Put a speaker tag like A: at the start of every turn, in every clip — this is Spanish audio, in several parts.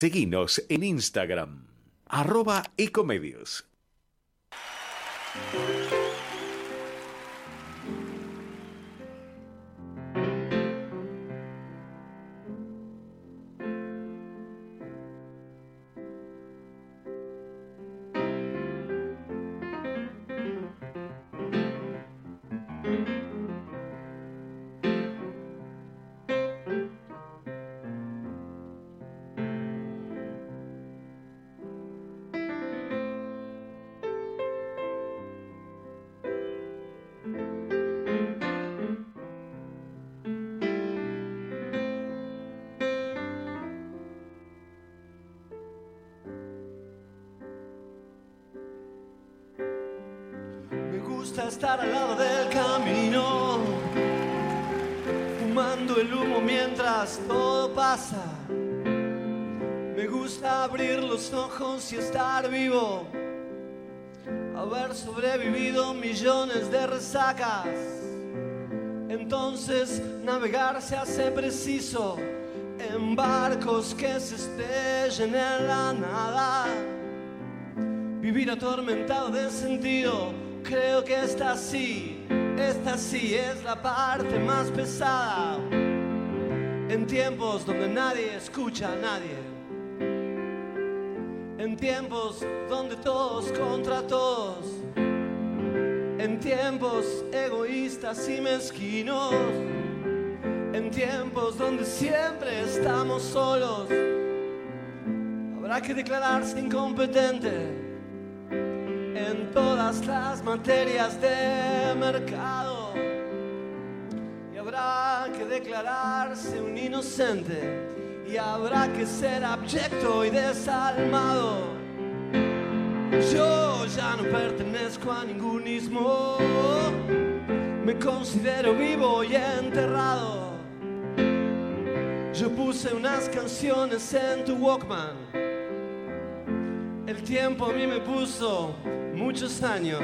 A: Seguinos en Instagram, arroba ecomedios.
B: Y estar vivo, haber sobrevivido millones de resacas. Entonces navegar se hace preciso en barcos que se estrellen en la nada. Vivir atormentado de sentido Creo que esta sí, esta sí es la parte más pesada. En tiempos donde nadie escucha a nadie. En tiempos donde todos contra todos. En tiempos egoístas y mezquinos. En tiempos donde siempre estamos solos. Habrá que declararse incompetente en todas las materias de mercado y habrá que declararse un inocente y habrá que ser abyecto y desalmado. Yo ya no pertenezco a ningún ismo, me considero vivo y enterrado. Yo puse unas canciones en tu Walkman. El tiempo a mí me puso muchos años.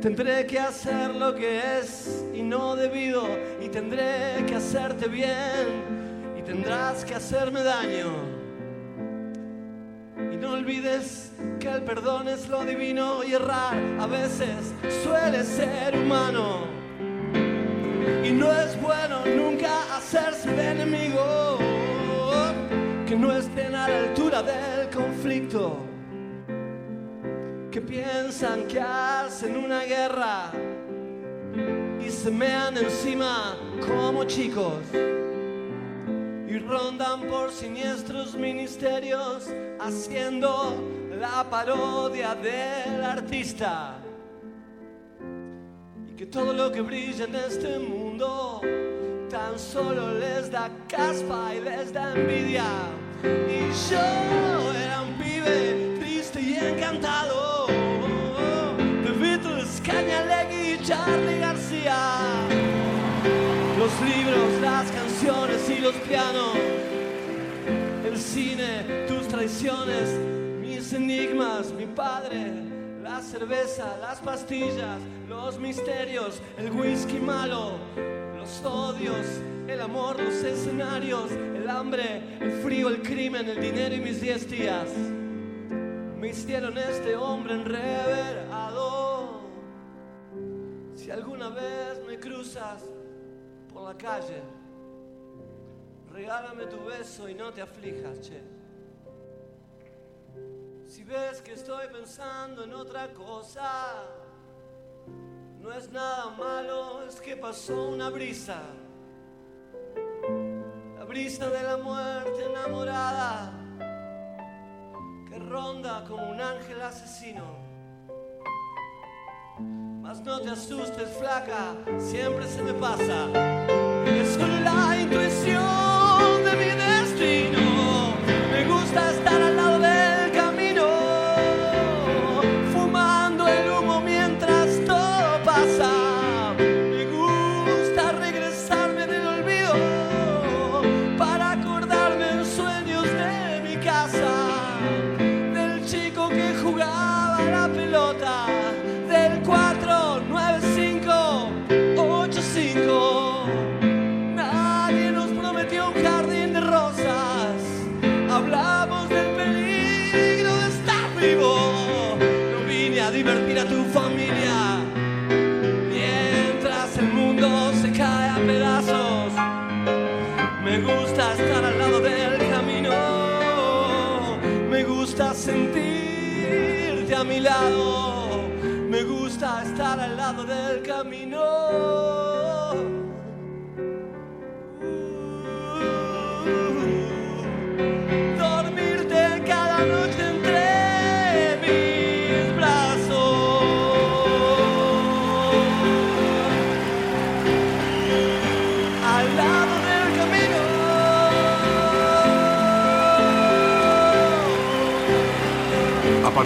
B: Tendré que hacer lo que es y no debido, y tendré que hacerte bien, tendrás que hacerme daño. Y no olvides que el perdón es lo divino y errar a veces suele ser humano. Y no es bueno nunca hacerse de enemigo que no estén a la altura del conflicto que piensan que hacen una guerra y se mean encima como chicos y rondan por siniestros ministerios haciendo la parodia del artista. Y que todo lo que brilla en este mundo tan solo les da caspa y les da envidia. Y yo era un pibe triste y encantado. Cañalegui y Charlie García. Los libros, las canciones y los pianos. El cine, tus traiciones, mis enigmas, mi padre. La cerveza, las pastillas, los misterios, el whisky malo, los odios, el amor, los escenarios, el hambre, el frío, el crimen, el dinero y mis diez días. Me hicieron este hombre enreverado. Si alguna vez me cruzas la calle, regálame tu beso y no te aflijas, che. Si ves que estoy pensando en otra cosa, no es nada malo, es que pasó una brisa. La brisa de la muerte enamorada que ronda como un ángel asesino no te asustes, flaca, siempre se me pasa.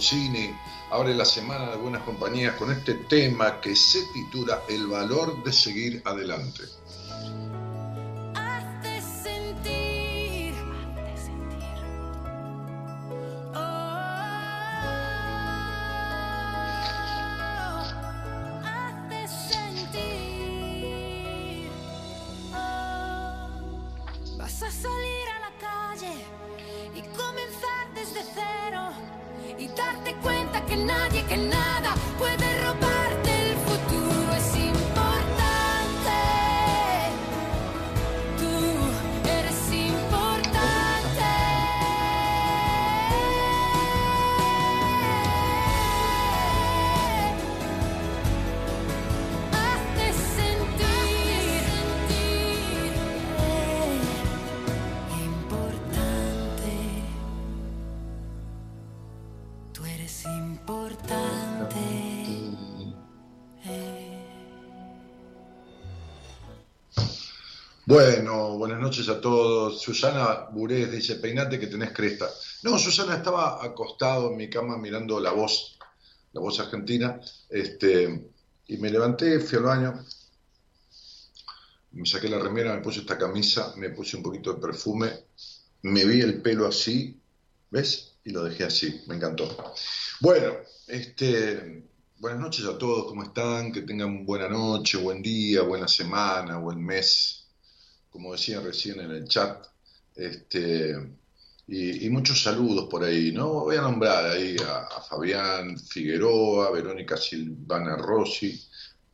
C: Pabuccini, abre la semana de buenas compañías con este tema que se titula El valor de seguir adelante. Susana Burés dice, peinate que tenés cresta. No, Susana estaba acostado en mi cama mirando la voz, la voz argentina, este, y me levanté, fui al baño, me saqué la remera, me puse esta camisa, me puse un poquito de perfume, me vi el pelo así, ¿ves? Y lo dejé así, me encantó. Bueno, este, buenas noches a todos, ¿cómo están? Que tengan buena noche, buen día, buena semana, buen mes, como decía recién en el chat, este, y, muchos saludos por ahí, ¿no? Voy a nombrar ahí a, Fabián Figueroa, a Verónica Silvana Rossi,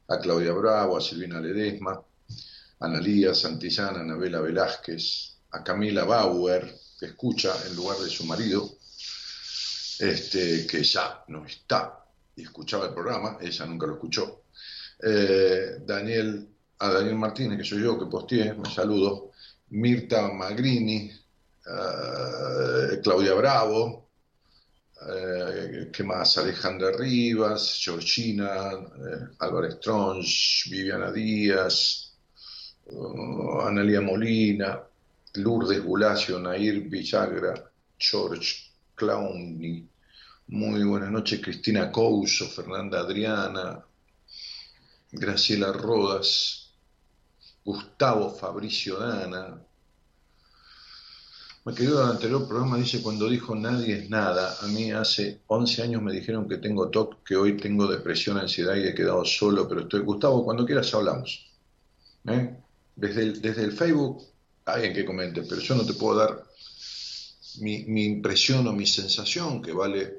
C: a Claudia Bravo, a Silvina Ledesma, a Analía Santillana, a Anabela Velázquez, a Camila Bauer, que escucha en lugar de su marido, este, que ya no está y escuchaba el programa, ella nunca lo escuchó. Eh, Daniel a Daniel Martínez, que soy yo, que posteé, me saludo, Mirta Magrini, eh, Claudia Bravo, eh, ¿qué más? Alejandra Rivas, Georgina, eh, Álvarez Tronch, Viviana Díaz, uh, Analia Molina, Lourdes Gulacio, Nair Villagra, George Clowny, muy buenas noches, Cristina Couso, Fernanda Adriana, Graciela Rodas, Gustavo Fabricio Dana. Me quedó el anterior programa, dice, cuando dijo nadie es nada, a mí hace 11 años me dijeron que tengo TOC, que hoy tengo depresión, ansiedad y he quedado solo, pero estoy, Gustavo, cuando quieras hablamos. ¿eh? Desde, el, desde el Facebook, alguien que comente, pero yo no te puedo dar mi, mi, impresión o mi sensación, que vale,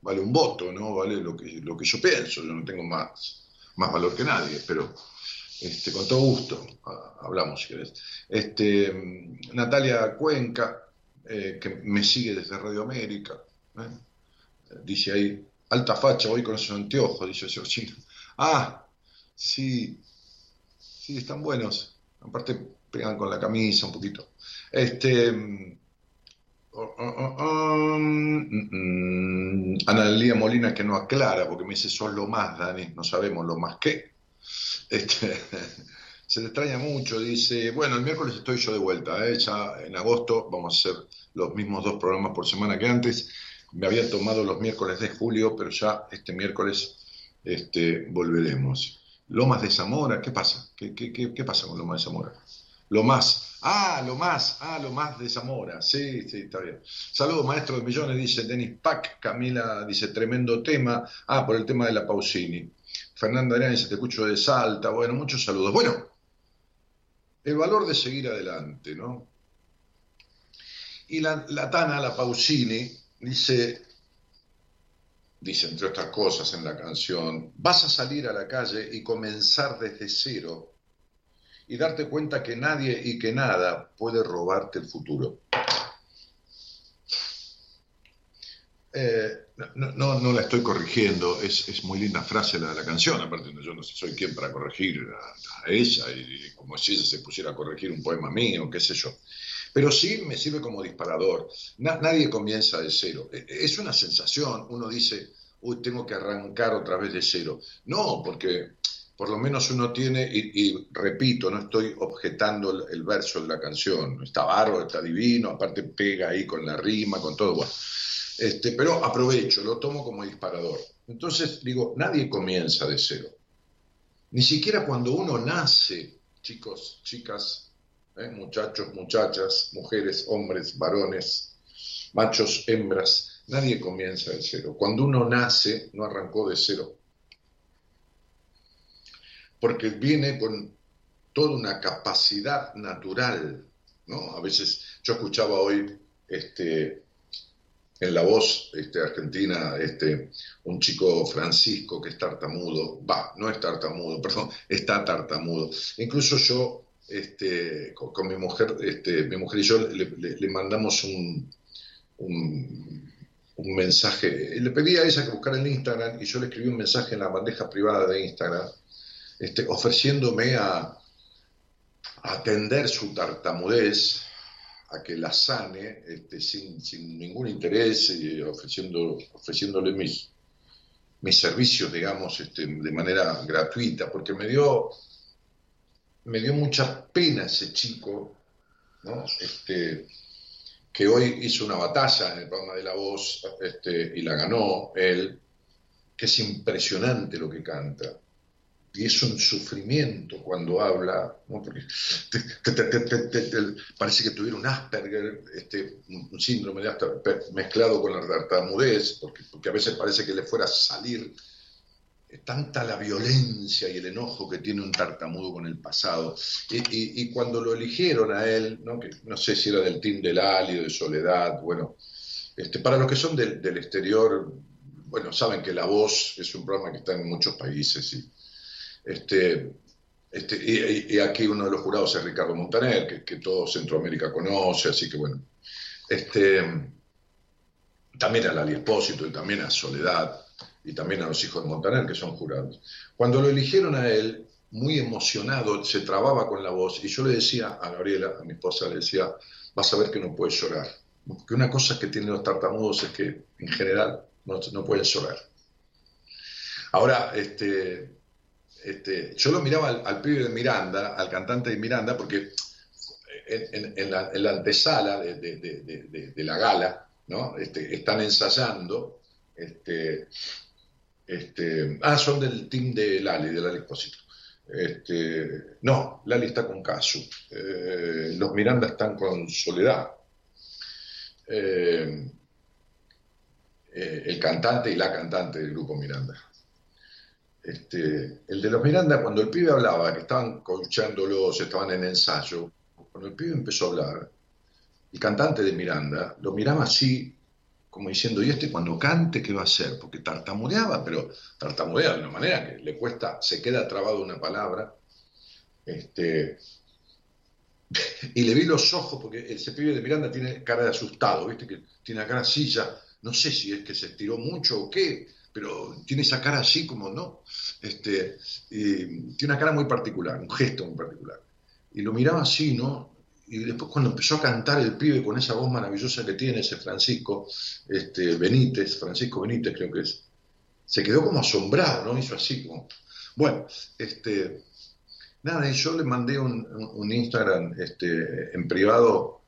C: vale un voto, ¿no? Vale lo que, lo que yo pienso, yo no tengo más, más valor que nadie, pero este, con todo gusto, hablamos si querés. Este, Natalia Cuenca, eh, que me sigue desde Radio América, ¿eh? dice ahí, alta facha, voy con esos anteojos, dice Georgina. Ah, sí, sí, están buenos. Aparte pegan con la camisa un poquito. Este, oh, oh, oh, mm, mm, Ana Lía Molina que no aclara, porque me dice, son lo más, Dani, no sabemos lo más qué. Este, se le extraña mucho, dice, bueno, el miércoles estoy yo de vuelta, ¿eh? ya en agosto vamos a hacer los mismos dos programas por semana que antes. Me había tomado los miércoles de julio, pero ya este miércoles este, volveremos. Lomas de Zamora, ¿qué pasa? ¿Qué, qué, qué, pasa con Lomas de Zamora? Lo más, ah, lo más, ah, lo más de Zamora, sí, sí, está bien. Saludos, maestro de millones, dice Denis Pack, Camila dice, tremendo tema, ah, por el tema de la Pausini. Fernanda Arenas, te escucho de Salta, bueno, muchos saludos. Bueno, el valor de seguir adelante, ¿no? Y la, la Tana, la Pausini, dice, dice entre otras cosas en la canción, vas a salir a la calle y comenzar desde cero y darte cuenta que nadie y que nada puede robarte el futuro. Eh, no, no, no, la estoy corrigiendo, es, es, muy linda frase la de la canción, aparte yo no soy quien para corregir a, ella, y, como si ella se pusiera a corregir un poema mío, qué sé yo. Pero sí me sirve como disparador. nadie comienza de cero. E, es una sensación, uno dice, uy, tengo que arrancar otra vez de cero. No, porque por lo menos uno tiene, y, repito, no estoy objetando el, verso de la canción, está bárbaro, está divino, aparte pega ahí con la rima, con todo. Bueno este, pero aprovecho, lo tomo como disparador. Entonces digo, nadie comienza de cero. Ni siquiera cuando uno nace, chicos, chicas, ¿eh? muchachos, muchachas, mujeres, hombres, varones, machos, hembras, nadie comienza de cero. Cuando uno nace, no arrancó de cero. Porque viene con toda una capacidad natural, ¿no? A veces yo escuchaba hoy este, en la voz este, argentina este, un chico Francisco que es tartamudo, va, no es tartamudo, perdón, está tartamudo. Incluso yo, este, con, mi mujer, este, mi mujer y yo le, mandamos un, un, mensaje, le pedí a ella que buscara en Instagram y yo le escribí un mensaje en la bandeja privada de Instagram, este, ofreciéndome a atender su tartamudez a que la sane este, sin, ningún interés, y ofreciendo, ofreciéndole mis, mis servicios, digamos, este, de manera gratuita, porque me dio, me dio mucha pena ese chico, ¿no? Este, que hoy hizo una batalla en el programa de La Voz este, y la ganó él, que es impresionante lo que canta. Y es un sufrimiento cuando habla, porque parece que tuviera un Asperger, este, un síndrome de Asperger mezclado con la tartamudez, porque, porque a veces parece que le fuera a salir tanta la violencia y el enojo que tiene un tartamudo con el pasado. Y, cuando lo eligieron a él, ¿no? Que no sé si era del team del Ali o de Soledad, bueno, este, para los que son del, exterior, bueno, saben que La Voz es un programa que está en muchos países y, este, este, y, aquí uno de los jurados es Ricardo Montaner, que, todo Centroamérica conoce, así que bueno, este, también a Lali Espósito y también a Soledad y también a los hijos de Montaner, que son jurados. Cuando lo eligieron a él, muy emocionado, se trababa con la voz, y yo le decía a Gabriela, a mi esposa, le decía, vas a ver que no puedes llorar. Porque una cosa que tienen los tartamudos es que, en general, no, no pueden llorar. Ahora, este, este, yo lo miraba al, pibe de Miranda, al cantante de Miranda, porque en, la, antesala de, la gala, ¿no? Este, están ensayando este, ah, son del team de Lali, de Lali Exposito. Este, no, Lali está con Casu. Eh, los Miranda están con Soledad. Eh, eh, el cantante y la cantante del grupo Miranda. Este, el de los Miranda, cuando el pibe hablaba, que estaban coachándolo, estaban en ensayo, cuando el pibe empezó a hablar, el cantante de Miranda lo miraba así como diciendo, ¿y este cuando cante qué va a hacer? Porque tartamudeaba, pero tartamudea de una manera que le cuesta, se queda trabado una palabra. Este, y le vi los ojos, porque ese pibe de Miranda tiene cara de asustado, ¿viste? Que tiene la cara así ya, no sé si es que se estiró mucho o qué, pero tiene esa cara así como, ¿no? Este, tiene una cara muy particular, un gesto muy particular. Y lo miraba así, ¿no? y después cuando empezó a cantar el pibe con esa voz maravillosa que tiene ese Francisco este, Benítez, Francisco Benítez creo que es, se quedó como asombrado, ¿no? Hizo así como... Bueno, este, nada, y yo le mandé un, Instagram este, en privado,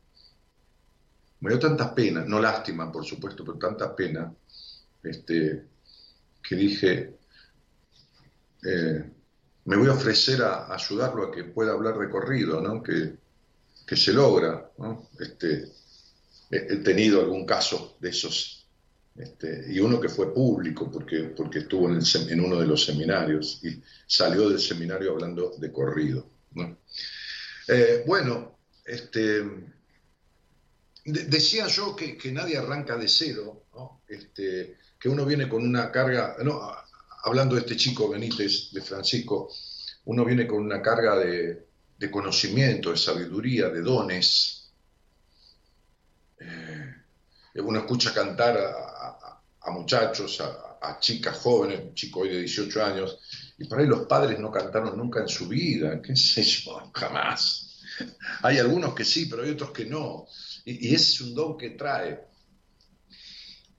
C: me dio tantas penas, no lástima por supuesto, pero tanta pena, este, que dije, eh, me voy a ofrecer a, ayudarlo a que pueda hablar de corrido, ¿no? Que, que se logra. Este, he tenido algún caso de esos, este, y uno que fue público porque, porque estuvo en, uno de los seminarios y salió del seminario hablando de corrido. Eh, bueno, este, decía yo que, nadie arranca de cero, este, que uno viene con una carga, hablando de este chico Benítez, de Francisco, uno viene con una carga de, de conocimiento, de sabiduría, de dones. Eh, uno escucha cantar a, muchachos, a, chicas jóvenes, un chico hoy de 18 años, y por ahí los padres no cantaron nunca en su vida, qué sé yo, jamás. Hay algunos que sí, pero hay otros que no. Y, y ese es un don que trae.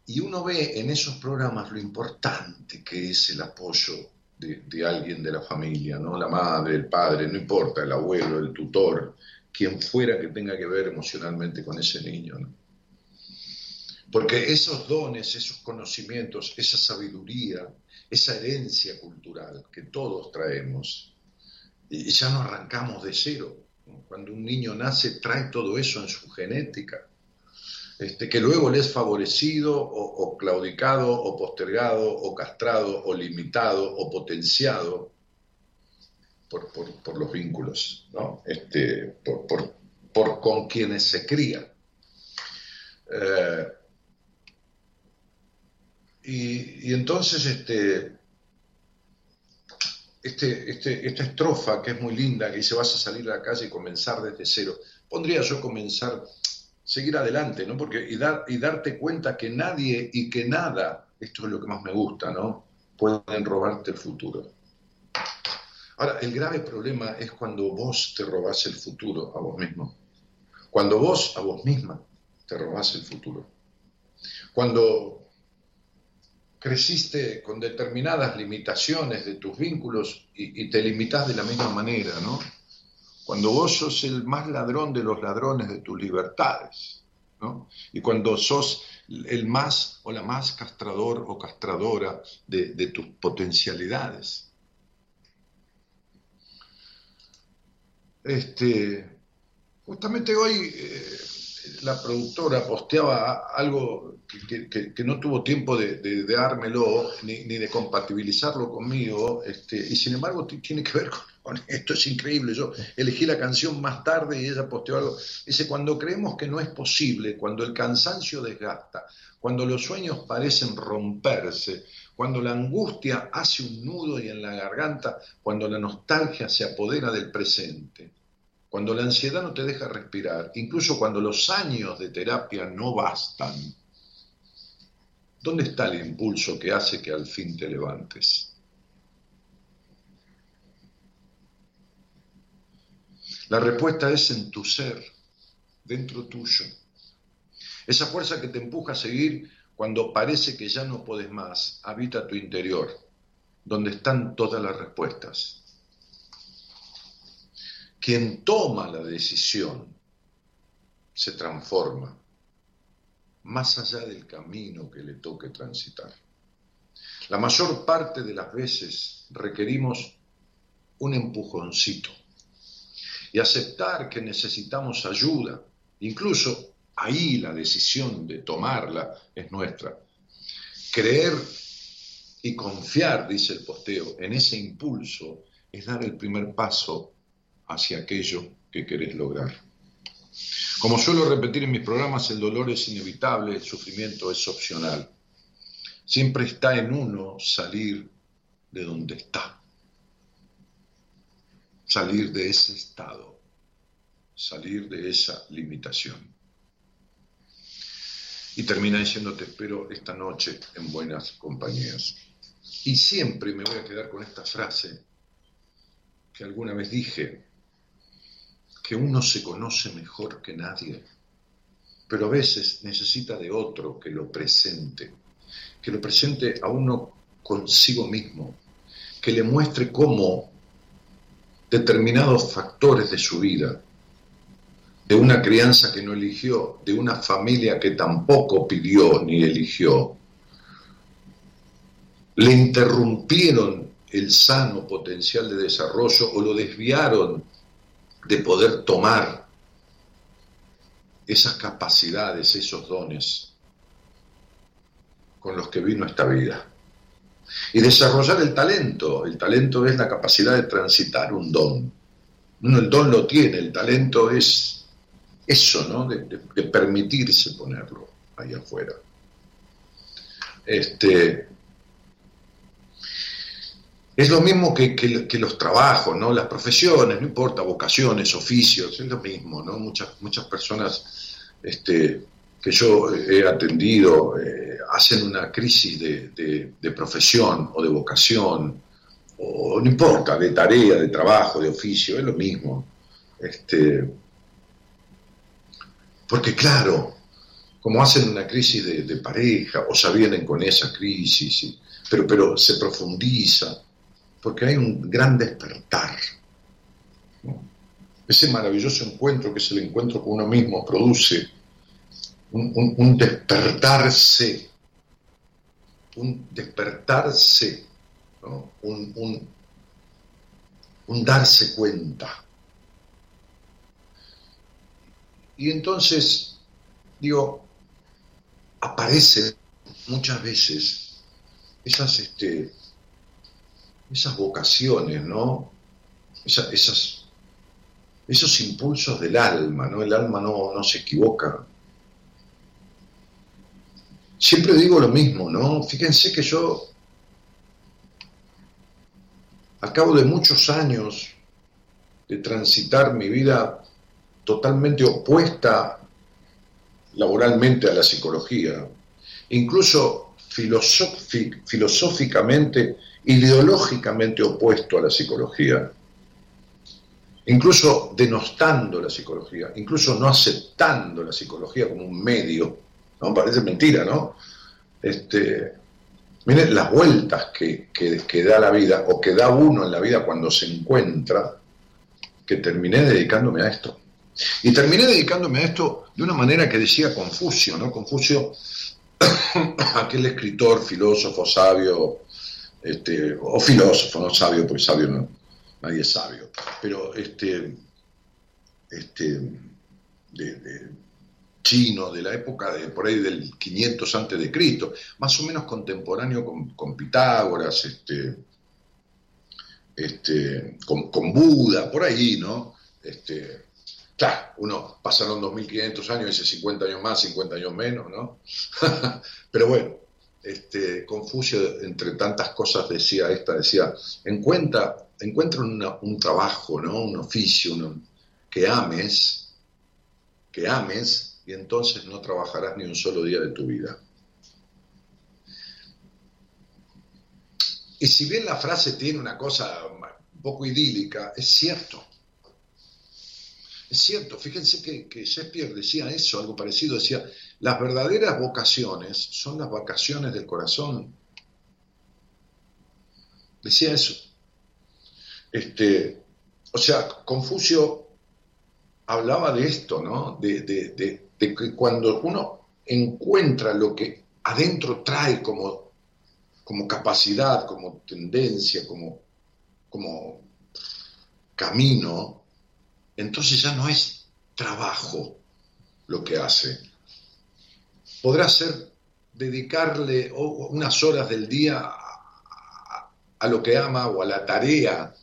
C: Y uno ve en esos programas lo importante que es el apoyo de, alguien de la familia, ¿no? La madre, el padre, no importa, el abuelo, el tutor, quien fuera que tenga que ver emocionalmente con ese niño, Porque esos dones, esos conocimientos, esa sabiduría, esa herencia cultural que todos traemos, y ya no arrancamos de cero. Cuando un niño nace, trae todo eso en su genética. Este, que luego le es favorecido o, claudicado o postergado o castrado o limitado o potenciado por, los vínculos, ¿no? este, por, con quienes se cría. Eh, y, entonces este, este, este, esta estrofa que es muy linda, que dice vas a salir a la calle y comenzar desde cero, pondría yo comenzar seguir adelante, ¿no? Porque, y, dar, y darte cuenta que nadie y que nada, esto es lo que más me gusta, ¿no? Pueden robarte el futuro. Ahora, el grave problema es cuando vos te robás el futuro a vos mismo. Cuando vos a vos misma te robás el futuro. Cuando creciste con determinadas limitaciones de tus vínculos y, y te limitas de la misma manera, ¿no? Cuando vos sos el más ladrón de los ladrones de tus libertades, ¿no? Y cuando sos el más o la más castrador o castradora de, tus potencialidades. Este, justamente hoy eh, la productora posteaba algo que, no tuvo tiempo de, dármelo ni, de compatibilizarlo conmigo, este, y sin embargo tiene que ver con, esto, es increíble. Yo elegí la canción más tarde y ella posteó algo. Dice, cuando creemos que no es posible, cuando el cansancio desgasta, cuando los sueños parecen romperse, cuando la angustia hace un nudo y en la garganta, cuando la nostalgia se apodera del presente cuando la ansiedad no te deja respirar, incluso cuando los años de terapia no bastan, ¿dónde está el impulso que hace que al fin te levantes? La respuesta es en tu ser, dentro tuyo. Esa fuerza que te empuja a seguir cuando parece que ya no puedes más, habita tu interior, donde están todas las respuestas. Quien toma la decisión se transforma más allá del camino que le toque transitar. La mayor parte de las veces requerimos un empujoncito y aceptar que necesitamos ayuda, incluso ahí la decisión de tomarla es nuestra. Creer y confiar, dice el posteo, en ese impulso es dar el primer paso hacia aquello que querés lograr. Como suelo repetir en mis programas, el dolor es inevitable, el sufrimiento es opcional. Siempre está en uno salir de donde está, salir de ese estado, salir de esa limitación. Y termina diciendo, te espero esta noche en buenas compañías. Y siempre me voy a quedar con esta frase que alguna vez dije, que uno se conoce mejor que nadie, pero a veces necesita de otro que lo presente, que lo presente a uno consigo mismo, que le muestre cómo determinados factores de su vida, de una crianza que no eligió, de una familia que tampoco pidió ni eligió, le interrumpieron el sano potencial de desarrollo o lo desviaron de poder tomar esas capacidades, esos dones con los que vino esta vida. Y desarrollar el talento. El talento es la capacidad de transitar un don. Uno el don lo tiene, el talento es eso, ¿no? De, permitirse ponerlo ahí afuera. Este, es lo mismo que, los trabajos, ¿no? las profesiones, no importa, vocaciones, oficios, es lo mismo. ¿no? Muchas, muchas personas este, que yo he atendido eh, hacen una crisis de, profesión o de vocación, o no importa, de tarea, de trabajo, de oficio, es lo mismo. Este, porque claro, como hacen una crisis de, pareja, o se vienen con esa crisis, pero, pero se profundiza porque hay un gran despertar. Ese maravilloso encuentro que es el encuentro con uno mismo produce un, despertarse, un despertarse, un, un darse cuenta. Y entonces, digo, aparecen muchas veces esas este, esas vocaciones, ¿no? esas, esos impulsos del alma, ¿no? El alma no, no se equivoca. Siempre digo lo mismo, ¿no? Fíjense que yo, al cabo de muchos años de transitar mi vida totalmente opuesta laboralmente a la psicología, incluso filosóficamente ideológicamente opuesto a la psicología, incluso denostando la psicología, incluso no aceptando la psicología como un medio, ¿no? Parece mentira, ¿no? Este, miren las vueltas que, que, da la vida o que da uno en la vida cuando se encuentra, que terminé dedicándome a esto. Y terminé dedicándome a esto de una manera que decía Confucio, ¿no? Confucio, aquel escritor, filósofo, sabio, este, o filósofo, no sabio, porque sabio no, nadie es sabio, pero este, este, chino de la época de por ahí del 500 antes de Cristo, más o menos contemporáneo con, Pitágoras, este, este, con, Buda, por ahí, ¿no? Este, Claro, uno pasaron 2500 años, dice 50 años más, 50 años menos, ¿no? Pero bueno, este, Confucio, entre tantas cosas, decía esta, decía, encuentra, encuentra un trabajo, ¿no? Un oficio, que ames, que ames, y entonces no trabajarás ni un solo día de tu vida. Y si bien la frase tiene una cosa un poco idílica, es cierto. Es cierto, fíjense que, Shakespeare decía eso, algo parecido, decía, las verdaderas vocaciones son las vacaciones del corazón. Decía eso. Este, o sea, Confucio hablaba de esto, ¿no? De, de, que cuando uno encuentra lo que adentro trae como, como capacidad, como tendencia, como, como camino, entonces ya no es trabajo lo que hace. Podrá ser dedicarle unas horas del día a, lo que ama o a la tarea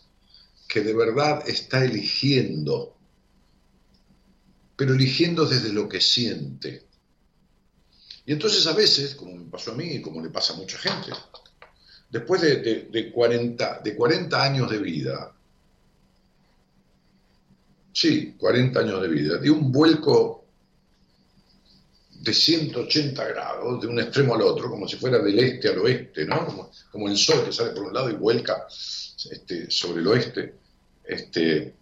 C: que de verdad está eligiendo, pero eligiendo desde lo que siente. Y entonces a veces, como me pasó a mí y como le pasa a mucha gente, después de, de 40, de 40 años de vida, sí, 40 años de vida, de un vuelco de 180 grados, de un extremo al otro, como si fuera del este al oeste, ¿no? Como, el sol que sale por un lado y vuelca este, sobre el oeste. Este,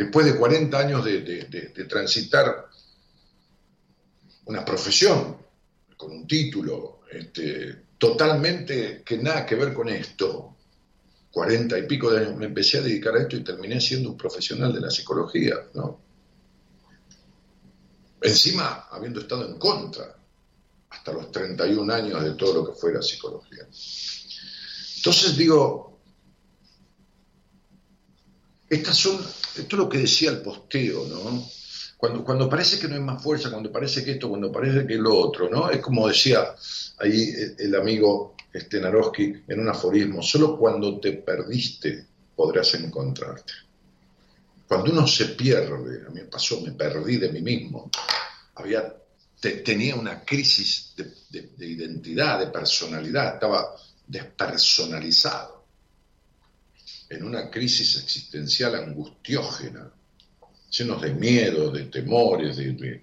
C: después de 40 años de, transitar una profesión con un título este, totalmente que nada que ver con esto, cuarenta y pico de años me empecé a dedicar a esto y terminé siendo un profesional de la psicología, ¿no? Encima, habiendo estado en contra, hasta los 31 años de todo lo que fue la psicología. Entonces digo, estas son, esto es lo que decía el posteo, ¿no? Cuando, cuando parece que no hay más fuerza, cuando parece que esto, cuando parece que lo otro, ¿no? Es como decía ahí el amigo este Naroski en un aforismo, solo cuando te perdiste podrás encontrarte. Cuando uno se pierde, a mí me pasó, me perdí de mí mismo, había, tenía una crisis de identidad, de personalidad, estaba despersonalizado, en una crisis existencial angustiógena, llenos de miedo, de temores, de,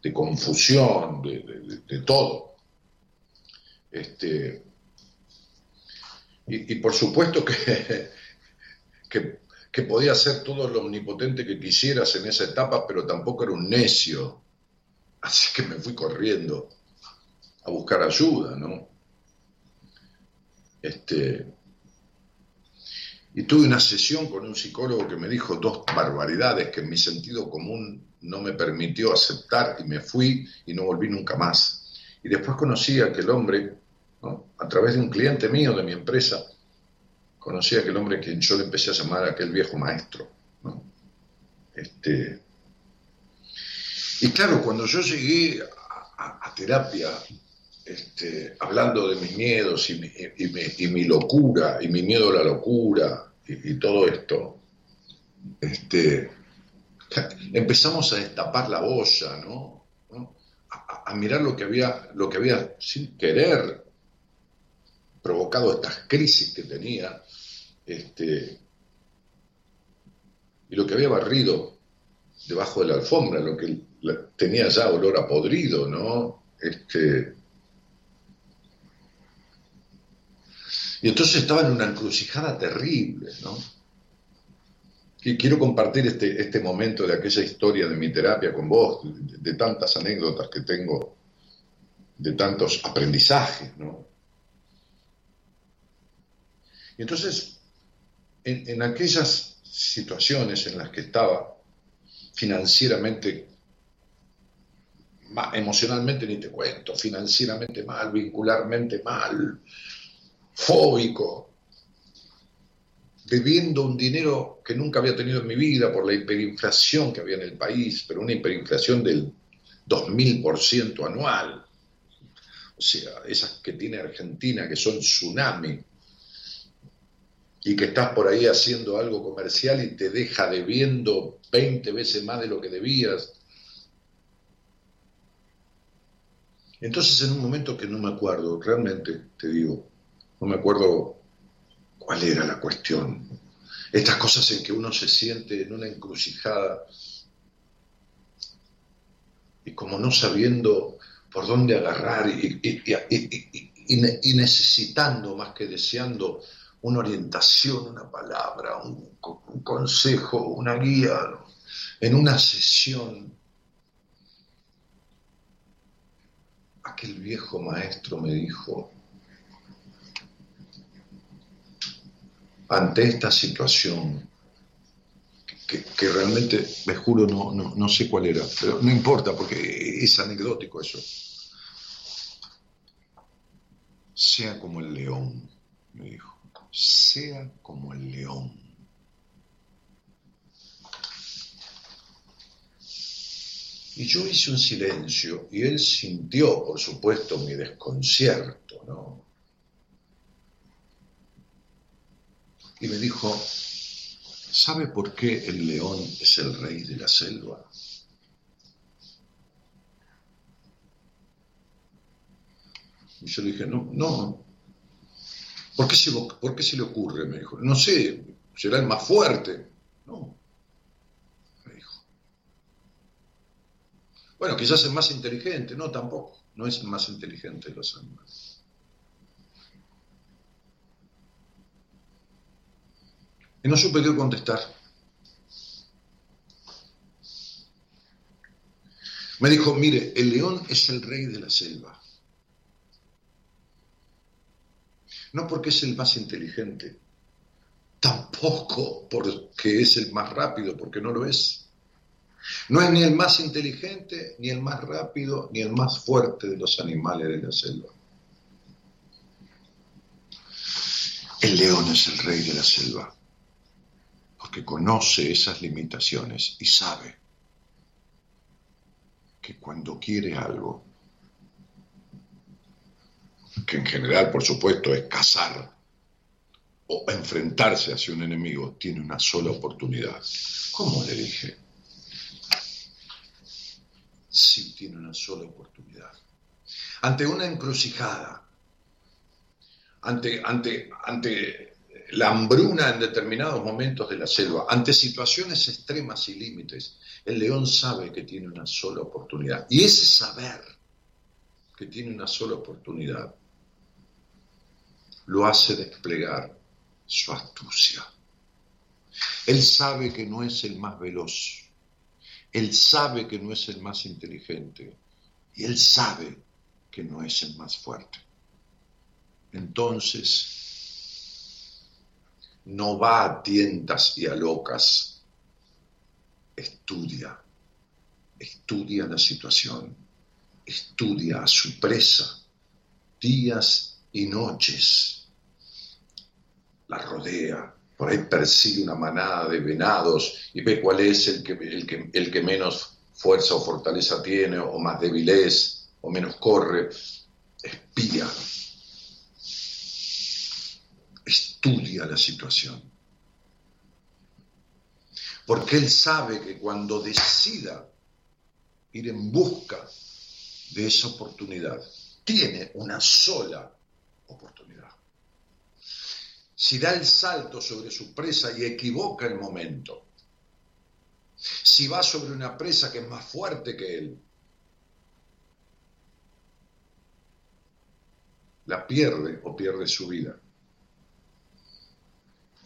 C: de confusión, de, todo. Este, y, por supuesto que, que, podía ser todo lo omnipotente que quisieras en esa etapa, pero tampoco era un necio. Así que me fui corriendo a buscar ayuda, ¿no? Este, y tuve una sesión con un psicólogo que me dijo dos barbaridades que en mi sentido común no me permitió aceptar y me fui y no volví nunca más. Y después conocí a aquel hombre a través de un cliente mío de mi empresa, conocí a aquel hombre que yo le empecé a llamar aquel viejo maestro. Este, y claro, cuando yo llegué a, terapia, este, hablando de mis miedos y mi, locura, y mi miedo a la locura, y, todo esto, este, empezamos a destapar la olla, ¿no? A, mirar lo que había, lo que había sin querer provocado estas crisis que tenía, este, y lo que había barrido debajo de la alfombra, lo que tenía ya olor a podrido, ¿no? Este, y entonces estaba en una encrucijada terrible, ¿no? Quiero compartir este, este momento de aquella historia de mi terapia con vos, de tantas anécdotas que tengo, de tantos aprendizajes, ¿no? Y entonces, en, aquellas situaciones en las que estaba financieramente, emocionalmente ni te cuento, financieramente mal, vincularmente mal, fóbico, debiendo un dinero que nunca había tenido en mi vida por la hiperinflación que había en el país, pero una hiperinflación del 2000% anual. O sea, esas que tiene Argentina, que son tsunami, y que estás por ahí haciendo algo comercial y te deja debiendo 20 veces más de lo que debías. Entonces en un momento que no me acuerdo, realmente te digo, no me acuerdo cuál era la cuestión. Estas cosas en que uno se siente en una encrucijada y como no sabiendo por dónde agarrar y, necesitando más que deseando una orientación, una palabra, un, consejo, una guía, en una sesión. Aquel viejo maestro me dijo, ante esta situación, que, realmente, me juro, no, no, no sé cuál era, pero no importa porque es anecdótico eso. Sea como el león, me dijo sea como el león. Y yo hice un silencio y él sintió, por supuesto, mi desconcierto, ¿no? Y me dijo, ¿sabe por qué el león es el rey de la selva? Y yo le dije, no, no, ¿Por qué, se, ¿Por se le ocurre? Me dijo. No sé, será el más fuerte. No, me dijo. Bueno, quizás el más inteligente. No, tampoco. No es el más inteligente de los animales. Y no supe qué contestar. Me dijo, mire, el león es el rey de la selva. no porque es el más inteligente, tampoco porque es el más rápido, porque no lo es. No es ni el más inteligente, ni el más rápido, ni el más fuerte de los animales de la selva. El león es el rey de la selva, porque conoce esas limitaciones y sabe que cuando quiere algo, que en general, por supuesto, es cazar o enfrentarse hacia un enemigo, tiene una sola oportunidad. ¿Cómo le dije? Sí, tiene una sola oportunidad. Ante una encrucijada, ante, ante, ante la hambruna en determinados momentos de la selva, ante situaciones extremas y límites, el león sabe que tiene una sola oportunidad. Y ese saber que tiene una sola oportunidad lo hace desplegar su astucia. Él sabe que no es el más veloz, él sabe que no es el más inteligente y él sabe que no es el más fuerte. Entonces, no va a tientas y a locas, estudia, estudia la situación, estudia a su presa. Días y noches. La rodea, por ahí persigue una manada de venados y ve cuál es el que, el que, menos fuerza o fortaleza tiene, o más débil es, o menos corre, espía, estudia la situación. Porque él sabe que cuando decida ir en busca de esa oportunidad, tiene una sola oportunidad si da el salto sobre su presa y equivoca el momento, si va sobre una presa que es más fuerte que él, la pierde o pierde su vida.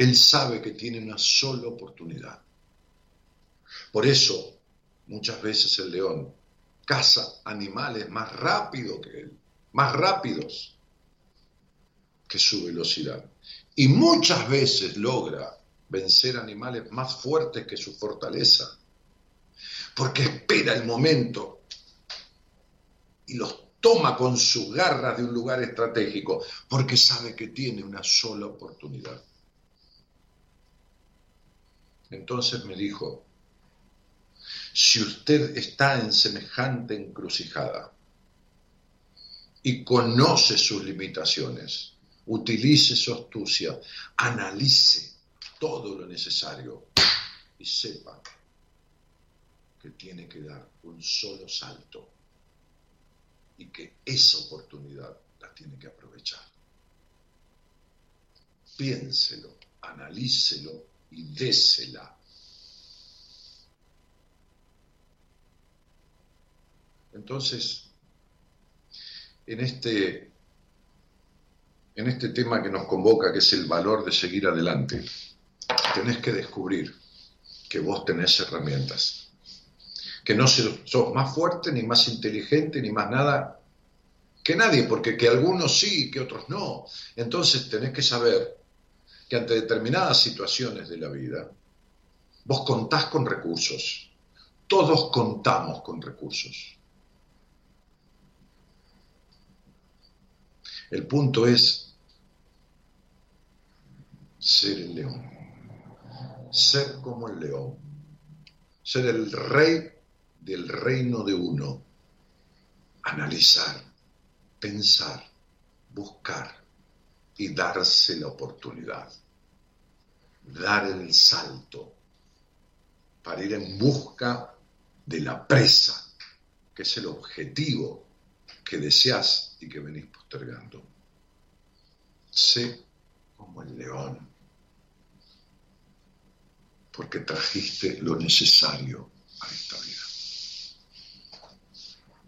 C: Él sabe que tiene una sola oportunidad. Por eso, muchas veces el león caza animales más rápido que él, más rápidos que su velocidad. y muchas veces logra vencer animales más fuertes que su fortaleza, porque espera el momento y los toma con sus garras de un lugar estratégico, porque sabe que tiene una sola oportunidad. Entonces me dijo, si usted está en semejante encrucijada y conoce sus limitaciones, utilice su astucia, analice todo lo necesario y sepa que tiene que dar un solo salto y que esa oportunidad la tiene que aprovechar. Piénselo, analícelo y désela. Entonces, en este, en este tema que nos convoca, que es el valor de seguir adelante, tenés que descubrir que vos tenés herramientas, que no sos más fuerte, ni más inteligente, ni más nada que nadie, porque que algunos sí, que otros no. Entonces tenés que saber que ante determinadas situaciones de la vida, vos contás con recursos. Todos contamos con recursos. El punto es ser el león, ser como el león, ser el rey del reino de uno, analizar, pensar, buscar y darse la oportunidad, dar el salto para ir en busca de la presa, que es el objetivo que deseas y que venís postergando. Sé como el león, porque trajiste lo necesario a esta vida.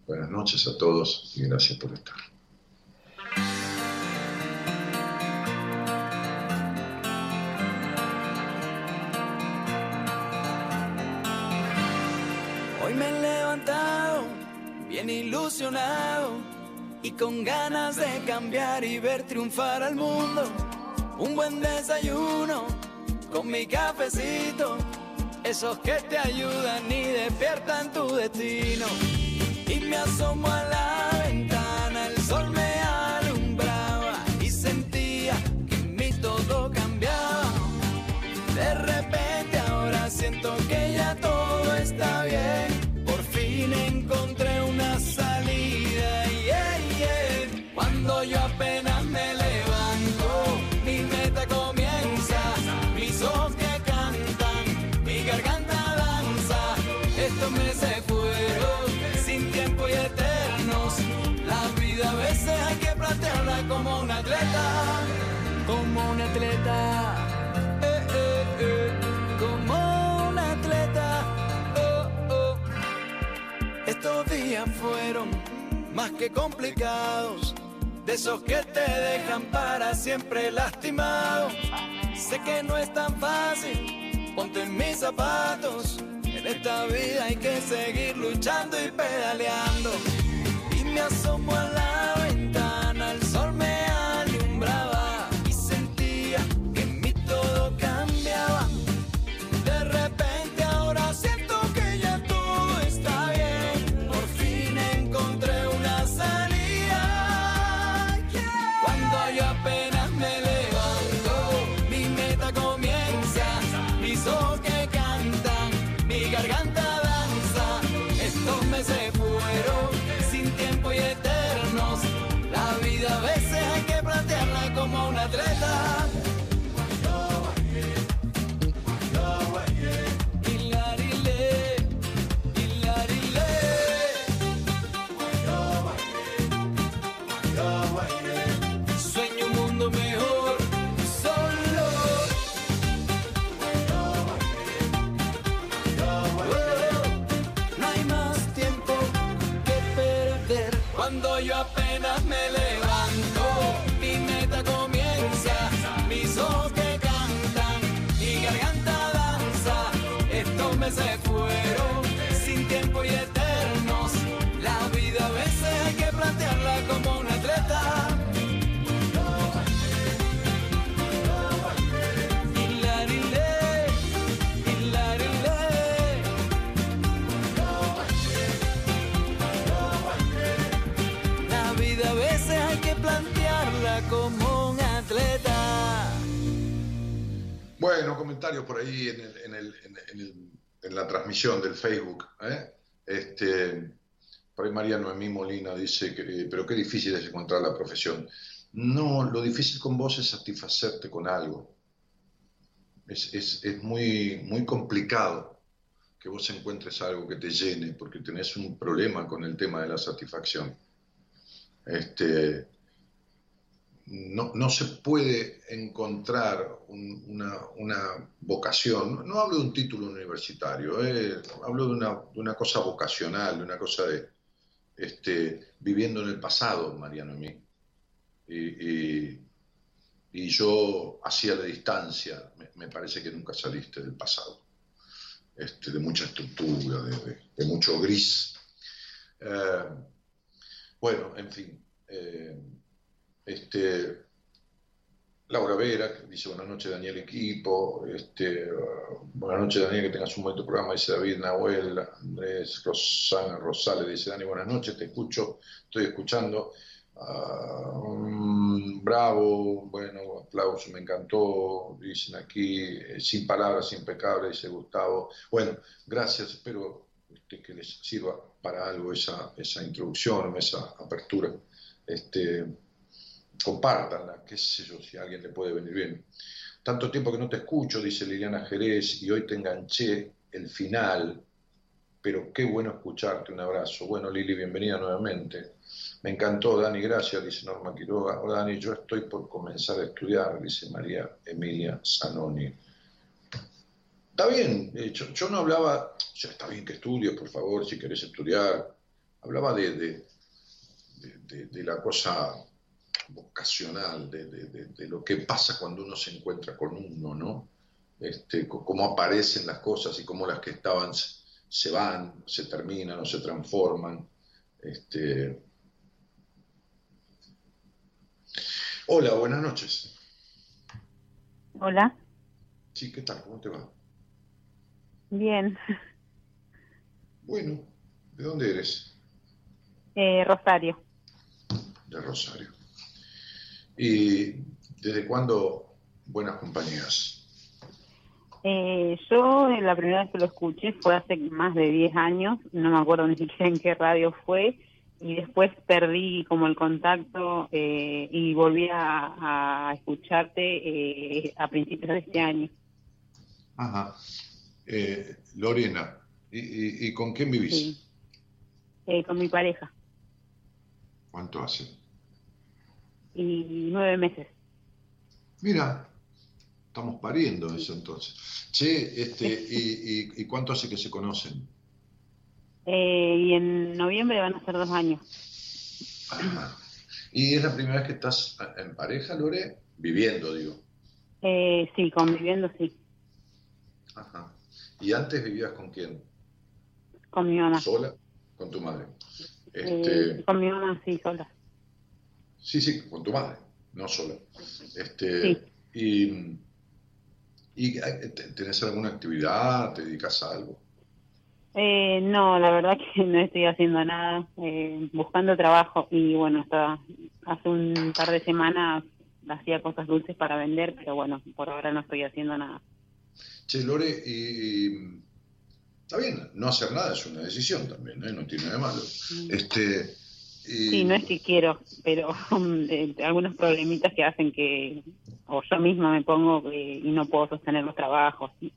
C: Buenas noches a todos y gracias por estar.
D: Ilusionado y con ganas de cambiar y ver triunfar al mundo. Un buen desayuno con mi cafecito, esos que te ayudan y despiertan tu destino y me asomo a la días fueron más que complicados, de esos que te dejan para siempre lastimado. Sé que no es tan fácil, ponte en mis zapatos. En esta vida hay que seguir luchando y pedaleando. Y me asomo a la ventana,
C: del Facebook. ¿eh? Este, por María Noemí Molina dice, que, pero qué difícil es encontrar la profesión. No, lo difícil con vos es satisfacerte con algo. Es, es, es muy, muy complicado que vos encuentres algo que te llene, porque tenés un problema con el tema de la satisfacción. Este, no, no se puede encontrar un- una, una vocación, no hablo de un título universitario, eh, hablo de una, de una cosa vocacional, de una cosa de este, viviendo en el pasado, Mariano y mí. Y, y- y yo hacía la distancia, me, parece que nunca saliste del pasado, este, de mucha estructura, de mucho gris. Eh, bueno, en fin. eh, este, Laura Vera, que dice buenas noches Daniel equipo, este, buenas noches Daniel, que tengas un buen programa, dice David Nahuel, Andrés Rosana Rosales, dice Dani, buenas noches, te escucho, estoy escuchando, Ah, mm, bravo, bueno, aplauso, me encantó, dicen aquí, eh, sin palabras, impecable, dice Gustavo, bueno, gracias, espero este, que les sirva para algo esa, esa introducción, esa apertura, este, compártanla, qué sé yo, si a alguien le puede venir bien. Tanto tiempo que no te escucho, dice Liliana Jerez, y hoy te enganché el final, pero qué bueno escucharte, un abrazo. Bueno, Lili, bienvenida nuevamente. Me encantó, Dani, gracias, dice Norma Quiroga. Hola, Dani, yo estoy por comenzar a estudiar, dice María Emilia Zanoni. Está bien, yo, yo no hablaba, ya está bien que estudies, por favor, si querés estudiar. Hablaba de- de- de la cosa vocacional, de, de- de- de lo que pasa cuando uno se encuentra con uno, ¿no? Este, cómo aparecen las cosas y cómo las que estaban se, se van, se terminan o se transforman. Este... Hola, buenas noches.
E: Hola,
C: Sí, ¿qué tal? ¿Cómo te va?
E: bien.
C: Bueno, ¿de dónde eres?
E: Eh, Rosario,
C: De Rosario. ¿Y desde cuándo buenas compañías?
E: eh, yo eh, la primera vez que lo escuché fue hace más de 10 años, no me acuerdo ni siquiera en qué radio fue, y después perdí como el contacto eh, y volví a, a escucharte eh, a principios de este año.
C: Ajá. Eh, Lorena, ¿y, y- y con quién vivís?
E: Sí. Eh, con mi pareja,
C: ¿Cuánto hace?
E: Y nueve meses.
C: Mira, estamos pariendo eso entonces. Che, este, y, y- y cuánto hace que se conocen?
E: Eh, y en noviembre van a ser dos años.
C: Ajá. ¿Y es la primera vez que estás en pareja, Lore? Viviendo, digo.
E: Eh, sí, conviviendo, sí,
C: Ajá. ¿Y antes vivías con quién?
E: con mi mamá.
C: ¿Sola? Con tu madre.
E: Eh,
C: Este,
E: con mi mamá, sí, sola.
C: Sí, sí, con tu madre, no sola. Este,
E: Sí.
C: y, y te- ¿tenés alguna actividad? ¿Te dedicas a algo?
E: Eh, no, la verdad que no estoy haciendo nada, eh, buscando trabajo y bueno, hasta hace un par de semanas hacía cosas dulces para vender, pero bueno, por ahora no estoy haciendo nada.
C: Che, Lore, y, y- está bien, no hacer nada es una decisión también, ¿eh? no tiene nada de malo. Este,
E: Sí, no es que quiero, pero eh, algunos problemitas que hacen que, o yo misma me pongo eh, y no puedo sostener los trabajos. Y,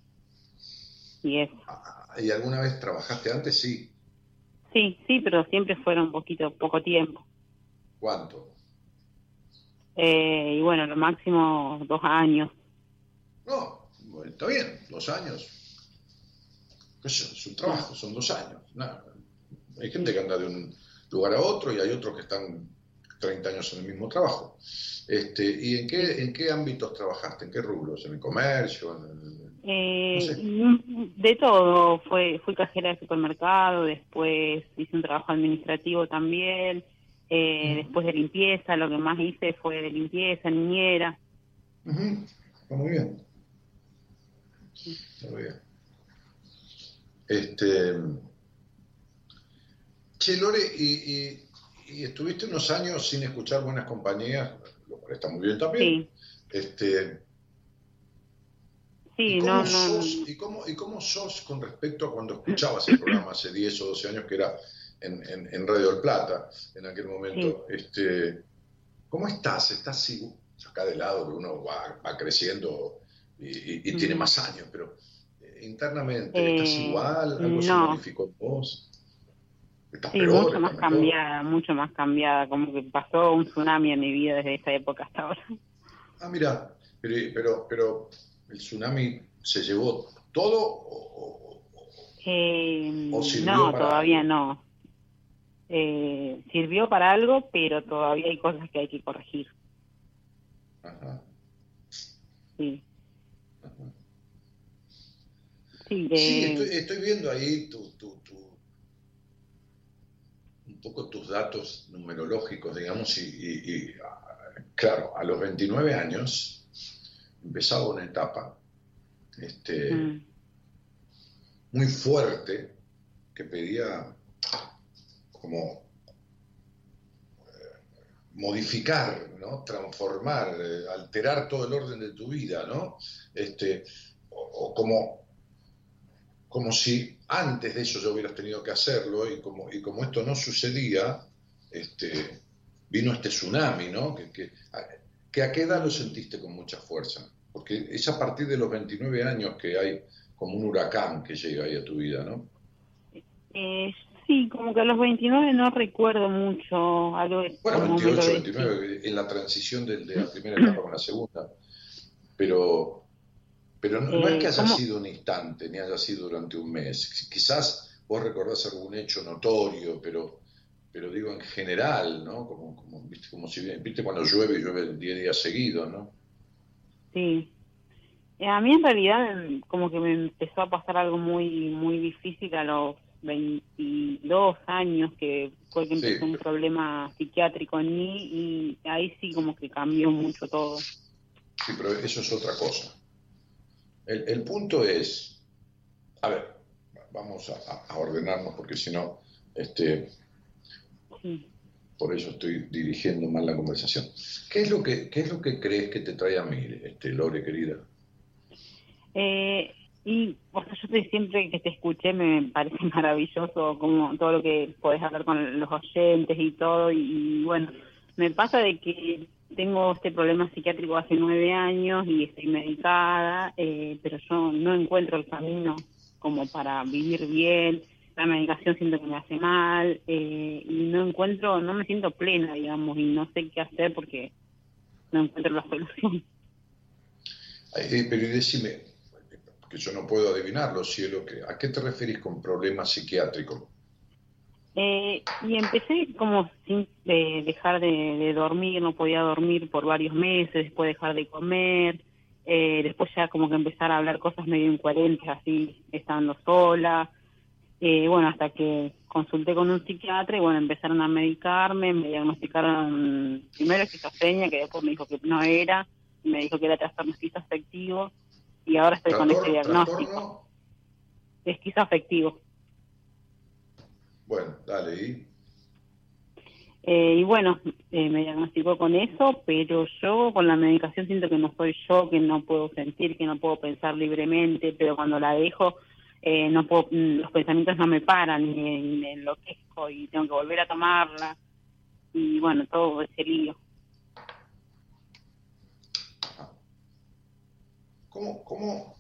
E: y eso.
C: ¿Y alguna vez trabajaste antes? Sí.
E: Sí, sí, pero siempre fueron un poquito, poco tiempo.
C: ¿Cuánto?
E: Eh, y bueno, lo máximo dos años.
C: No, bueno, está bien, dos años. ¿Qué sé yo? Es un trabajo, son dos años. Nada. Hay gente que anda de un lugar a otro y hay otros que están 30 años en el mismo trabajo. Este, ¿Y en qué, en qué ámbitos trabajaste? ¿En qué rubros? ¿En el comercio? ¿En el-
E: Eh,
C: No sé.
E: mm, De todo, fue, fui cajera de supermercado, después hice un trabajo administrativo también, eh, después de limpieza, lo que más hice fue de limpieza, niñera.
C: Está muy bien. Está muy bien. Este, che, Lore, y, y- y estuviste unos años sin escuchar buenas compañías, lo cual está muy bien también.
E: Sí,
C: Este,
E: Sí,
C: ¿Y cómo,
E: no, no.
C: sos, y, cómo, ¿Y cómo sos con respecto a cuando escuchabas el programa hace 10 o 12 años que era en, en- en Radio del Plata, en aquel momento? Este, ¿Cómo estás? ¿Estás sigu- acá de lado que uno va, va creciendo y, y- y tiene
E: Mm.
C: más años, pero eh, internamente, ¿estás
E: Eh,
C: igual? ¿Algo se
E: no.
C: modificó en vos? ¿Estás
E: Sí, mucho
C: ¿Estás
E: más cambiada, mucho más cambiada, como que pasó un tsunami en mi vida desde esa época hasta ahora.
C: Ah, mira, pero, pero, pero el tsunami se llevó todo o-
E: Eh,
C: ¿O sirvió
E: no,
C: para
E: todavía no. Eh, sirvió para algo, pero todavía hay cosas que hay que corregir.
C: Ajá,
E: Sí,
C: ajá.
E: sí,
C: Sí,
E: eh,
C: estoy, estoy viendo ahí tu, tu- poco tus datos numerológicos, digamos, y, y- y, ah, claro, a los 29 años empezaba una etapa este,
E: mm,
C: muy fuerte que pedía como eh, modificar, ¿no? transformar, eh, alterar todo el orden de tu vida, ¿no? Este, o, o como, como si antes de eso yo hubieras tenido que hacerlo y como, y como esto no sucedía, este, vino este tsunami, ¿no? Que, que, a, que a qué edad lo sentiste con mucha fuerza, porque es a partir de los 29 años que hay como un huracán que llega ahí a tu vida, ¿no?
E: eh, sí, como que a los 29 no recuerdo mucho algo de
C: Bueno,
E: como me lo
C: 28,
E: decís.
C: 29, en la transición de, de la primera etapa con la segunda. Pero, pero no, no es
E: Eh,
C: que haya
E: ¿cómo?
C: sido un instante, ni haya sido durante un mes. Quizás vos recordás algún hecho notorio, pero, pero digo en general, ¿no? Como, como, ¿viste? como si, viste cuando llueve, llueve 10 días seguidos, ¿no?
E: Sí. Eh, A mí en realidad como que me empezó a pasar algo muy muy difícil a los 22 años que fue que
C: Sí.
E: empezó un problema psiquiátrico en mí y ahí sí como que cambió mucho todo.
C: Sí, pero eso es otra cosa. El, el punto es, a ver, vamos a, a- ordenarnos porque si no, este,
E: Sí.
C: por eso estoy dirigiendo mal la conversación. ¿Qué es lo que, qué es lo que crees que te trae a mí, este, Lore, querida?
E: Eh, y o sea, yo te- siempre que te escuché me parece maravilloso como todo lo que podés hablar con los oyentes y todo y, y bueno, me pasa de que tengo este problema psiquiátrico hace nueve años y estoy medicada, eh, pero yo no encuentro el camino como para vivir bien, la medicación siento que me hace mal eh, y no encuentro, no me siento plena, digamos, y no sé qué hacer porque no encuentro la solución.
C: Eh, pero y decime, que yo no puedo adivinarlo, cielo, que, ¿a qué te referís con problema psiquiátrico?
E: Eh, y empecé como sin eh, dejar de, de dormir, no podía dormir por varios meses, después dejar de comer, eh, después ya como que empezar a hablar cosas medio incoherentes así, estando sola. Eh, bueno, hasta que consulté con un psiquiatra y bueno, empezaron a medicarme, me diagnosticaron primero esquizofrenia, que después me dijo que no era, me dijo que era trastorno esquizoafectivo, y ahora estoy con
C: ¿Trastorno?
E: diagnóstico, esquizoafectivo.
C: Bueno, dale, ¿y?
E: Eh, y bueno, eh, me diagnosticó con eso, pero yo con la medicación siento que no soy yo, que no puedo sentir, que no puedo pensar libremente, pero cuando la dejo, eh, no puedo, mm, los pensamientos no me paran, y me, me enloquezco y tengo que volver a tomarla. Y bueno, todo ese lío.
C: ¿Cómo, cómo,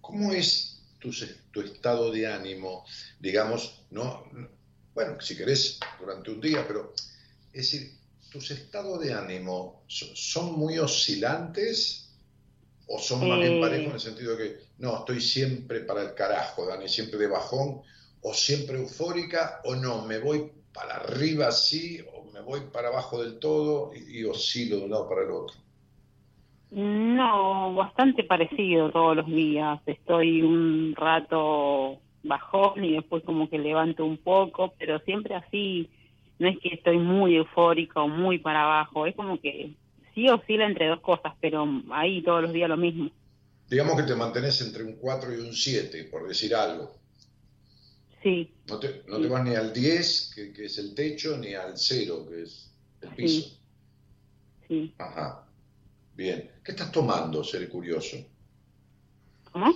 C: cómo es tu, tu estado de ánimo, digamos, no- bueno, si querés durante un día, pero es decir, tus estados de ánimo so- son muy oscilantes o son más bien
E: Eh.
C: parejos en el sentido de que no, estoy siempre para el carajo, Dani, siempre de bajón, o siempre eufórica, o no, me voy para arriba así, o me voy para abajo del todo y, y oscilo de un lado para el otro.
E: No, bastante parecido todos los días. Estoy un rato bajón y después como que levanto un poco, pero siempre así. No es que estoy muy eufórica o muy para abajo. Es como que sí oscila entre dos cosas, pero ahí todos los días lo mismo.
C: Digamos que te mantenés entre un 4 y un 7, por decir algo.
E: Sí,
C: No te, no te vas ni al 10, que, que es el techo, ni al 0, que es el piso.
E: sí.
C: Ajá. Bien. ¿Qué estás tomando, ser curioso?
E: ¿Cómo?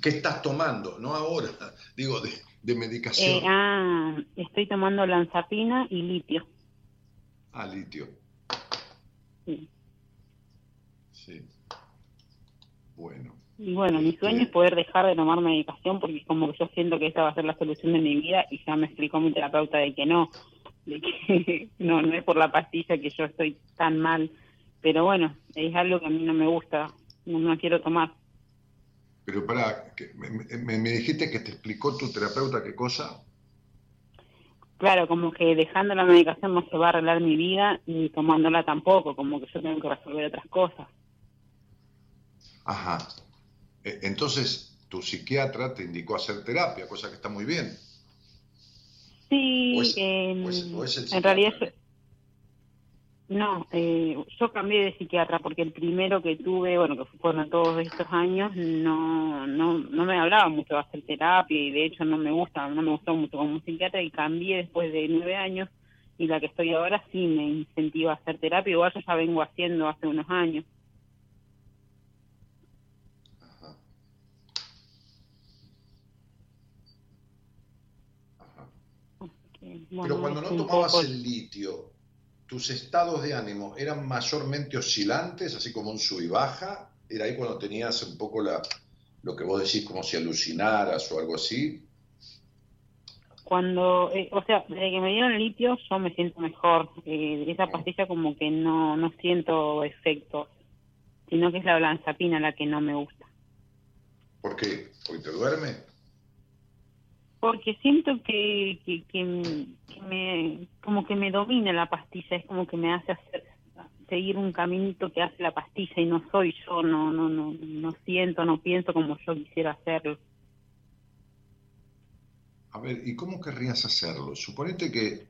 C: ¿Qué estás tomando? No ahora, digo, de, de medicación.
E: Eh, ah, estoy tomando lanzapina y litio.
C: Ah, litio.
E: Sí.
C: Sí. Bueno.
E: Y bueno, mi sueño es poder dejar de tomar medicación porque como que yo siento que esa va a ser la solución de mi vida y ya me explicó mi terapeuta de que no, de que no, no es por la pastilla que yo estoy tan mal, pero bueno, es algo que a mí no me gusta, no, no quiero tomar.
C: Pero para, me, me, me dijiste que te explicó tu terapeuta qué cosa.
E: Claro, como que dejando la medicación no se va a arreglar mi vida y tomándola tampoco, como que yo tengo que resolver otras cosas.
C: Ajá. E- Entonces, tu psiquiatra te indicó hacer terapia, cosa que está muy bien.
E: Sí,
C: O es- o es- o es
E: en realidad no, eh, yo cambié de psiquiatra porque el primero que tuve, bueno, que fueron todos estos años, no, no, no me hablaba mucho de hacer terapia y de hecho no me gusta, no me gustó mucho como psiquiatra y cambié después de nueve años y la que estoy ahora sí me incentiva a hacer terapia, igual yo ya vengo haciendo hace unos años.
C: Ajá. Pero cuando no tomabas
E: poco-
C: el litio, ¿tus estados de ánimo eran mayormente oscilantes, así como un sub y baja? ¿Era ahí cuando tenías un poco la, lo que vos decís como si alucinaras o algo así?
E: Cuando, eh, o sea, desde que me dieron el litio yo me siento mejor. Eh, esa pastilla como que no, no siento efectos, sino que es la olanzapina la que no me gusta.
C: ¿Por qué? ¿Porque te duerme?
E: Porque siento que, que, que, que me, como que me domina la pastilla, es como que me hace hacer, seguir un caminito que hace la pastilla y no soy yo, no, no, no, no siento, no pienso como yo quisiera hacerlo.
C: A ver, ¿y cómo querrías hacerlo? Suponete que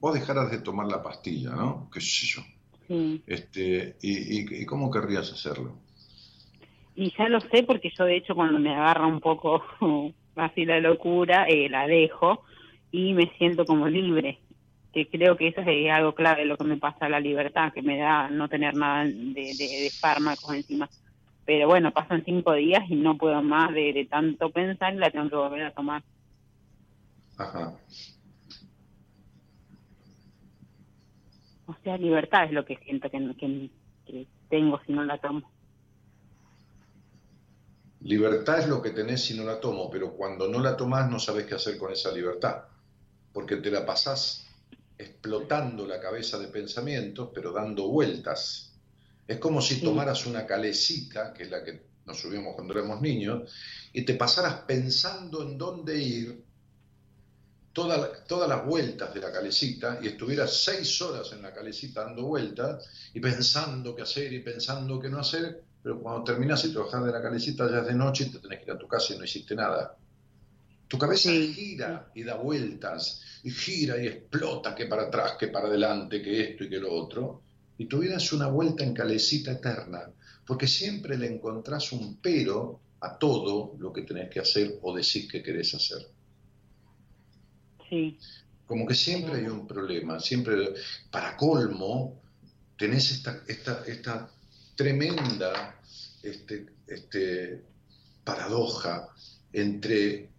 C: vos dejaras de tomar la pastilla, ¿no? ¿Qué sé yo?
E: Sí.
C: Este, y, y- y cómo querrías hacerlo?
E: Y ya lo sé porque yo de hecho cuando me agarra un poco así la locura, eh, la dejo y me siento como libre. Que creo que eso es algo clave lo que me pasa la libertad, que me da no tener nada de, de, de fármacos encima. Pero bueno, pasan cinco días y no puedo más de, de tanto pensar y la tengo que volver a tomar.
C: Ajá.
E: O sea, libertad es lo que siento que, que, que tengo si no la tomo.
C: Libertad es lo que tenés si no la tomo, pero cuando no la tomás no sabés qué hacer con esa libertad, porque te la pasás explotando la cabeza de pensamientos, pero dando vueltas. Es como si tomaras una calecita, que es la que nos subimos cuando éramos niños, y te pasaras pensando en dónde ir toda todas las vueltas de la calecita y estuvieras seis horas en la calecita dando vueltas y pensando qué hacer y pensando qué no hacer, pero cuando terminas y te bajás de la calecita ya es de noche y te tenés que ir a tu casa y no hiciste nada. Tu cabeza gira y da vueltas, y gira y explota que para atrás, que para adelante, que esto y que lo otro, y tu vida es una vuelta en calecita eterna, porque siempre le encontrás un pero a todo lo que tenés que hacer o decís que querés hacer.
E: Sí,
C: Como que siempre hay un problema, siempre, para colmo, tenés esta, esta, esta tremenda este, este, paradoja entre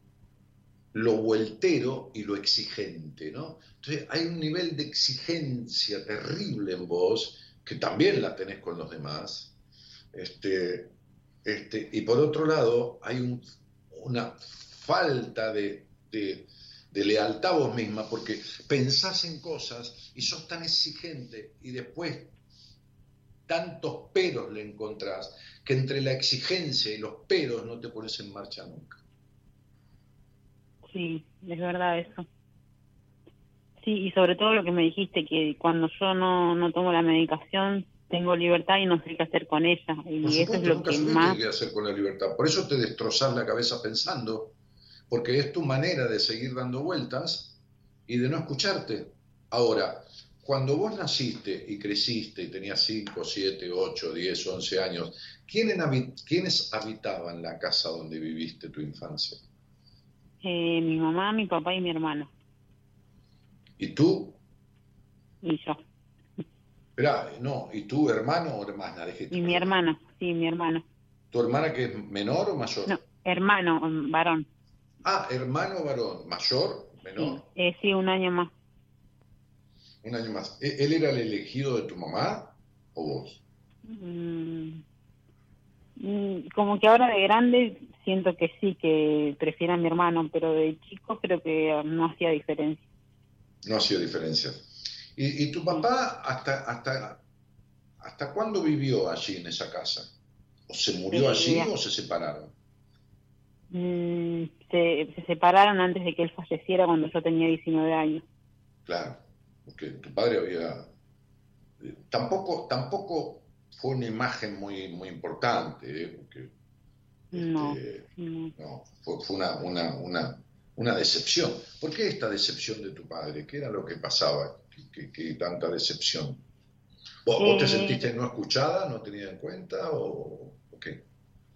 C: lo vueltero y lo exigente, ¿no? Entonces hay un nivel de exigencia terrible en vos, que también la tenés con los demás, este, este, y por otro lado hay un- una falta de, de- de lealtad a vos misma, porque pensás en cosas y sos tan exigente y después tantos peros le encontrás, que entre la exigencia y los peros no te pones en marcha nunca.
E: sí, es verdad eso. Sí, y sobre todo lo que me dijiste, que cuando yo no, no tomo la medicación, tengo libertad y no sé qué hacer con ella. Y
C: Por
E: eso es
C: supuesto,
E: lo
C: nunca
E: que más...
C: qué hacer con la libertad. Por eso te destrozás la cabeza pensando, porque es tu manera de seguir dando vueltas y de no escucharte. Ahora, cuando vos naciste y creciste y tenías 5, 7, 8, 10, 11 años, ¿quiénes, habi- ¿quiénes habitaban la casa donde viviste tu infancia?
E: Eh, mi mamá, mi papá y mi hermano.
C: ¿Y tú?
E: Y yo.
C: Esperá, no, ¿y tú hermano o hermana? Dejé
E: Y mi hermano, sí, mi hermano.
C: ¿Tu hermana que es menor o mayor?
E: No, hermano, varón.
C: Ah, hermano varón, mayor, menor.
E: Sí, eh, sí, un año más.
C: Un año más. ¿E- ¿Él era el elegido de tu mamá o vos?
E: Mm, mm, como que ahora de grande siento que sí, que prefiero a mi hermano, pero de chico creo que no hacía diferencia.
C: No hacía diferencia. ¿Y, y tu papá hasta, hasta, hasta cuándo vivió allí en esa casa? ¿O se murió
E: Sí,
C: allí
E: ya.
C: o se separaron?
E: Mm, se, se separaron antes de que él falleciera cuando yo tenía 19 años.
C: Claro, porque tu padre había... eh, Tampoco, tampoco fue una imagen muy, muy importante, ¿eh? porque
E: No,
C: este,
E: no.
C: no, fue, fue una, una, una, una decepción. ¿Por qué esta decepción de tu padre? ¿Qué era lo que pasaba? ¿Qué, qué- qué tanta decepción? ¿Vos, vos te
E: Eh,
C: sentiste no escuchada, no tenida en cuenta o, o qué?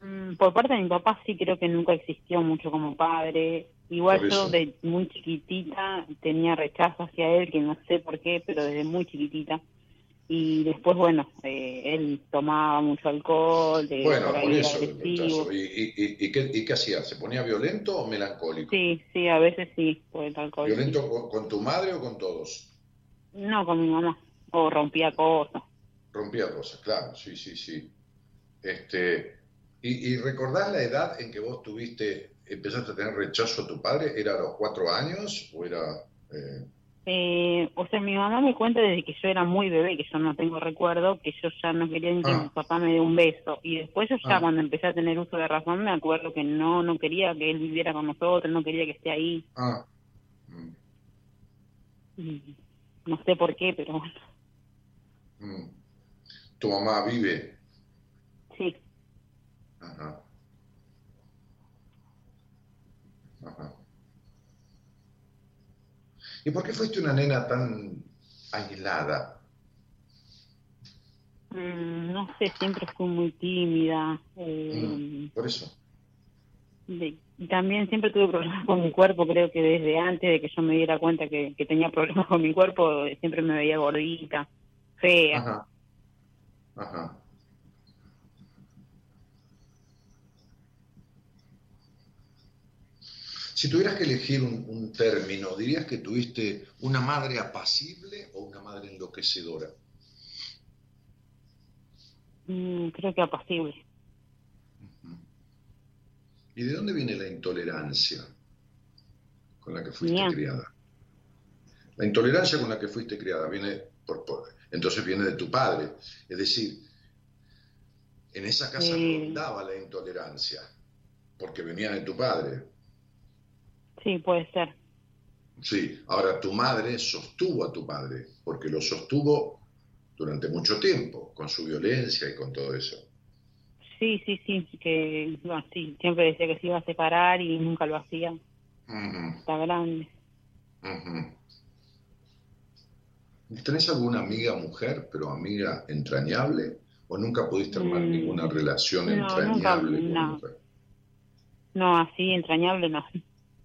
E: Mm, Por parte de mi papá sí creo que nunca existió mucho como padre. Igual yo de muy chiquitita tenía rechazo hacia él, que no sé por qué, pero desde muy chiquitita. Y después, bueno, eh, él tomaba mucho alcohol, de,
C: Bueno,
E: por
C: eso el
E: agresivo.
C: rechazo. ¿Y, y, y, y qué, y qué hacía? ¿Se ponía violento o melancólico?
E: Sí, sí, a veces sí, por el alcohol. sí.
C: ¿Violento con, con tu madre o con todos?
E: No, con mi mamá. O rompía cosas.
C: Rompía cosas, claro, sí, sí, sí. Este, y, y recordás la edad en que vos tuviste, empezaste a tener rechazo a tu padre? ¿Era a los cuatro años o era... eh,
E: Eh, o sea, mi mamá me cuenta desde que yo era muy bebé, que yo no tengo recuerdo, que yo ya no quería ni que
C: Ah.
E: mi papá me dé un beso. Y después yo ya
C: Ah.
E: cuando empecé a tener uso de razón me acuerdo que no, no quería que él viviera con nosotros, no quería que esté ahí.
C: ah, mm,
E: Y No sé por qué, pero bueno,
C: mm. ¿Tu mamá vive?
E: sí.
C: Ajá. Ajá. ¿Y por qué fuiste una nena tan aislada?
E: Mm, no sé, siempre fui muy tímida. eh,
C: Por eso.
E: de- también siempre tuve problemas con mi cuerpo, creo que desde antes de que yo me diera cuenta que, que tenía problemas con mi cuerpo, siempre me veía gordita, fea.
C: Ajá. Ajá. Si tuvieras que elegir un, un término, ¿dirías que tuviste una madre apacible o una madre enloquecedora?
E: Mm, creo que apacible.
C: ¿Y de dónde viene la intolerancia con la que fuiste criada? La intolerancia con la que fuiste criada viene por, por- entonces viene de tu padre. Es decir, en esa casa
E: Sí.
C: rondaba la intolerancia, porque venía de tu padre.
E: Sí, puede ser.
C: Sí, ahora tu madre sostuvo a tu padre, porque lo sostuvo durante mucho tiempo, con su violencia y con todo eso.
E: Sí, sí, sí, que sí, siempre decía que se iba a separar y nunca lo hacía. Está grande.
C: ujú. ¿Tenés alguna amiga mujer, pero amiga entrañable? ¿O nunca pudiste armar
E: Mm,
C: ninguna relación
E: no,
C: entrañable
E: nunca,
C: con
E: no.
C: mujer?
E: No, así entrañable no.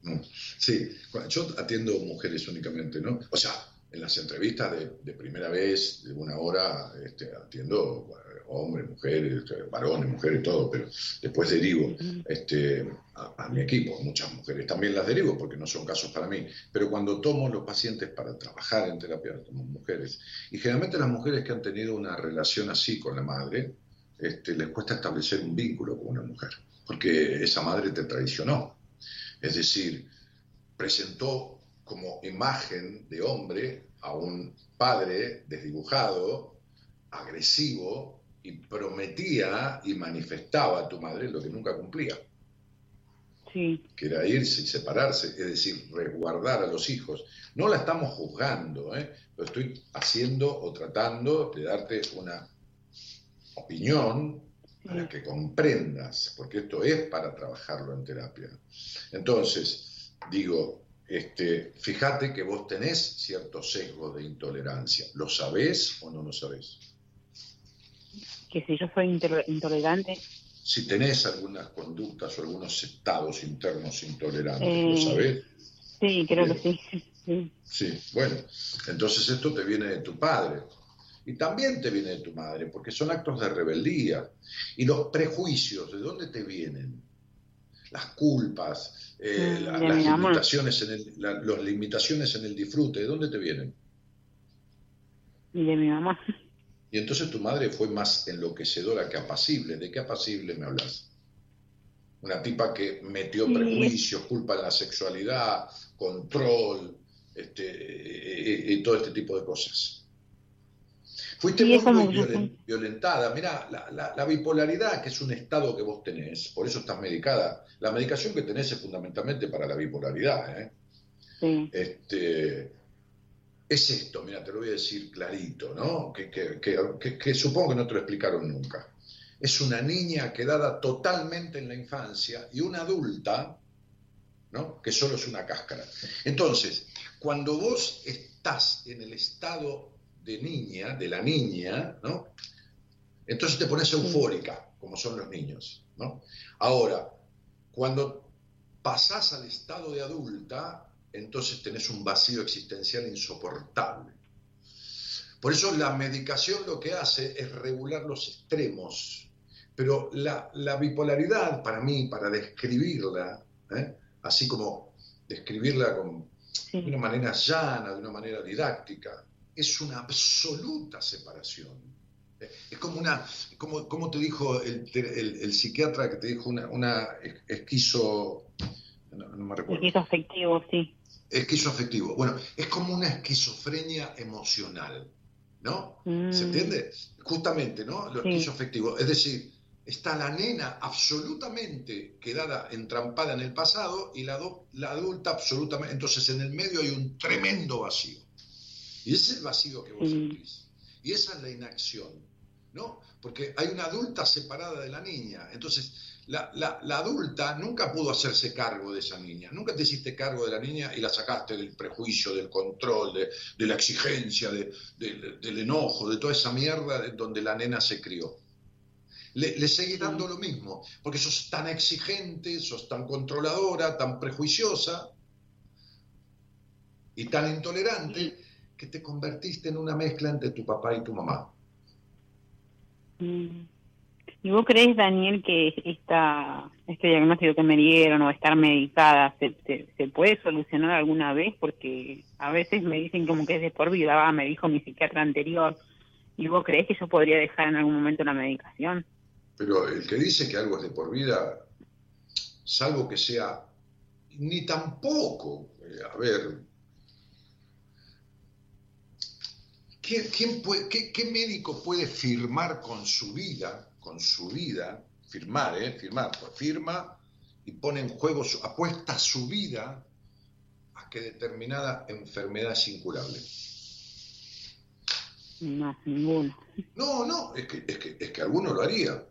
C: Mm. Sí, yo atiendo mujeres únicamente, ¿no? O sea, en las entrevistas de, de primera vez, de una hora, este, atiendo bueno, hombres, mujeres, este, varones, mujeres, todo, pero después derivo este, a, a mi equipo, muchas mujeres. También las derivo porque no son casos para mí, pero cuando tomo los pacientes para trabajar en terapia, tomo mujeres. Y generalmente las mujeres que han tenido una relación así con la madre, este, les cuesta establecer un vínculo con una mujer, porque esa madre te traicionó. Es decir, presentó como imagen de hombre a un padre desdibujado, agresivo, y prometía y manifestaba a tu madre lo que nunca cumplía,
E: Sí,
C: que era irse y separarse, es decir, resguardar a los hijos. No la estamos juzgando, ¿eh? lo estoy haciendo o tratando de darte una opinión para que comprendas, porque esto es para trabajarlo en terapia. Entonces, digo, este, fíjate que vos tenés ciertos sesgos de intolerancia. ¿Lo sabés o no lo sabés?
E: que si yo soy intol- intolerante,
C: Si tenés algunas conductas o algunos estados internos intolerantes,
E: Eh,
C: ¿lo sabés?
E: sí, creo que sí. sí.
C: Sí, bueno, entonces esto te viene de tu padre. Y también te viene de tu madre, porque son actos de rebeldía. Y los prejuicios, ¿de dónde te vienen? Las culpas, eh, la-
E: de
C: las, limitaciones en el, la- limitaciones en el disfrute, ¿de dónde te vienen?
E: Y de mi mamá.
C: Y entonces tu madre fue más enloquecedora que apacible. ¿De qué apacible me hablas? Una tipa que metió
E: Sí.
C: prejuicios, culpa en la sexualidad, control, este, eh, eh, y todo este tipo de cosas. Fuiste
E: Sí,
C: muy, violen- violentada. Mira, la, la- la bipolaridad, que es un estado que vos tenés, por eso estás medicada. La medicación que tenés es fundamentalmente para la bipolaridad. ¿eh?
E: Sí.
C: Este, es esto, mira, te lo voy a decir clarito, ¿no? Que, que- que- que- que supongo que no te lo explicaron nunca. Es una niña quedada totalmente en la infancia y una adulta, ¿no? Que solo es una cáscara. Entonces, cuando vos estás en el estado de niña, de la niña, ¿no? Entonces te pones eufórica, como son los niños, ¿no? Ahora, cuando pasás al estado de adulta, entonces tenés un vacío existencial insoportable. Por eso la medicación lo que hace es regular los extremos. Pero la, la bipolaridad, para mí, para describirla, ¿eh? así como describirla con, de una manera llana, de una manera didáctica, es una absoluta separación. Es como una, como, como te dijo el, el- el psiquiatra que te dijo una, una esquizo, no, no me recuerdo,
E: Esquizo afectivo, sí.
C: esquizoafectivo. Bueno, es como una esquizofrenia emocional, ¿no?
E: Mm.
C: ¿Se entiende? Justamente, ¿no? Lo
E: Sí.
C: esquizoafectivo. Es decir, está la nena absolutamente quedada entrampada en el pasado y la, la adulta absolutamente. Entonces, en el medio hay un tremendo vacío. Y ese es el vacío que vos sentís. Y esa es la inacción, ¿no? Porque hay una adulta separada de la niña. Entonces, la, la- la adulta nunca pudo hacerse cargo de esa niña. Nunca te hiciste cargo de la niña y la sacaste del prejuicio, del control, de, de la exigencia, de- de- del enojo, de toda esa mierda de donde la nena se crió. Le, le seguís dando lo mismo, porque sos tan exigente, sos tan controladora, tan prejuiciosa y tan intolerante que te convertiste en una mezcla entre tu papá y tu mamá.
E: Mm. ¿Y vos crees, Daniel, que esta, este diagnóstico que me dieron o estar medicada se, se, se puede solucionar alguna vez? Porque a veces me dicen como que es de por vida, va, me dijo mi psiquiatra anterior. ¿Y vos crees que yo podría dejar en algún momento la medicación?
C: Pero el que dice que algo es de por vida, salvo que sea ni tampoco, eh, a ver, ¿quién, quién puede- qué, qué médico puede firmar con su vida, con su vida, firmar, eh, firmar, pues firma y pone en juego, su- apuesta su vida a que determinada enfermedad es incurable?
E: No, ninguno.
C: No, no, es que, es que, es que alguno lo haría.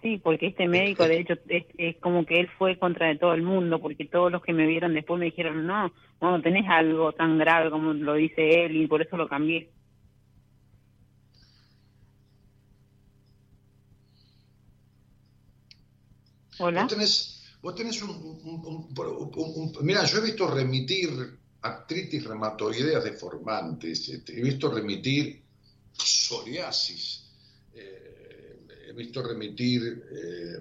E: Sí, porque este médico, de hecho, es, es como que él fue contra de todo el mundo, porque todos los que me vieron después me dijeron, no, no, tenés algo tan grave como lo dice él y por eso lo cambié. Hola.
C: Vos tenés, vos tenés un, un- un- un- un- Mira, yo he visto remitir artritis reumatoideas deformantes, este, he visto remitir psoriasis, visto remitir eh,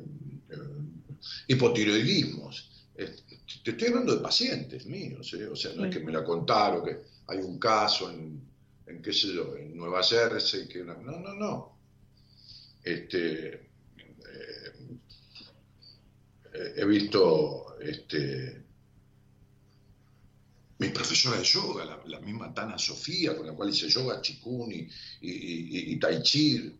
C: hipotiroidismos. Eh, te estoy hablando de pacientes míos, eh, o sea, no es que me la contaron, que hay un caso en, en qué sé yo, en Nueva Jersey, que una- no, no, no. Este, eh, he visto este, mi profesora de yoga, la, la misma Tana Sofía, con la cual hice yoga, chikun y, y, y- y tai chi,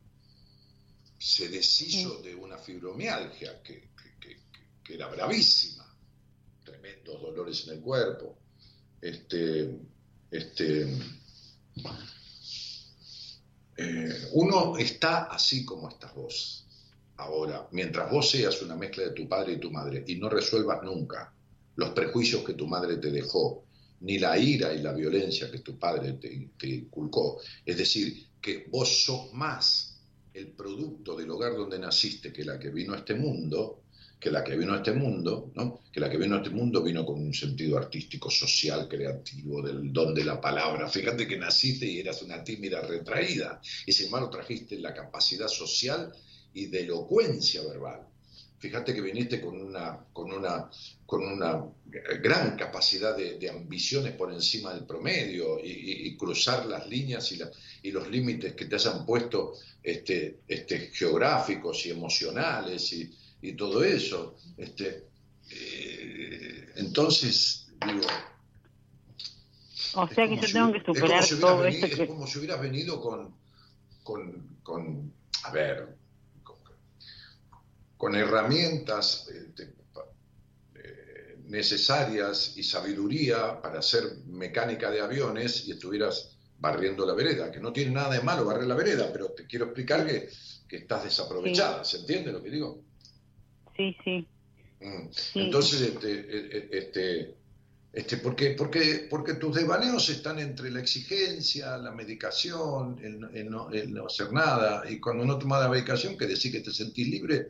C: se deshizo de una fibromialgia que, que- que- que era bravísima, tremendos dolores en el cuerpo. Este, este, eh, uno está así como estás vos. Ahora, mientras vos seas una mezcla de tu padre y tu madre y no resuelvas nunca los prejuicios que tu madre te dejó, ni la ira y la violencia que tu padre te, te inculcó, es decir, que vos sos más el producto del hogar donde naciste que la que vino a este mundo, que la que vino a este mundo, que la que vino a este mundo vino con un sentido artístico, social, creativo, del don de la palabra. Fíjate que naciste y eras una tímida retraída, y sin embargo trajiste la capacidad social y de elocuencia verbal. Fíjate que viniste con una, con una, con una gran capacidad de, ambiciones por encima del promedio y, cruzar las líneas y, y, los límites que te hayan puesto este, este, geográficos y emocionales y, y todo eso. Este, eh, entonces, digo...
E: O sea que yo tengo que superar todo
C: esto. Es como si hubieras venido con, con, con a ver, con, herramientas este, eh, necesarias y sabiduría para hacer mecánica de aviones y estuvieras barriendo la vereda, que no tiene nada de malo barrer la vereda, pero te quiero explicar que, que estás desaprovechada, ¿se entiende lo que digo?
E: sí, sí.
C: Mm. Entonces, este, e, e, este, este, porque, porque, porque tus devaneos están entre la exigencia, la medicación, el, no, hacer nada, y cuando no tomas la medicación, que decir que te sentís libre,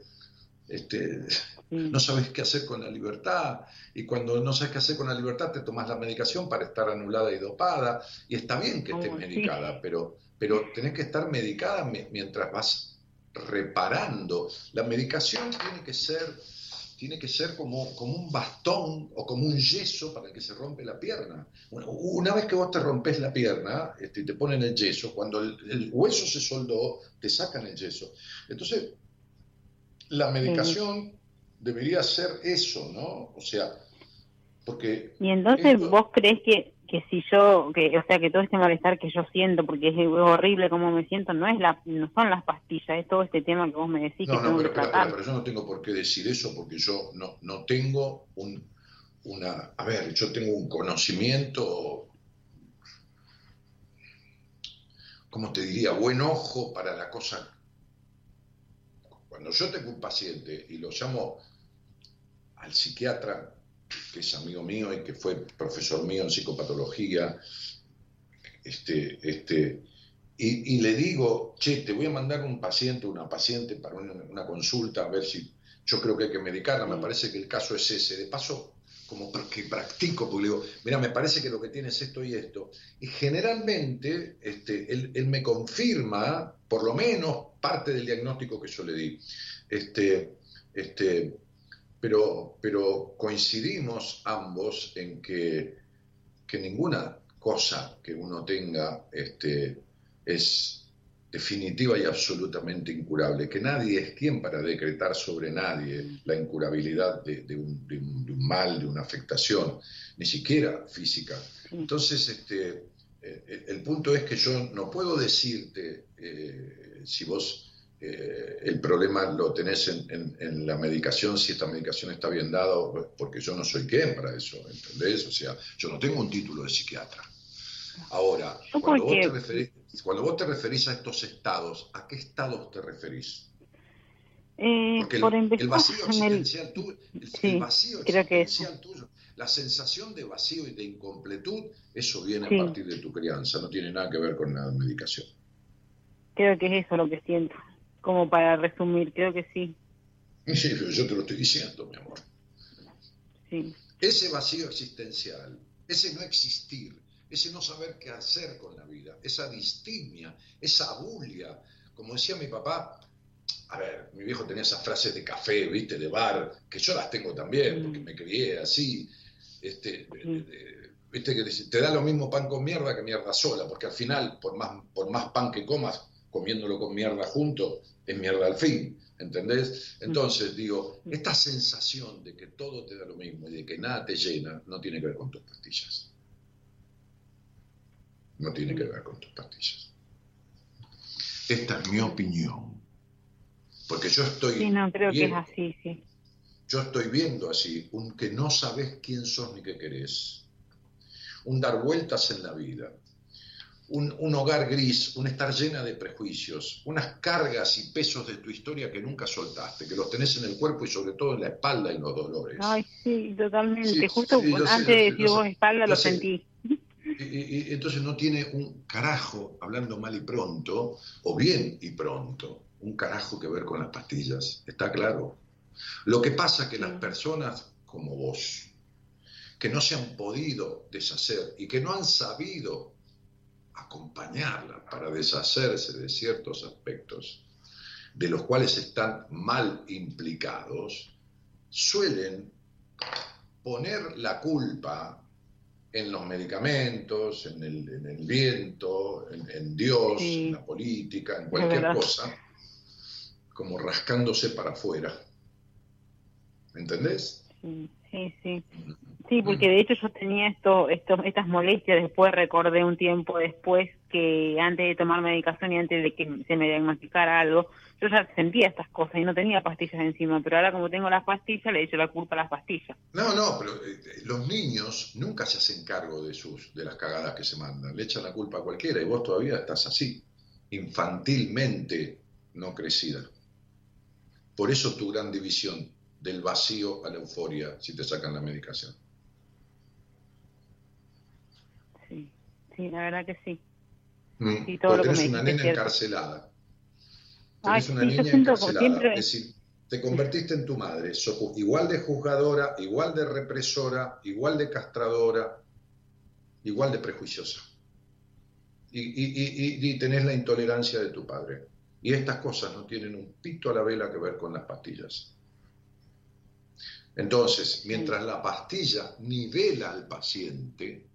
C: este, no sabes qué hacer con la libertad, y cuando no sabes qué hacer con la libertad, te tomas la medicación para estar anulada y dopada, y está bien que estés medicada, pero, pero tenés que estar medicada mientras vas reparando. La medicación tiene que ser, tiene que ser como, como un bastón o como un yeso para el que se rompe la pierna. una vez que vos te rompes la pierna este, te ponen el yeso, cuando el, hueso se soldó, te sacan el yeso. Entonces, la medicación debería ser eso, ¿no? O sea, porque...
E: Y entonces vos crees que que si yo, que, o sea, que todo este malestar que yo siento, porque es horrible como me siento, no es la, no son las pastillas, es todo este tema que vos me decís
C: no,
E: que
C: no, pero, pero, yo no tengo por qué decir eso, porque yo no, no tengo un, una, a ver, yo tengo un conocimiento, ¿cómo te diría? Buen ojo para la cosa. Cuando yo tengo un paciente y lo llamo al psiquiatra, que es amigo mío y que fue profesor mío en psicopatología, este, este, y, le digo, che, te voy a mandar un paciente, una paciente para una, consulta, a ver si yo creo que hay que medicarla, me parece que el caso es ese. De paso, como que practico, porque le digo, mira, me parece que lo que tiene es esto y esto. Y generalmente este, él, él, me confirma, por lo menos, parte del diagnóstico que yo le di. Este, este, pero, pero coincidimos ambos en que, que ninguna cosa que uno tenga este, es definitiva y absolutamente incurable, que nadie es quien para decretar sobre nadie la incurabilidad de, un, de, un, mal, de una afectación, ni siquiera física. Entonces, este, eh, el punto es que yo no puedo decirte eh, si vos eh, el problema lo tenés en, la medicación, si esta medicación está bien dada, porque yo no soy quien para eso, ¿entendés? O sea, yo no tengo un título de psiquiatra. Ahora, cuando vos, te referís, cuando vos te referís a estos estados, ¿a qué estados te referís?
E: Eh, porque el,
C: vacío existencial, tuyo, el, vacío existencial tuyo, la sensación de vacío y de incompletud, eso viene a partir de tu crianza, no tiene nada que ver con la medicación.
E: Creo que es eso lo que siento como para resumir, creo que sí.
C: Sí, pero yo te lo estoy diciendo, mi amor.
E: Sí.
C: Ese vacío existencial, ese no existir, ese no saber qué hacer con la vida, esa distimia, esa abulia, como decía mi papá, a ver, mi viejo tenía esas frases de café, viste, de bar, que yo las tengo también, porque mm. me crié así, este, viste que te da lo mismo pan con mierda que mierda sola, porque al final, por más, por más pan que comas, comiéndolo con mierda junto, es mierda al fin, ¿entendés? Entonces, digo, esta sensación de que todo te da lo mismo y de que nada te llena, no tiene que ver con tus pastillas. No tiene que ver con tus pastillas. Esta es mi opinión. Porque yo estoy.
E: Sí, no, creo que es así, sí.
C: Yo estoy viendo así, un que no sabes quién sos ni qué querés. Un dar vueltas en la vida un, hogar gris, un estar llena de prejuicios, unas cargas y pesos de tu historia que nunca soltaste, que los tenés en el cuerpo y sobre todo en la espalda y los dolores.
E: Ay, sí, totalmente. Justo antes de decir vos espalda lo, sentí.
C: Y, entonces no tiene un carajo, hablando mal y pronto, o bien y pronto, un carajo que ver con las pastillas, está claro. Lo que pasa es que las personas como vos, que no se han podido deshacer y que no han sabido acompañarla para deshacerse de ciertos aspectos de los cuales están mal implicados, suelen poner la culpa en los medicamentos, en el, viento, en, Dios, en la política, en cualquier cosa, como rascándose para afuera. ¿Entendés?
E: Sí, sí. Sí, porque de hecho yo tenía esto, esto, estas molestias, después recordé un tiempo después que antes de tomar medicación y antes de que se me diagnosticara algo, yo ya sentía estas cosas y no tenía pastillas encima, pero ahora como tengo las pastillas le echo la culpa a las pastillas.
C: No, no, pero eh, los niños nunca se hacen cargo de sus de las cagadas que se mandan, le echan la culpa a cualquiera y vos todavía estás así, infantilmente no crecida. Por eso tu gran división del vacío a la euforia si te sacan la medicación.
E: Sí, sí, la verdad que sí.
C: Mm, sí, todo tenés una nena encarcelada. Tenés una niña encarcelada. Es decir, te convertiste en tu madre. Sos igual de juzgadora, igual de represora, igual de castradora, igual de prejuiciosa. Y, y, y, tenés la intolerancia de tu padre. Y estas cosas no tienen un pito a la vela que ver con las pastillas. Entonces, mientras la pastilla nivela al paciente,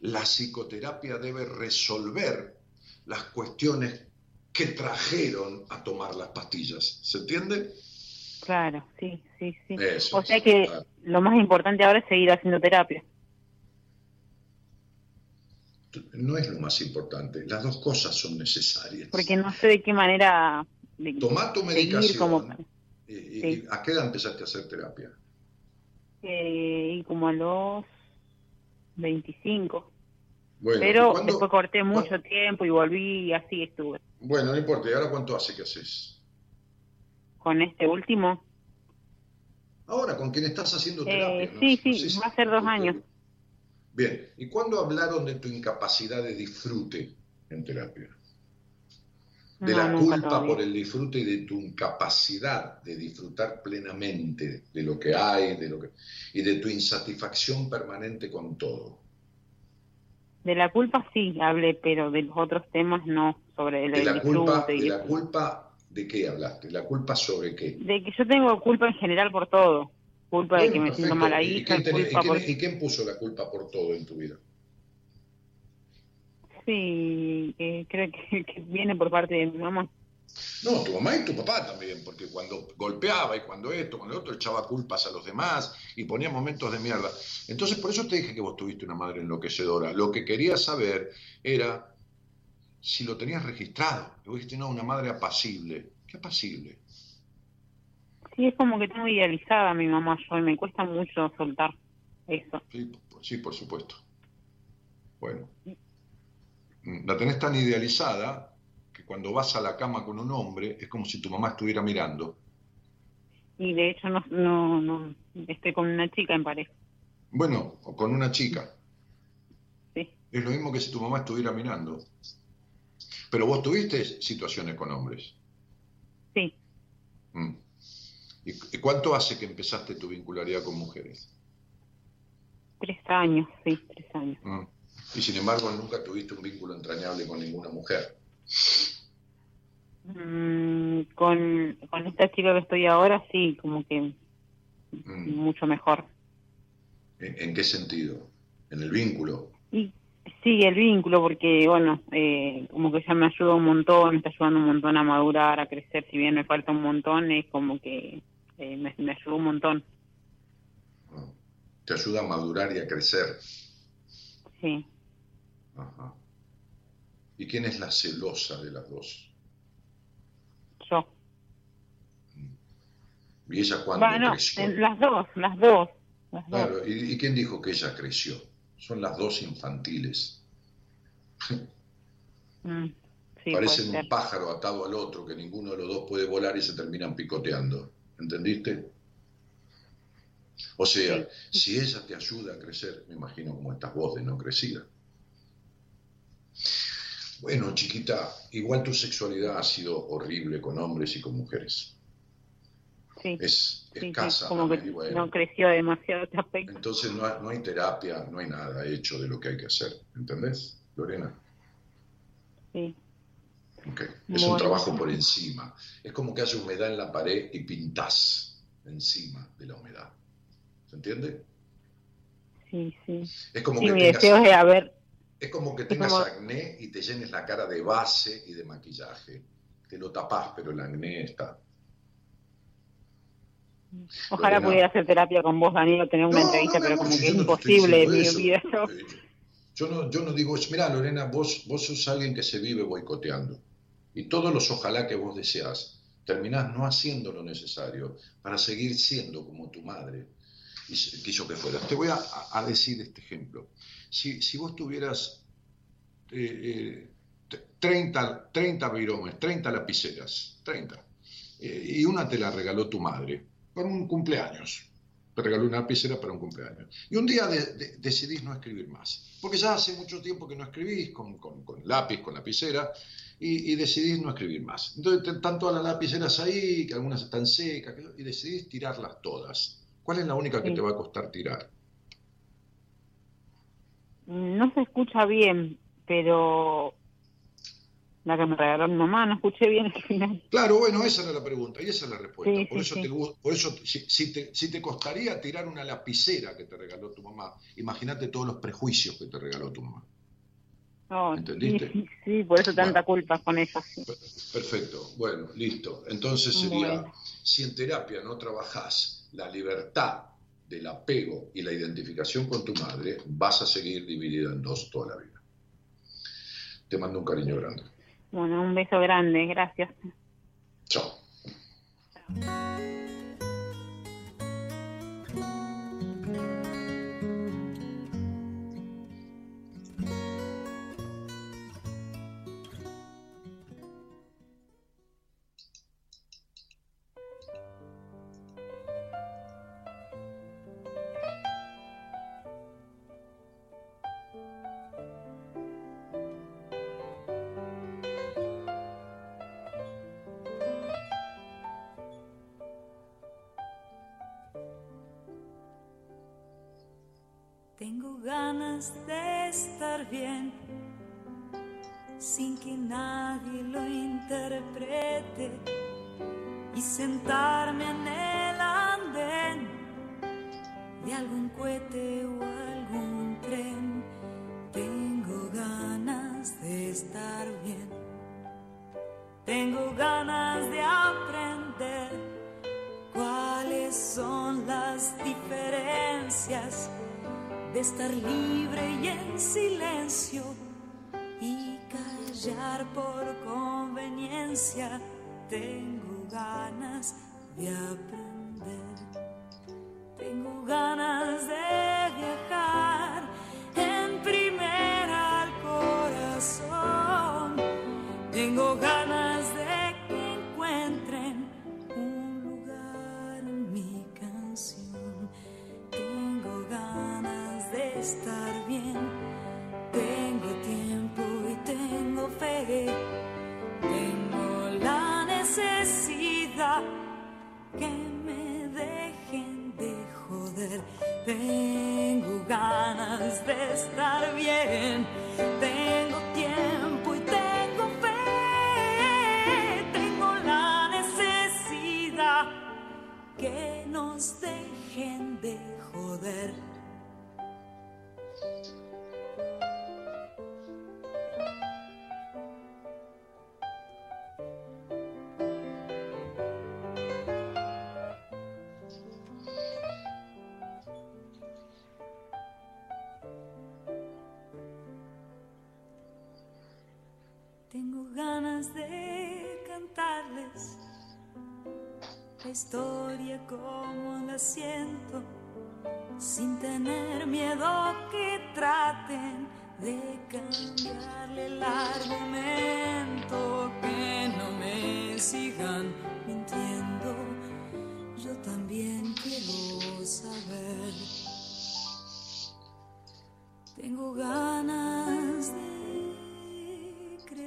C: la psicoterapia debe resolver las cuestiones que trajeron a tomar las pastillas. ¿Se entiende?
E: Claro, sí, sí, sí. o sea que lo más importante ahora es seguir haciendo terapia.
C: No es lo más importante, las dos cosas son necesarias.
E: Porque no sé de qué manera...
C: Tomar tu medicación. ¿A qué edad empezaste a hacer terapia?
E: Eh, y como a los 25. Pero después corté mucho tiempo y volví y así estuve.
C: Bueno, no importa. ¿Y ahora cuánto hace que haces?
E: Con este último.
C: Ahora, con quien estás haciendo terapia.
E: Eh, sí, sí, va a ser dos años.
C: Bien. ¿Y cuándo hablaron de tu incapacidad de disfrute en terapia? De la culpa por el disfrute y de tu incapacidad de disfrutar plenamente de lo que hay, de lo que y de tu insatisfacción permanente con todo.
E: De la culpa sí hablé, pero de los otros temas no, sobre el
C: de la culpa, ¿De la culpa de qué hablaste? ¿La culpa sobre qué?
E: De que yo tengo culpa en general por todo. Culpa de que me siento mala hija.
C: ¿Y, quién, ¿y, quién, puso la culpa por todo en tu vida?
E: Sí, creo que viene por parte de mi mamá.
C: No, tu mamá y tu papá también, porque cuando golpeaba y cuando esto, cuando el otro echaba culpas a los demás y ponía momentos de mierda. Entonces, por eso te dije que vos tuviste una madre enloquecedora. Lo que quería saber era si lo tenías registrado. Y vos dijiste, no, una madre apacible. ¿Qué apacible?
E: Sí, es como que tengo idealizada a mi mamá yo y me cuesta mucho soltar eso.
C: Sí, sí, por supuesto. Bueno. La tenés tan idealizada cuando vas a la cama con un hombre es como si tu mamá estuviera mirando.
E: Y de hecho no, no, no estoy con una chica en pareja.
C: Bueno, o con una chica.
E: Sí.
C: Es lo mismo que si tu mamá estuviera mirando. Pero vos tuviste situaciones con hombres.
E: Sí.
C: Mm. ¿Y cuánto hace que empezaste tu vincularidad con mujeres?
E: Tres años, sí, tres años. Mm.
C: Y sin embargo nunca tuviste un vínculo entrañable con ninguna mujer.
E: Mm, con, con esta chica que estoy ahora, sí, como que mm. mucho mejor.
C: ¿En, qué sentido? ¿En el vínculo?
E: Y, sí, el vínculo, porque, bueno, eh, como que ya me ayuda un montón, me está ayudando un montón a madurar, a crecer, si bien me falta un montón, es como que eh, me, me ayuda un montón.
C: Ah, te ayuda a madurar y a crecer.
E: Sí.
C: Ajá. ¿Y quién es la celosa de las dos?
E: Yo.
C: ¿Y ella cuándo bueno, creció?
E: Las dos, las dos.
C: claro, ¿Y, quién dijo que ella creció? Son las dos infantiles. Mm, Parecen un pájaro atado al otro, que ninguno de los dos puede volar y se terminan picoteando. ¿Entendiste? O sea, si ella te ayuda a crecer, me imagino como estas vos de no crecida. Bueno, chiquita, igual tu sexualidad ha sido horrible con hombres y con mujeres. es escasa.
E: como que no creció demasiado este aspecto.
C: Entonces no hay, terapia, no hay nada hecho de lo que hay que hacer, ¿entendés, Lorena?
E: Sí.
C: Es un trabajo por encima. Es como que haya humedad en la pared y pintás encima de la humedad. ¿Se entiende?
E: Sí, sí.
C: Es como
E: que
C: mi
E: tengas, deseo es haber...
C: Es como que tengas acné y te llenes la cara de base y de maquillaje. Te lo tapás, pero el acné está.
E: Ojalá pudiera hacer terapia con vos, Danilo, tener una entrevista, pero como que es imposible mi vida.
C: Yo no, yo no digo, mira Lorena, vos, vos sos alguien que se vive boicoteando. Y todos los ojalá que vos deseas, terminás no haciendo lo necesario para seguir siendo como tu madre quiso que fueras. Te voy a, decir este ejemplo. Si, si vos tuvieras eh, 30, 30 viromes, 30 lapiceras, 30, eh, y una te la regaló tu madre, para un cumpleaños, te regaló una lapicera para un cumpleaños. Y un día decidís no escribir más, porque ya hace mucho tiempo que no escribís con, con, con lápiz, con lapicera, y, decidís no escribir más. Entonces están todas las lapiceras ahí, que algunas están secas, y decidís tirarlas todas. ¿Cuál es la única que te va a costar tirar?
E: No se escucha bien, pero la que me regaló mi mamá, no escuché bien el final.
C: Claro, bueno, esa era la pregunta y esa es la respuesta. por, eso Te, por eso, si, te, si te costaría tirar una lapicera que te regaló tu mamá, imagínate todos los prejuicios que te regaló tu mamá. ¿Entendiste?
E: Sí, sí, por eso tanta culpa con eso.
C: Perfecto, bueno, listo. Entonces sería, si en terapia no trabajás la libertad del apego y la identificación con tu madre, vas a seguir dividida en dos toda la vida. Te mando un cariño grande.
E: Bueno, un beso grande, gracias.
C: Chao.
F: De estar bien sin que nadie lo interprete y sentarme en el andén de algún cohete o algún tren. Tengo ganas de estar bien, tengo ganas de aprender cuáles son las diferencias de estar libre y en silencio y callar por conveniencia. Tengo ganas de aprender, Tengo ganas de estar bien. Tengo tiempo y tengo fe. Tengo la necesidad que nos dejen de joder. Ganas de cantarles la historia como la siento sin tener miedo que traten de cambiarle el argumento, que no me sigan mintiendo. Yo también quiero saber. Tengo ganas de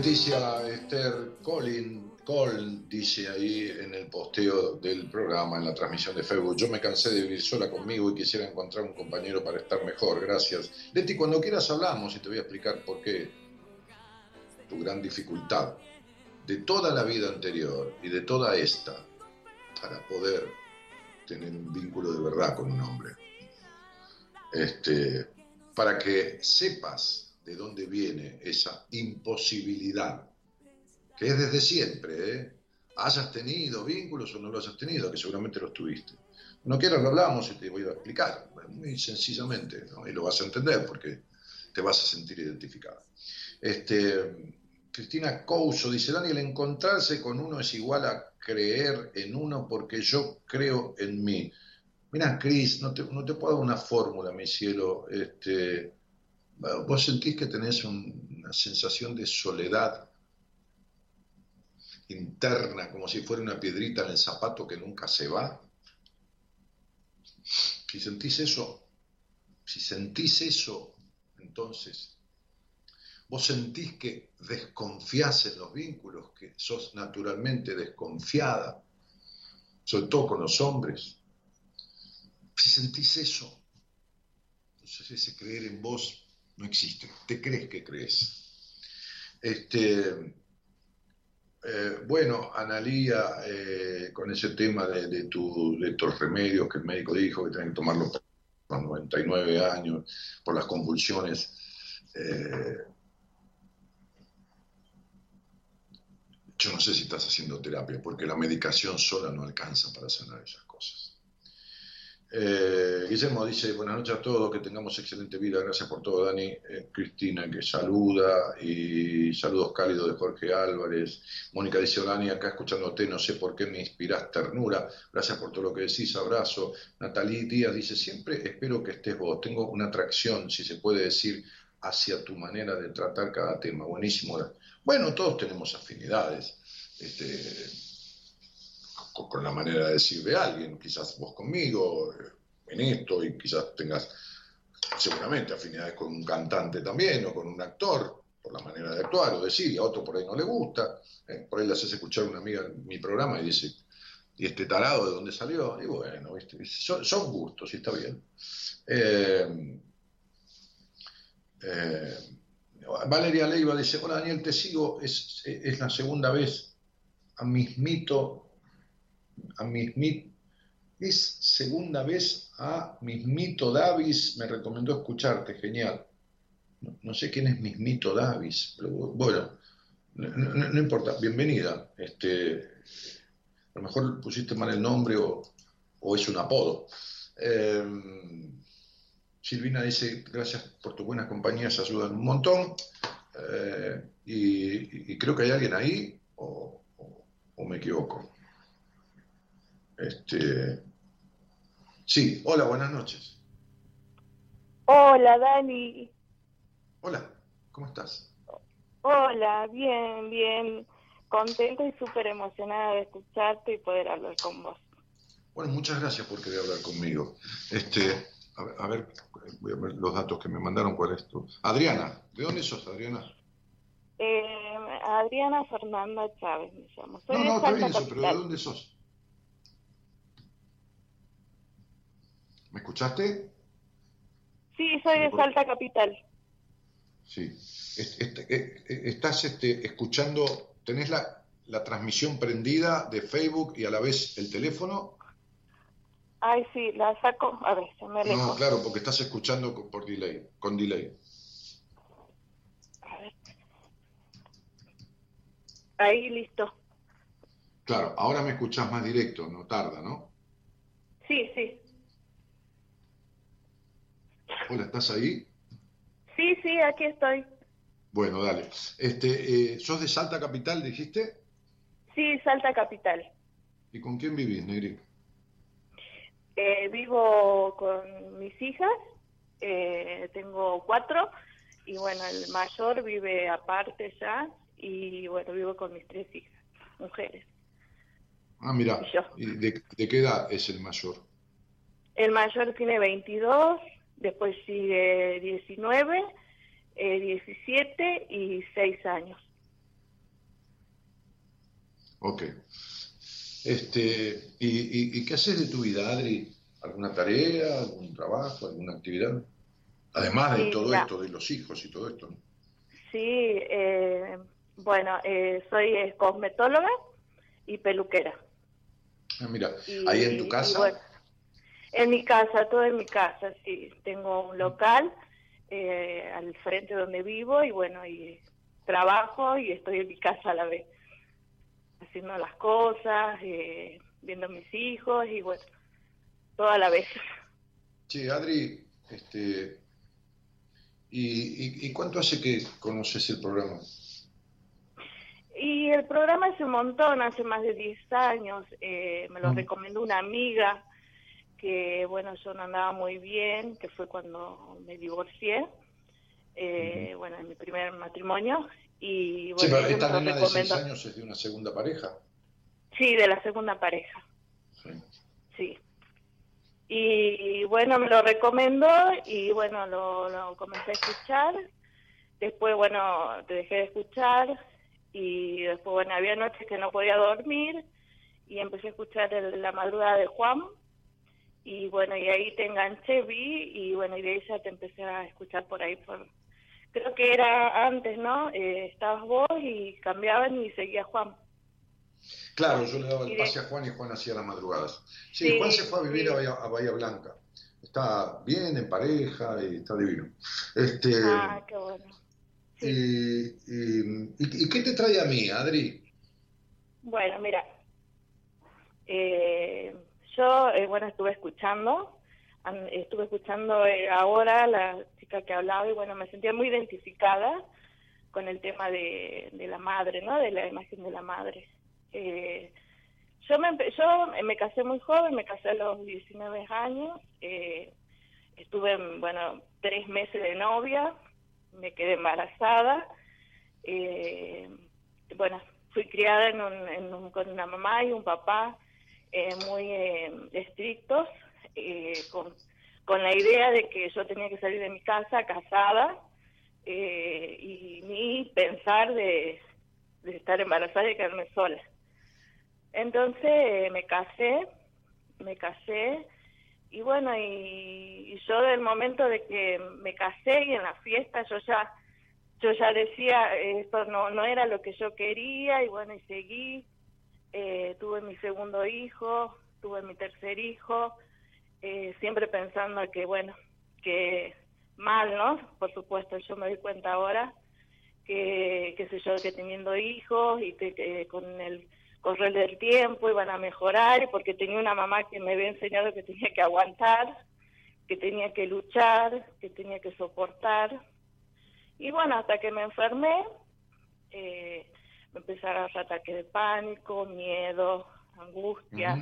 C: Leticia Esther Colin, Col dice ahí en el posteo del programa, en la transmisión de Facebook, yo me cansé de vivir sola conmigo y quisiera encontrar un compañero para estar mejor, gracias. Leti, cuando quieras hablamos y te voy a explicar por qué tu gran dificultad de toda la vida anterior y de toda esta para poder tener un vínculo de verdad con un hombre. Este, para que sepas de dónde viene esa imposibilidad, que es desde siempre, ¿eh? hayas tenido vínculos o no los has tenido, que seguramente los tuviste. No quieras lo hablamos y te voy a explicar, muy sencillamente, y lo vas a entender porque te vas a sentir identificado. Este, Cristina Couso dice, Daniel, encontrarse con uno es igual a creer en uno porque yo creo en mí. Mira, Cris, no te, no te puedo dar una fórmula, mi cielo. Este, vos sentís que tenés un- una sensación de soledad interna, como si fuera una piedrita en el zapato que nunca se va. Si sentís eso, si sentís eso, entonces vos sentís que desconfías en los vínculos, que sos naturalmente desconfiada, sobre todo con los hombres. Si sentís eso, entonces ese creer en vos no existe, te crees que crees. Este, eh, bueno, Analía, eh, con ese tema de, de, de estos remedios que el médico dijo que tenés que tomarlo los 99 años, por las convulsiones, eh, yo no sé si estás haciendo terapia, porque la medicación sola no alcanza para sanar esas cosas. Eh, Guillermo dice, buenas noches a todos, que tengamos excelente vida, gracias por todo, Dani. Eh, Cristina que saluda, y saludos cálidos de Jorge Álvarez. Mónica dice, Dani, acá escuchándote, no sé por qué me inspirás ternura, gracias por todo lo que decís, abrazo. Natalie Díaz dice, siempre espero que estés vos, tengo una atracción, si se puede decir, hacia tu manera de tratar cada tema, buenísimo. Bueno, todos tenemos afinidades. Este, con, la manera de decir de alguien, quizás vos conmigo, eh, en esto, y quizás tengas seguramente afinidades con un cantante también, o con un actor, por la manera de actuar o decir, a otro por ahí no le gusta, eh, por ahí le haces escuchar a una amiga en mi programa y dice, ¿y este tarado de dónde salió? Y bueno. Son, gustos, y está bien. Eh, Valeria Leiva dice, hola Daniel, te sigo, es, es la segunda vez a mismito a mismito, es segunda vez a Mismito Davis, me recomendó escucharte, genial. No, no sé quién es Mismito Davis, pero bueno, no, importa, bienvenida. Este, a lo mejor pusiste mal el nombre o, o es un apodo. Eh, Silvina dice, gracias por tus buenas compañías, ayudan un montón. Eh, y, y, creo que hay alguien ahí, o, o me equivoco. Este, sí, hola, buenas noches.
G: Hola, Dani.
C: Hola, ¿cómo estás?
G: Hola, bien, bien. Contenta y súper emocionada de escucharte y poder hablar con vos.
C: Bueno, muchas gracias por querer hablar conmigo. Este, a ver, a ver, voy a ver los datos que me mandaron, ¿cuál es tu? Adriana, ¿de dónde sos, Adriana?
G: Eh, Adriana Fernanda Chávez me llamo. Soy
C: no, no, está bien eso, pero ¿de dónde sos? ¿Me escuchaste?
G: Sí, soy de Salta Capital.
C: Sí. Eh, eh, estás este, escuchando, tenés la, la transmisión prendida de Facebook y a la vez el teléfono.
G: Ay, sí, la saco. A ver, se me alejó.
C: No, claro, porque estás escuchando con- por delay, con delay.
G: A ver. Ahí, listo.
C: Claro, ahora me escuchás más directo, no tarda, ¿no?
G: Sí, sí.
C: Hola, ¿estás ahí?
G: Sí, sí, aquí estoy.
C: Bueno, dale. Este, eh, ¿Sos de Salta Capital, dijiste?
G: Sí, Salta Capital.
C: ¿Y con quién vivís, Negri?
G: Eh, vivo con mis hijas, eh, tengo cuatro, y bueno, el mayor vive aparte ya, y bueno, vivo con mis tres hijas, mujeres.
C: Ah, mira.
G: Y yo.
C: ¿Y de, de qué edad es el mayor?
G: El mayor tiene 22, después sigue 19, eh, 17 y 6 años.
C: Ok. Este, ¿y, y, y qué haces de tu vida, Adri? ¿Alguna tarea, algún trabajo, alguna actividad? Además de
G: Sí,
C: todo esto, de los hijos y todo esto. ¿no?
G: Sí, eh, bueno, eh, soy eh, cosmetóloga y peluquera.
C: Ah, mira,
G: Y-
C: ahí en tu casa.
G: bueno, en mi casa, todo en mi casa, sí. Tengo un local eh, al frente donde vivo y bueno, y trabajo y estoy en mi casa a la vez, haciendo las cosas, eh, viendo a mis hijos y bueno, todo a la vez.
C: Sí, Adri, este, ¿y, y, y cuánto hace que conoces el programa?
G: Y el programa hace un montón, hace más de 10 años, eh, me lo
C: Mm.
G: recomendó una amiga que, bueno, yo no andaba muy bien, que fue cuando me divorcié, eh, bueno, en mi primer matrimonio, y
C: Sí,
G: bueno,
C: pero
G: ella me
C: esta nena de seis
G: recomendó.
C: años es de una segunda pareja.
G: Sí, de la segunda pareja,
C: Sí.
G: sí. Y bueno, me lo recomendó y bueno, lo, lo comencé a escuchar. Después, bueno, te dejé de escuchar y después, bueno, había noches que no podía dormir y empecé a escuchar el- la madrugada de Juan y bueno, y ahí te enganché, vi y bueno, y de ahí ya te empecé a escuchar por ahí. Por... Creo que era antes, ¿no? Eh, estabas vos y cambiaban y seguía Juan.
C: Claro, yo le daba el pase a Juan y Juan hacía las madrugadas. Sí,
G: Sí,
C: Juan se fue a vivir
G: sí.
C: a, Bahía, a Bahía Blanca. Está bien, en pareja y está divino. Este,
G: Ah, qué bueno.
C: y, y- y- y qué te trae a mí, Adri?
G: Bueno, mira, eh, yo, eh, bueno, estuve escuchando, an- estuve escuchando eh, ahora la chica que hablaba y bueno, me sentía muy identificada con el tema de, la madre, ¿no? De la imagen de la madre. Eh, yo me, yo me casé muy joven, me casé a los 19 años, eh, estuve, bueno, tres meses de novia, me quedé embarazada, eh, bueno, fui criada en un- en un- con una mamá y un papá eh, muy eh, estrictos, eh, con, con la idea de que yo tenía que salir de mi casa casada eh, y ni pensar de, de estar embarazada y quedarme sola. Entonces eh, me casé, me casé y bueno, y, yo del momento de que me casé y en la fiesta yo ya yo ya decía esto no no era lo que yo quería y bueno y seguí eh, tuve mi segundo hijo tuve mi tercer hijo eh, siempre pensando que bueno que mal no por supuesto yo me doy cuenta ahora que qué sé yo que teniendo hijos y que, que con el correr del tiempo iban a mejorar porque tenía una mamá que me había enseñado que tenía que aguantar que tenía que luchar que tenía que soportar. Y bueno, hasta que me enfermé, eh, empecé a agarrar ataques de pánico, miedo, angustia,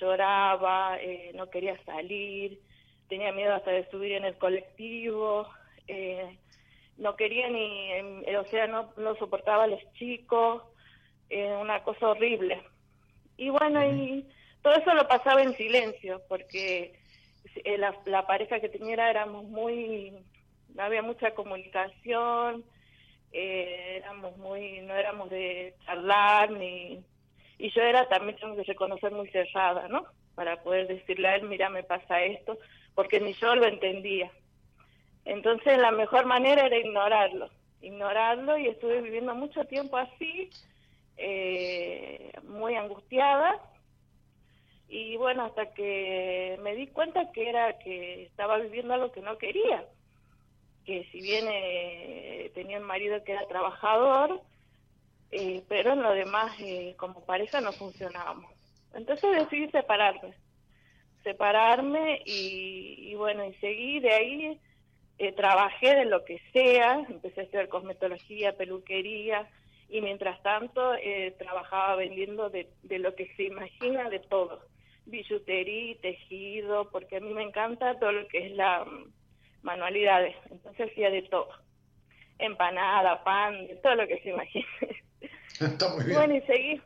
G: lloraba, eh, no quería salir, tenía miedo hasta de subir en el colectivo, eh, no quería ni, eh, o sea, no, no soportaba a los chicos, eh, una cosa horrible. Y bueno, y todo eso lo pasaba en silencio, porque eh, la, la pareja que tenía era- éramos muy no había mucha comunicación, eh, éramos muy, no éramos de charlar ni y yo era también tengo que reconocer muy cerrada, ¿no? Para poder decirle a él, mira, me pasa esto, porque ni yo lo entendía. Entonces la mejor manera era ignorarlo, ignorarlo y estuve viviendo mucho tiempo así, eh, muy angustiada y bueno, hasta que me di cuenta que era que estaba viviendo algo que no quería que si bien eh, tenía un marido que era trabajador, eh, pero en lo demás eh, como pareja no funcionábamos. Entonces decidí separarme, separarme y, y bueno, y seguí de ahí, eh, trabajé de lo que sea, empecé a estudiar cosmetología, peluquería y mientras tanto eh, trabajaba vendiendo de, de lo que se imagina de todo, billutería, tejido, porque a mí me encanta todo lo que es la manualidades, entonces hacía de todo, empanada, pan, de todo lo que se imagine.
C: Está muy bien.
G: Bueno, y seguí.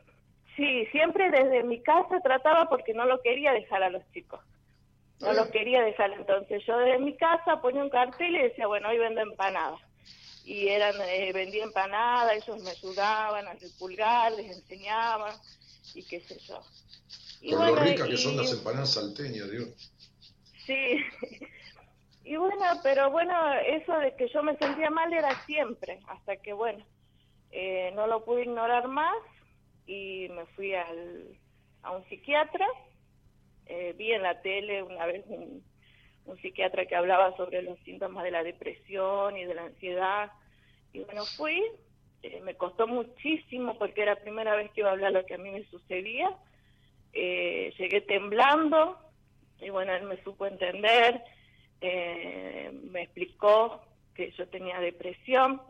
G: Sí, siempre desde mi casa trataba porque no lo quería dejar a los chicos. No los quería dejar. Entonces yo desde mi casa ponía un cartel y decía, bueno, hoy vendo empanadas. Y eran, eh, vendía empanadas, ellos me ayudaban a pulgar, les enseñaban y qué sé yo. Y bueno,
C: lo ricas
G: y-
C: que son las empanadas salteñas, Dios.
G: Sí. Y bueno, pero bueno, eso de que yo me sentía mal era siempre, hasta que bueno, eh, no lo pude ignorar más y me fui al, a un psiquiatra. Eh, vi en la tele una vez un, un psiquiatra que hablaba sobre los síntomas de la depresión y de la ansiedad. Y bueno, fui, eh, me costó muchísimo porque era la primera vez que iba a hablar lo que a mí me sucedía. Eh, llegué temblando y bueno, él me supo entender, eh, me explicó que yo tenía depresión,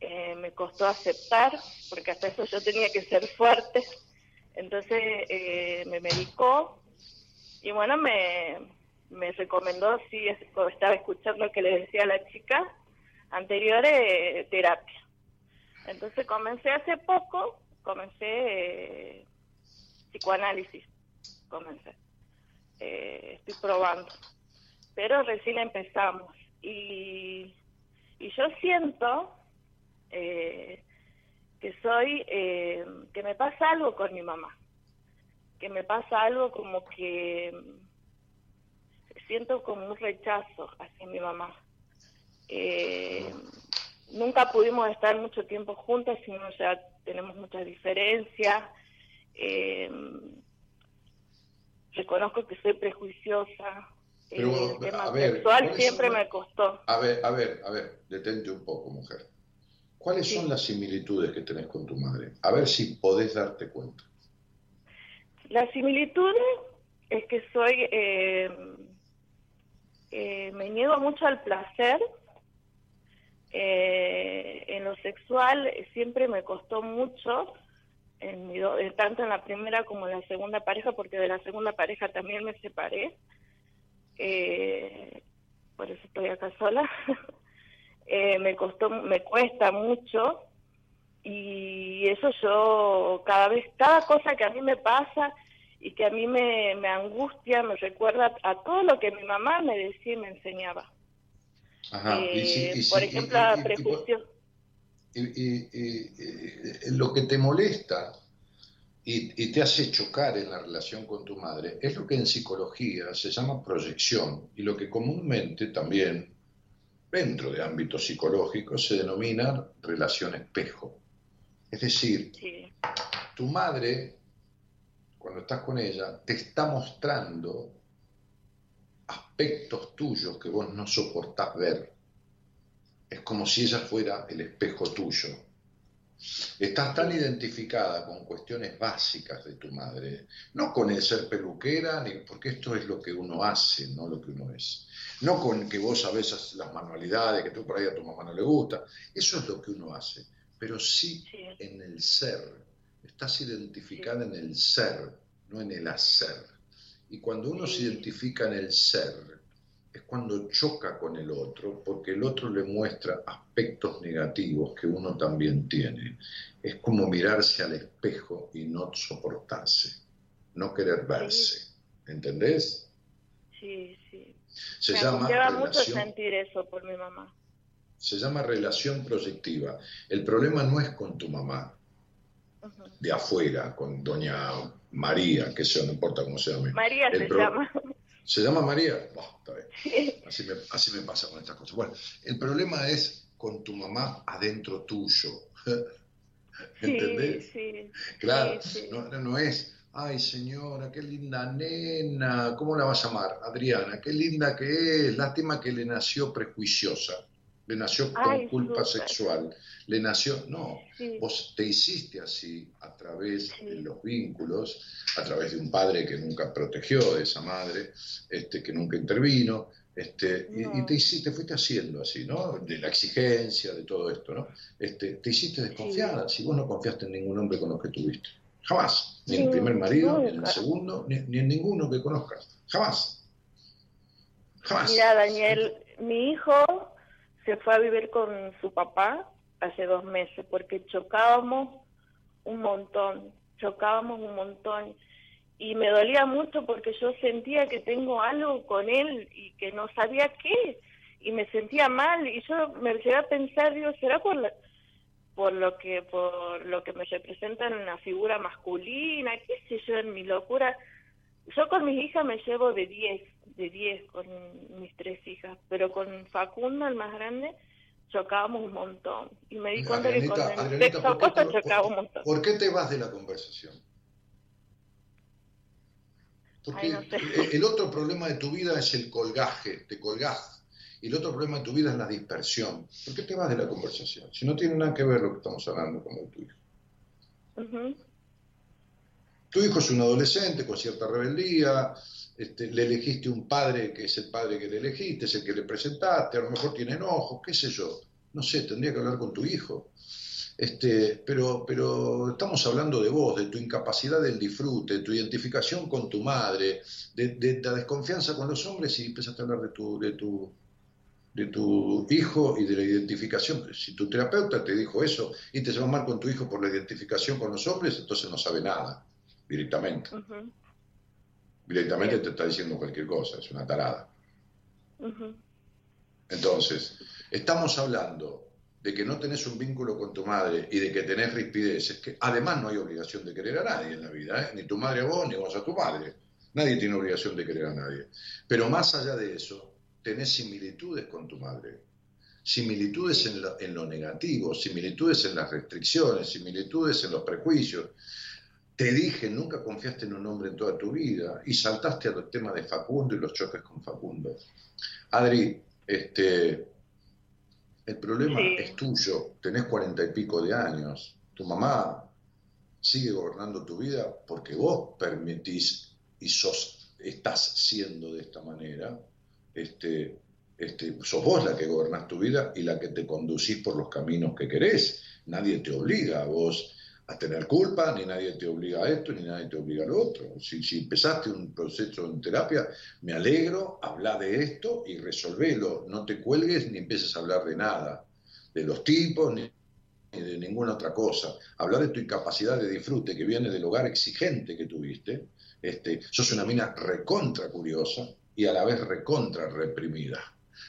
G: eh, me costó aceptar, porque hasta eso yo tenía que ser fuerte, entonces eh, me medicó y bueno, me, me recomendó, es- estaba escuchando que le decía la chica anterior, eh, terapia. Entonces comencé hace poco, comencé psicoanálisis, comencé. Estoy probando, pero recién empezamos. Y, y yo siento eh, que soy, eh, que me pasa algo con mi mamá, que me pasa algo como que mm, siento como un rechazo hacia mi mamá. Eh, nunca pudimos estar mucho tiempo juntas, sino ya tenemos muchas diferencias. Eh, reconozco que soy prejuiciosa.
C: Pero,
G: el tema
C: a ver,
G: sexual
C: ¿cuáles
G: siempre
C: son-
G: me costó.
C: A ver, a ver, a ver, detente un poco, mujer. ¿Cuáles
G: Sí.
C: son las similitudes que tenés con tu madre? A ver si podés darte cuenta.
G: La similitud es que soy, eh, eh, me niego mucho al placer. Eh, en lo sexual siempre me costó mucho, en mi do- eh, tanto en la primera como en la segunda pareja, porque de la segunda pareja también me separé. Eh, por eso estoy acá sola. Eh, me costó, me cuesta mucho y eso yo cada vez, cada cosa que a mí me pasa y que a mí me, me angustia, me recuerda a todo lo que mi mamá me decía y me enseñaba.
C: Ajá. y
G: Eh,
C: si- y si-
G: por
C: y-
G: ejemplo,
C: y-
G: la
C: y- y-
G: prejuicio.
C: y- y- y- y- lo que te molesta y, y te hace chocar en la relación con tu madre es lo que en psicología se llama proyección y lo que comúnmente también dentro de ámbitos psicológicos se denomina relación espejo. Es decir,
G: Sí,
C: tu madre, cuando estás con ella, te está mostrando aspectos tuyos que vos no soportás ver. Es como si ella fuera el espejo tuyo. Estás tan identificada con cuestiones básicas de tu madre, no con el ser peluquera, ni porque esto es lo que uno hace, no lo que uno es. No con que vos sabés las manualidades, que tú por ahí a tu mamá no le gusta, eso es lo que uno hace, pero sí
G: sí,
C: en el ser. Estás identificada en el ser, no en el hacer. Y cuando uno se identifica en el ser, es cuando choca con el otro, porque el otro le muestra aspectos negativos que uno también tiene. Es como mirarse al espejo y no soportarse, no querer verse. ¿Entendés?
G: sí, sí.
C: Se
G: me
C: llama
G: angustiaba mucho
C: relación
G: sentir eso por mi mamá.
C: se llama relación proyectiva. El problema no es con tu mamá, de afuera, con doña María, que sea, no importa cómo se llame.
G: María
C: El
G: se
C: pro-
G: llama.
C: ¿Se llama María? Bah, está bien.
G: Sí,
C: Así me, así me pasa con estas cosas. Bueno, el problema es con tu mamá adentro tuyo. ¿Entendés?
G: sí, sí.
C: Claro,
G: sí,
C: no, no es, ay señora, qué linda nena, ¿cómo la vas a llamar? Adriana, qué linda que es, lástima que le nació prejuiciosa. Le nació con
G: Ay,
C: culpa sexual. Le nació, no,
G: Sí.
C: vos te hiciste así a través
G: Sí.
C: de los vínculos, a través de un padre que nunca protegió de esa madre, este, que nunca intervino, este, y- te hiciste, te fuiste haciendo así, ¿no? De la exigencia, de todo esto, ¿no? Este, te hiciste desconfiada, si vos no confiaste en ningún hombre con los que tuviste. Jamás. Ni en el primer marido, ni en el segundo, ni, ni en ninguno que conozcas. Jamás. Jamás.
G: Mira, Daniel, mi hijo se fue a vivir con su papá hace dos meses porque chocábamos un montón, chocábamos un montón. Y me dolía mucho porque yo sentía que tengo algo con él y que no sabía qué. Y me sentía mal y yo me llegué a pensar, digo, ¿será por la- por lo que por lo que me representa en una figura masculina, qué sé yo, en mi locura. Yo con mis hijas me llevo de 10, de 10 con mis tres hijas, pero con Facundo, el más grande, chocábamos un montón. Y me di cuenta que con
C: Adrianita,
G: el
C: Adrianita,
G: sexo
C: ¿por qué
G: chocaba
C: por-
G: un montón.
C: ¿Por qué te vas de la conversación? Porque
G: Ay, no sé.
C: el- otro problema de tu vida es el colgaje, te colgás. Y el otro problema de tu vida es la dispersión. ¿Por qué te vas de la conversación? Si no tiene nada que ver lo que estamos hablando con tu hijo. Tu hijo es un adolescente con cierta rebeldía, este, le elegiste un padre que es el padre que le elegiste, es el que le presentaste, a lo mejor tiene enojos, qué sé yo. No sé, tendría que hablar con tu hijo. Este, pero, pero estamos hablando de vos, de tu incapacidad del disfrute, de tu identificación con tu madre, de, la desconfianza con los hombres y empezaste a hablar de tu, de tu, de tu hijo y de la identificación. Si tu terapeuta te dijo eso y te lleva mal con tu hijo por la identificación con los hombres, entonces no sabe nada, directamente. Directamente te está diciendo cualquier cosa, es una tarada. Entonces, estamos hablando de que no tenés un vínculo con tu madre y de que tenés rispideces, que además no hay obligación de querer a nadie en la vida, ¿eh? ni tu madre a vos, ni vos a tu madre. Nadie tiene obligación de querer a nadie. Pero más allá de eso, tenés similitudes con tu madre. Similitudes en lo, en lo negativo, similitudes en las restricciones, similitudes en los prejuicios. Te dije, nunca confiaste en un hombre en toda tu vida y saltaste al tema de Facundo y los choques con Facundo. Adri, este, el problema
G: Sí.
C: es tuyo, tenés cuarenta y pico de años, tu mamá sigue gobernando tu vida porque vos permitís y sos, estás siendo de esta manera, este, este, sos vos la que gobernás tu vida y la que te conducís por los caminos que querés. Nadie te obliga a vos a tener culpa, ni nadie te obliga a esto, ni nadie te obliga a lo otro. Si, si empezaste un proceso en terapia, me alegro, habla de esto y resolvelo. No te cuelgues ni empieces a hablar de nada, de los tipos, ni ni de ninguna otra cosa. Hablar de tu incapacidad de disfrute que viene del hogar exigente que tuviste. Este, sos una mina recontra curiosa y a la vez recontra reprimida.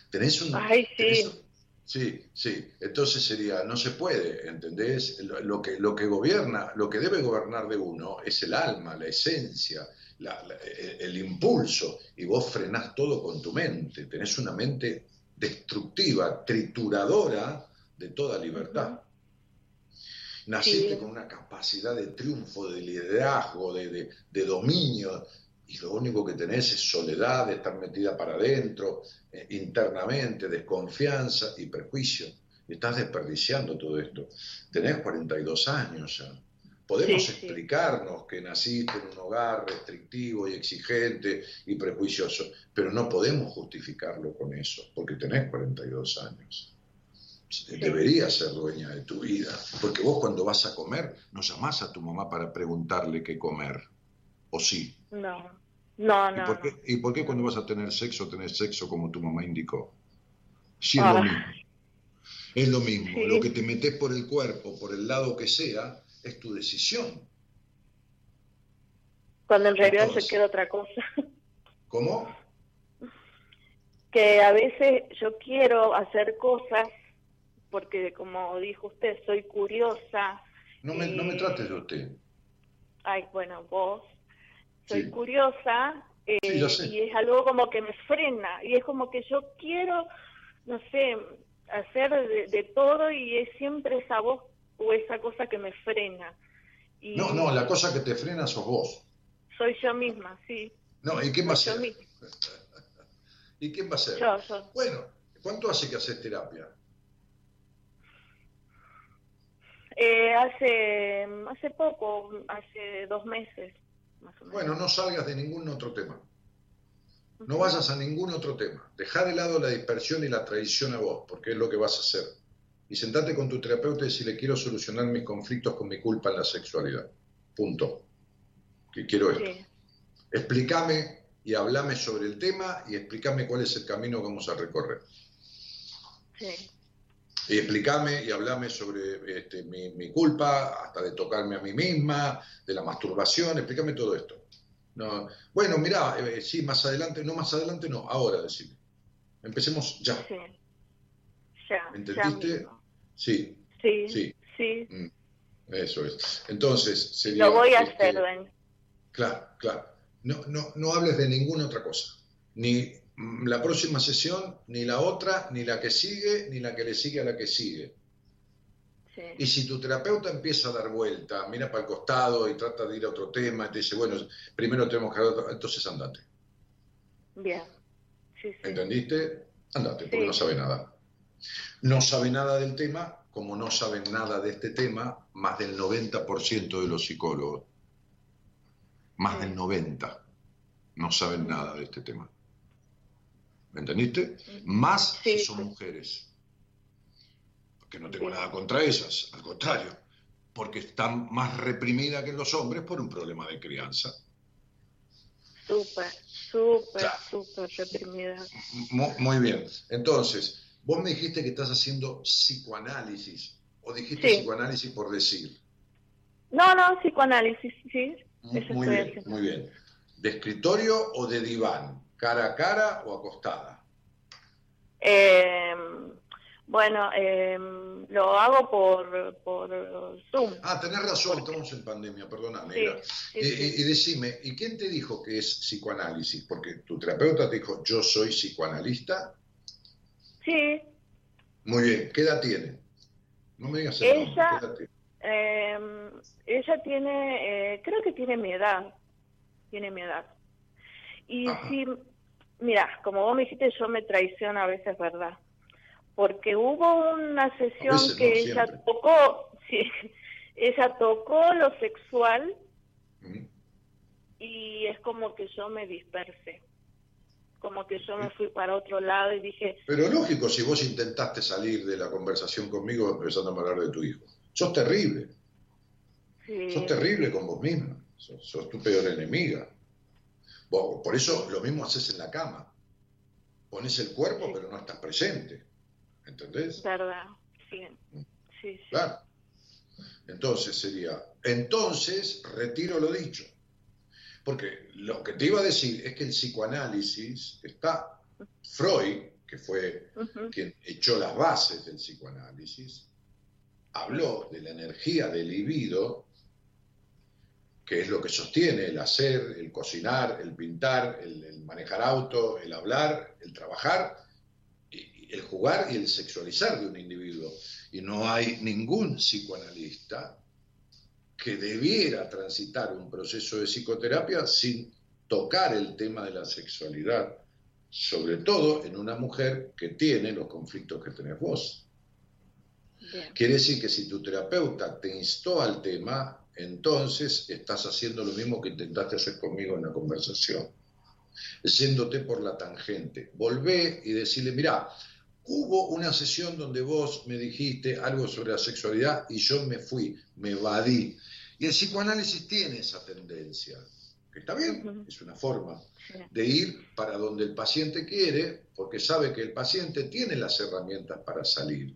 C: Tenés un...
G: Ay, sí.
C: tenés- Sí, sí. Entonces sería, no se puede, ¿entendés? Lo, lo que, lo que gobierna, lo que debe gobernar de uno es el alma, la esencia, la- la- el, el impulso, y vos frenás todo con tu mente. Tenés una mente destructiva, trituradora de toda libertad. Naciste
G: Sí.
C: con una capacidad de triunfo, de liderazgo, de, de- de dominio, y lo único que tenés es soledad, de estar metida para adentro, eh, internamente, desconfianza y prejuicio. Estás desperdiciando todo esto. Tenés 42 años ya. Podemos
G: Sí, sí.
C: explicarnos que naciste en un hogar restrictivo y exigente y prejuicioso, pero no podemos justificarlo con eso, porque tenés 42 años. Deberías ser dueña de tu vida, porque vos cuando vas a comer no llamás a tu mamá para preguntarle qué comer, ¿o sí?
G: No, no,
C: ¿Y
G: no.
C: por,
G: no.
C: qué, ¿Y por qué cuando vas a tener sexo, tenés sexo como tu mamá indicó? Si es
G: Ah.
C: lo mismo. Es lo mismo.
G: Sí.
C: Lo que te metes por el cuerpo, por el lado que sea, es tu decisión.
G: Cuando en realidad
C: Entonces.
G: se queda otra cosa.
C: ¿Cómo?
G: que a veces yo quiero hacer cosas porque como dijo usted soy curiosa
C: No me, no me trates de usted.
G: ay bueno vos soy curiosa eh, y es algo como que me frena y es como que yo quiero, no sé, hacer de, todo y es siempre esa voz o esa cosa que me frena. Y
C: no, no, la cosa que te frena sos vos.
G: Soy yo misma, sí.
C: No, ¿y quién va a ser? ¿Y quién va a ser?
G: Yo, yo.
C: Bueno, ¿cuánto hace que haces terapia?
G: Eh, hace, hace poco, hace dos meses más o menos.
C: Bueno, no salgas de ningún otro tema. No vayas a ningún otro tema. Deja de lado la dispersión y la traición a vos, porque es lo que vas a hacer. Y sentate con tu terapeuta y decirle, quiero solucionar mis conflictos con mi culpa en la sexualidad. Punto. Que quiero esto.
G: Sí,
C: Explícame y hablame sobre el tema y explícame cuál es el camino que vamos a recorrer.
G: sí,
C: Y explícame y hablame sobre este, mi, mi culpa, hasta de tocarme a mí misma, de la masturbación, explícame todo esto. No, bueno, mira, sí, más adelante, no más adelante, no, ahora decime. Empecemos ya.
G: sí. Ya,
C: ¿Entendiste? Sí,
G: Sí,
C: Sí.
G: sí.
C: mm, eso es. Entonces, sería.
G: Lo voy a
C: este,
G: hacer, Ben.
C: Claro, claro. No, no, no hables de ninguna otra cosa. Ni la próxima sesión, ni la otra, ni la que sigue, ni la que le sigue a la que sigue.
G: Sí,
C: Y si tu terapeuta empieza a dar vuelta, mira para el costado y trata de ir a otro tema, y te dice, bueno, primero tenemos que hablar, entonces andate.
G: bien. Sí, sí.
C: ¿Entendiste? Andate, porque no sabe nada. No sabe nada del tema, como no saben nada de este tema, más del 90% de los psicólogos. Más del 90% no saben nada de este tema. ¿Me entendiste? Más
G: Sí,
C: si son mujeres. Porque no tengo nada contra ellas, al contrario, porque están más reprimidas que los hombres por un problema de crianza.
G: Súper, súper,
C: Claro.
G: súper reprimida.
C: Mu- Muy bien. Entonces, vos me dijiste que estás haciendo psicoanálisis, o dijiste
G: Sí.
C: psicoanálisis por decir.
G: No, no, psicoanálisis, sí. Eso
C: Muy bien,
G: haciendo.
C: muy bien. ¿De escritorio o de diván? ¿Cara a cara o acostada?
G: Eh, bueno, eh, lo hago por, por Zoom.
C: Ah, tenés razón, estamos en pandemia, perdona, negra.
G: sí,
C: Y,
G: sí.
C: y- y decime, ¿y quién te dijo que es psicoanálisis? Porque tu terapeuta te dijo, yo soy psicoanalista.
G: Sí,
C: Muy bien, ¿qué edad tiene? No me digas el nombre,
G: Ella-
C: ¿qué edad tiene?
G: eh, ella tiene, eh, creo que tiene mi edad, tiene mi edad. Y
C: Ajá.
G: sí, mira, como vos me dijiste, yo me traiciono a veces, ¿verdad? Porque hubo una sesión
C: no,
G: que ella
C: siempre.
G: tocó, sí, ella tocó lo sexual y es como que yo me dispersé. Como que yo me fui para otro lado y dije,
C: Pero lógico, si vos intentaste salir de la conversación conmigo empezando a hablar de tu hijo. Sos terrible,
G: sí,
C: sos terrible con vos misma, sos, sos tu peor enemiga. Vos- por eso lo mismo haces en la cama. Pones el cuerpo,
G: Sí.
C: pero no estás presente. ¿Entendés?
G: verdad, sí, sí, sí.
C: Claro. Entonces sería, entonces retiro lo dicho. Porque lo que te iba a decir es que el psicoanálisis está, Freud, que fue quien echó las bases del psicoanálisis, habló de la energía del libido, que es lo que sostiene el hacer, el cocinar, el pintar, el, el manejar auto, el hablar, el trabajar, y- y el jugar y el sexualizar de un individuo. Y no hay ningún psicoanalista que debiera transitar un proceso de psicoterapia sin tocar el tema de la sexualidad, sobre todo en una mujer que tiene los conflictos que tenés vos.
G: bien.
C: Quiere decir que si tu terapeuta te instó al tema, entonces estás haciendo lo mismo que intentaste hacer conmigo en la conversación, yéndote por la tangente. Volvé y decirle, mira, hubo una sesión donde vos me dijiste algo sobre la sexualidad y yo me fui, me evadí. Y el psicoanálisis tiene esa tendencia, que está bien, es una forma de ir para donde el paciente quiere, porque sabe que el paciente tiene las herramientas para salir.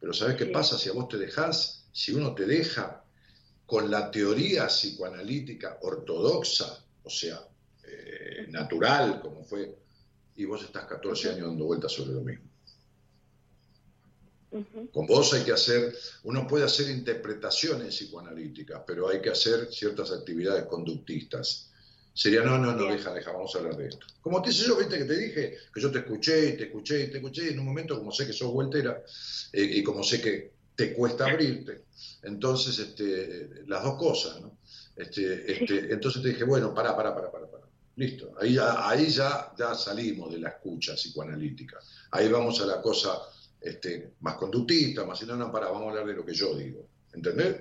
C: Pero ¿sabes qué pasa si a vos te dejás? Si uno te deja con la teoría psicoanalítica ortodoxa, o sea, eh, natural, como fue, y vos estás 14 años dando vueltas sobre lo mismo. Con vos hay que hacer, uno puede hacer interpretaciones psicoanalíticas, pero hay que hacer ciertas actividades conductistas. Sería, no, no, no, deja, deja, vamos a hablar de esto. Como te hice yo, viste que te dije, que yo te escuché y te escuché y te escuché, y en un momento, como sé que sos vueltera, eh, y como sé que te cuesta abrirte, entonces, este, las dos cosas, ¿no? Este, este, entonces te dije, bueno, pará, pará, pará, pará, pará. Listo, ahí, ya, ahí ya, ya salimos de la escucha psicoanalítica. Ahí vamos a la cosa este, más conductista, más, no, no, pará, vamos a hablar de lo que yo digo. ¿entendés?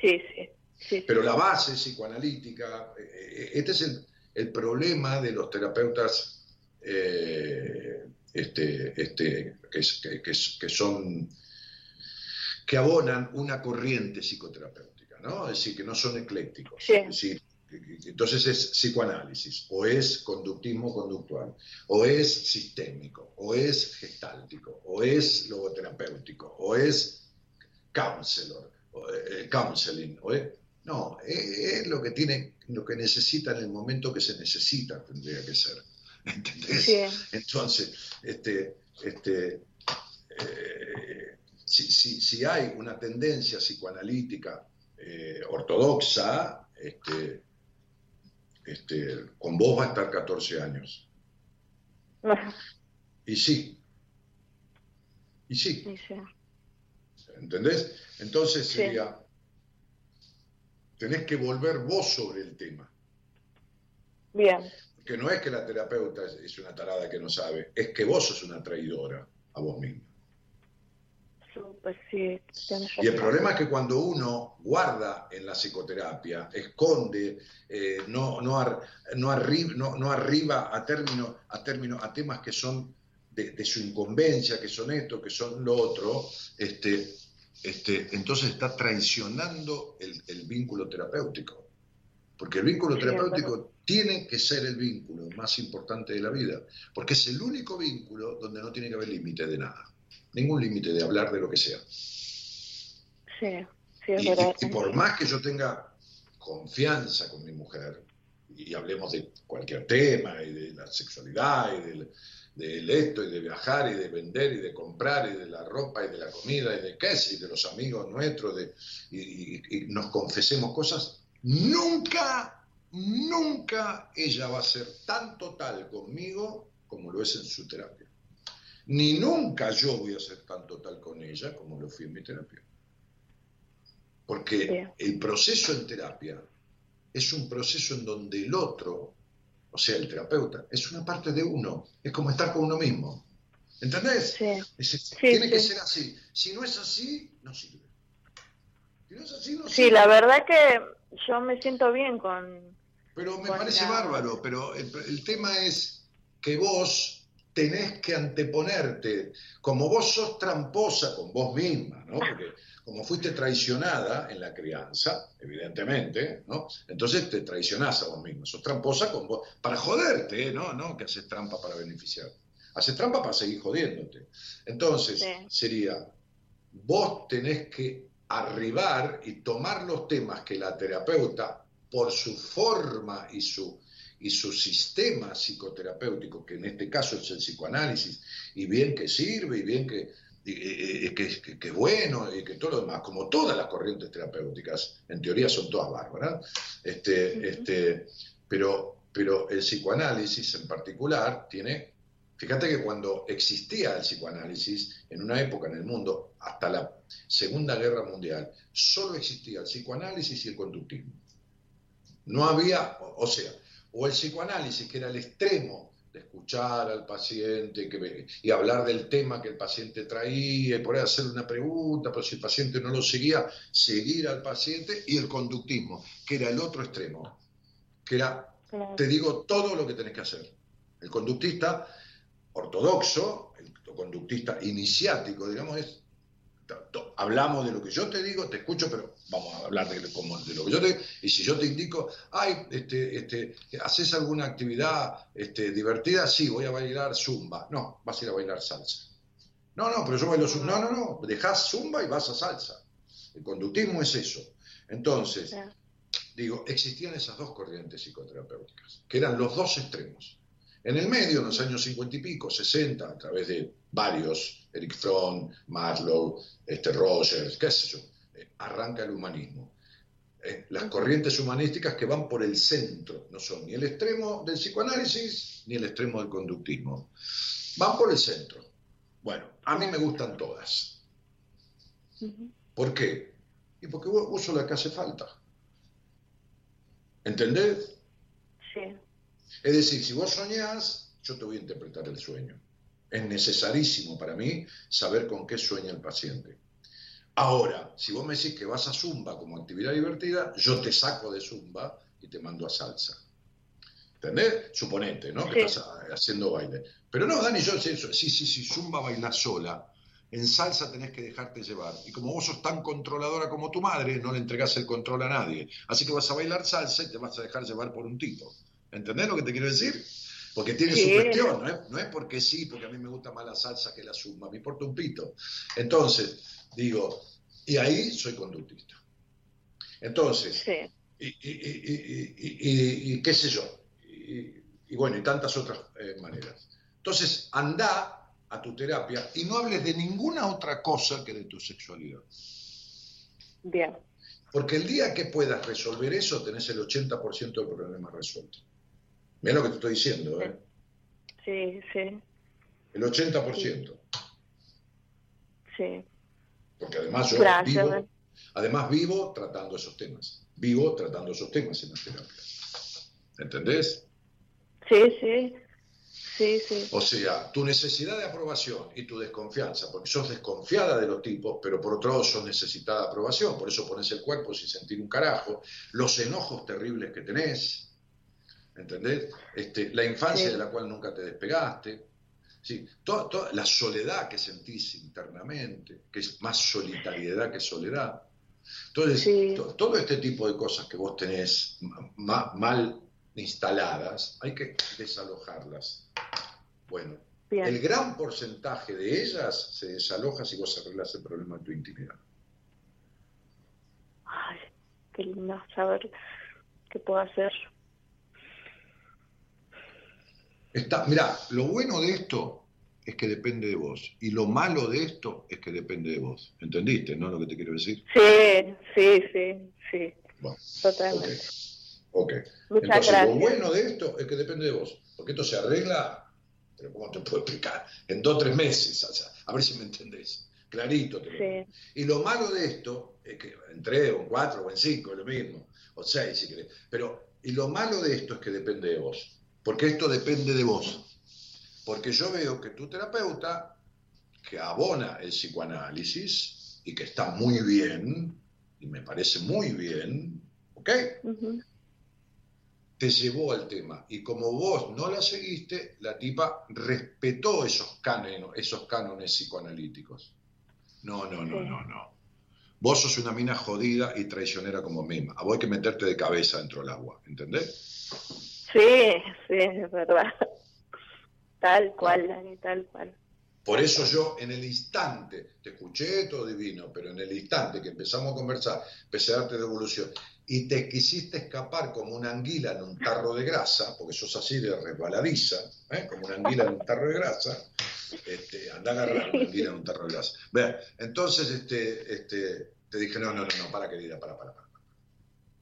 G: Sí, sí. sí.
C: Pero la base psicoanalítica, eh, eh, este es el, el problema de los terapeutas eh, este, este, que, es- que- que es- que son que abonan una corriente psicoterapéutica, ¿no? Es decir, que no son eclécticos.
G: Sí.
C: Es decir, entonces es psicoanálisis, o es conductismo conductual, o es sistémico, o es gestáltico, o es logoterapéutico, o es counselor, o, eh, counseling, o es- no, es, es lo que tiene, lo que necesita en el momento que se necesita, tendría que ser. ¿Entendés?
G: Sí.
C: Entonces, este, este, eh, si, si- si hay una tendencia psicoanalítica eh, ortodoxa, este, este, con vos va a estar 14 años. Y sí. Y sí. ¿Entendés? Entonces
G: Sí.
C: sería, tenés que volver vos sobre el tema.
G: Bien.
C: Que no es que la terapeuta es una tarada que no sabe, es que vos sos una traidora a vos misma.
G: Súper, sí. tienes
C: Y el problema es que cuando uno guarda en la psicoterapia, esconde, eh, no, no, ar- no, arri- no, no arriba a término, a término, a temas que son de, de su incumbencia, que son esto, que son lo otro, este, este, entonces está traicionando el, el vínculo terapéutico. Porque el vínculo
G: Sí,
C: terapéutico tiene que ser el vínculo más importante de la vida, porque es el único vínculo donde no tiene que haber límite de nada, ningún límite de hablar de lo que sea.
G: Sí, sí, es
C: Y,
G: verdad.
C: y- y por más que yo tenga confianza con mi mujer, y hablemos de cualquier tema, y de la sexualidad, y del, del esto, y de viajar, y de vender, y de comprar, y de la ropa, y de la comida, y de qué sé, y de los amigos nuestros, de, y, y- y nos confesemos cosas, nunca, nunca ella va a ser tan total conmigo como lo es en su terapia. Ni nunca yo voy a ser tan total con ella como lo fui en mi terapia. Porque el proceso en terapia es un proceso en donde el otro, o sea, el terapeuta, es una parte de uno. Es como estar con uno mismo. ¿Entendés?
G: Sí,
C: Es-
G: Sí,
C: tiene que
G: sí.
C: ser así. Si no es así, no sirve. Si no es así, no
G: sí,
C: sirve.
G: la verdad que yo me siento bien con...
C: Pero me
G: Con
C: parece
G: la-
C: bárbaro, pero el, el tema es que vos tenés que anteponerte, como vos sos tramposa con vos misma, ¿no? Porque como fuiste traicionada en la crianza, evidentemente, ¿no? Entonces te traicionás a vos misma, sos tramposa con vos, para joderte, ¿eh? ¿no? No que haces trampa para beneficiar, haces trampa para seguir jodiéndote. Entonces
G: Sí.
C: sería, vos tenés que arribar y tomar los temas que la terapeuta, por su forma y su, y su sistema psicoterapéutico, que en este caso es el psicoanálisis, y bien que sirve, y bien que, y- y- que, que- bueno, y que todo lo demás, como todas las corrientes terapéuticas, en teoría son todas bárbaras, este, este, pero, pero el psicoanálisis en particular tiene Fíjate que cuando existía el psicoanálisis, en una época en el mundo, hasta la Segunda Guerra Mundial, solo existía el psicoanálisis y el conductismo. No había, o sea, o el psicoanálisis, que era el extremo de escuchar al paciente que, y hablar del tema que el paciente traía, y por ahí hacerle una pregunta, pero si el paciente no lo seguía, seguir al paciente, y el conductismo, que era el otro extremo, que era te digo todo lo que tenés que hacer. El conductista ortodoxo, el conductista iniciático, digamos, es, hablamos de lo que yo te digo, te escucho, pero vamos a hablar de, como- de lo que yo te digo, y si yo te indico, ay, este, este, ¿haces alguna actividad este, divertida? Sí, voy a bailar zumba. No, vas a ir a bailar salsa. No, no, pero yo bailo zumba. No, no, no, dejás zumba y vas a salsa. El conductismo es eso. Entonces, digo, existían esas dos corrientes psicoterapéuticas, que eran los dos extremos. En el medio, en los años 50 y pico, 60, a través de varios, Eric Fromm, Maslow, este, Rogers, qué sé yo, eh, arranca el humanismo. Eh, las corrientes humanísticas que van por el centro, no son ni el extremo del psicoanálisis ni el extremo del conductismo. Van por el centro. Bueno, a mí me gustan todas. ¿Por qué? Y porque vos uso la que hace falta. ¿Entendés?
G: Sí,
C: Es decir, si vos soñás, yo te voy a interpretar el sueño. Es necesarísimo para mí saber con qué sueña el paciente. Ahora, si vos me decís que vas a Zumba como actividad divertida, yo te saco de Zumba y te mando a salsa. ¿Entendés? Suponete, ¿no? Que estás haciendo baile. Pero no, Dani, yo sí, sí, sí, sí, Zumba bailás sola. En salsa tenés que dejarte llevar. Y como vos sos tan controladora como tu madre, no le entregás el control a nadie. Así que vas a bailar salsa y te vas a dejar llevar por un tipo. ¿Entendés lo que te quiero decir? Porque tiene su cuestión, ¿no es, no es porque sí, porque a mí me gusta más la salsa que la zumba, me importa un pito. Entonces, digo, y ahí soy conductista. Entonces,
G: Sí.
C: y, qué sé yo, y, y bueno, y tantas otras eh, maneras. Entonces, anda a tu terapia y no hables de ninguna otra cosa que de tu sexualidad.
G: Bien.
C: Porque el día que puedas resolver eso, tenés el 80% del problema resuelto. Mira lo que te estoy diciendo, ¿eh?
G: Sí, sí,
C: El 80%.
G: sí.
C: Porque además yo
G: Gracias.
C: vivo, además vivo tratando esos temas. Vivo tratando esos temas en la terapia. ¿Entendés?
G: Sí, sí. Sí, sí.
C: O sea, tu necesidad de aprobación y tu desconfianza, porque sos desconfiada de los tipos, pero por otro lado sos necesitada de aprobación, por eso pones el cuerpo sin sentir un carajo, los enojos terribles que tenés, ¿entendés? Este, la infancia
G: Sí.
C: de la cual nunca te despegaste, ¿sí? toda, toda la soledad que sentís internamente, que es más solitariedad que soledad. Entonces,
G: Sí.
C: to- todo este tipo de cosas que vos tenés ma- ma- mal instaladas, hay que desalojarlas. Bueno,
G: Bien.
C: el gran porcentaje de ellas se desaloja si vos arreglas el problema de tu intimidad.
G: Ay, qué lindo saber qué puedo hacer.
C: Está, mirá, lo bueno de esto es que depende de vos. Y lo malo de esto es que depende de vos. ¿Entendiste, no? Lo que te quiero decir.
G: Sí, sí, sí, sí.
C: Bueno,
G: Totalmente.
C: ok.
G: Muchas
C: Entonces,
G: gracias.
C: lo bueno de esto es que depende de vos. Porque esto se arregla, pero ¿cómo te puedo explicar? En dos o tres meses. o sea, a ver si me entendés. Clarito te lo digo.
G: Sí,
C: Y lo malo de esto es que en tres, o en cuatro, o en cinco, es lo mismo, o seis si querés. Pero, y lo malo de esto es que depende de vos. Porque esto depende de vos. Porque yo veo que tu terapeuta, que abona el psicoanálisis y que está muy bien, y me parece muy bien, ¿ok? Te llevó al tema. Y como vos no la seguiste, la tipa respetó esos cánones, esos cánones psicoanalíticos. No, no, no, no, no. Vos sos una mina jodida y traicionera como misma. A vos hay que meterte de cabeza dentro del agua, ¿entendés?
G: Sí, sí, es verdad. Tal cual, Dani, tal cual.
C: Por eso yo en el instante, te escuché todo divino, pero en el instante que empezamos a conversar, empecé a darte devolución y te quisiste escapar como una anguila en un tarro de grasa, porque sos así de resbaladiza, ¿eh? como una anguila en un tarro de grasa, este, anda a agarrar una anguila en un tarro de grasa. Vean, entonces este, este, te dije, no, no, no, no, para querida, para, para, para.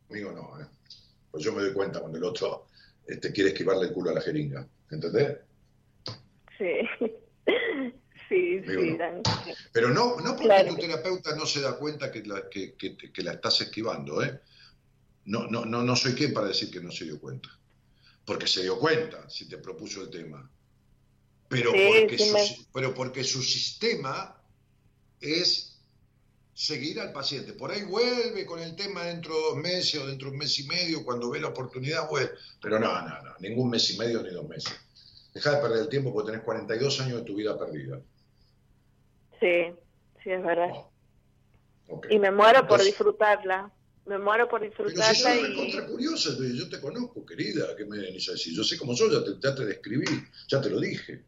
C: Conmigo no, ¿eh? pues yo me doy cuenta cuando el otro este, quiere esquivarle el culo a la jeringa, ¿entendés?
G: Sí. Sí,
C: Digo,
G: sí,
C: no. Pero no, no porque
G: Claro.
C: tu terapeuta no se da cuenta que la, que, que- que la estás esquivando, ¿eh? No, no, no, no soy quien para decir que no se dio cuenta. Porque se dio cuenta si te propuso el tema. Pero,
G: Sí,
C: porque,
G: sí
C: su,
G: me-
C: si- pero porque su sistema es seguir al paciente. Por ahí vuelve con el tema dentro de dos meses o dentro de un mes y medio, cuando ve la oportunidad, vuelve. Pero no, no, no, ningún mes y medio ni dos meses. Deja de perder el tiempo porque tenés 42 años de tu vida perdida.
G: Sí, sí, es verdad.
C: Ok.
G: Y me muero por disfrutarla. Me muero por
C: Pero si
G: disfrutarla
C: sos
G: y...
C: curiosa, yo te conozco, querida, que me venís a decir? Yo sé cómo sos, ya te, ya te describí, ya te lo dije.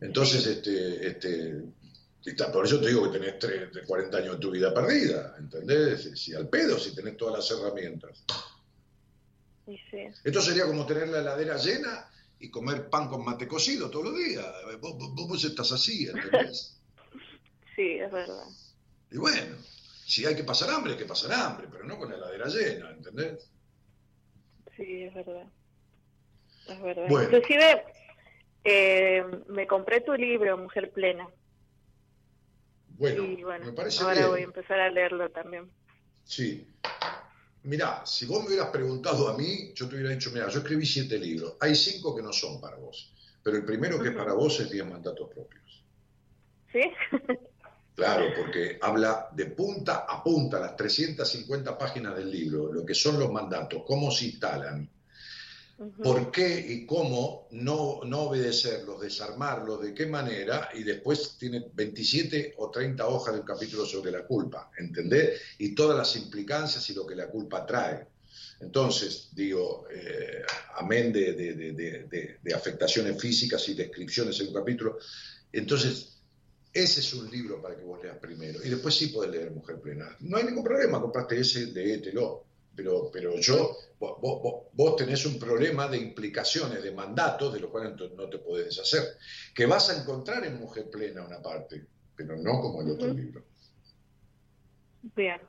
C: Entonces, este, este, por eso te digo que tenés tres, de 40 años de tu vida perdida, ¿entendés? Si al pedo, si tenés todas las herramientas.
G: sí.
C: Esto sería como tener la heladera llena y comer pan con mate cocido todos los días. Vos, vos- vos estás así, ¿entendés?
G: Sí, es verdad.
C: Y bueno, si hay que pasar hambre, hay que pasar hambre, pero no con la heladera llena, ¿entendés?
G: Sí, es verdad. Es verdad.
C: Bueno.
G: Inclusive eh, me compré tu libro, Mujer Plena.
C: Bueno,
G: y bueno,
C: me parece
G: ahora
C: bien.
G: voy a empezar a leerlo también.
C: Sí. Mirá, si vos me hubieras preguntado a mí, yo te hubiera dicho, mira, yo escribí siete libros, hay cinco que no son para vos, pero el primero que es para vos es Diez Mandatos Propios.
G: ¿Sí?
C: Claro, porque habla de punta a punta, las 350 páginas del libro, lo que son los mandatos, cómo se instalan, por qué y cómo no, no obedecerlos, desarmarlos, de qué manera, y después tiene 27 o 30 hojas del capítulo sobre la culpa, ¿entendés? Y todas las implicancias y lo que la culpa trae. Entonces, digo, eh, amén de, de- de- de- de- de afectaciones físicas y descripciones en un capítulo, entonces ese es un libro para que vos leas primero. Y después sí podés leer Mujer Plena. No hay ningún problema, compraste ese, leételo. Pero, pero yo, vos, vos- vos- vos tenés un problema de implicaciones, de mandatos, de los cuales no, no te podés deshacer. Que vas a encontrar en Mujer Plena una parte, pero no como el otro libro.
G: Bien.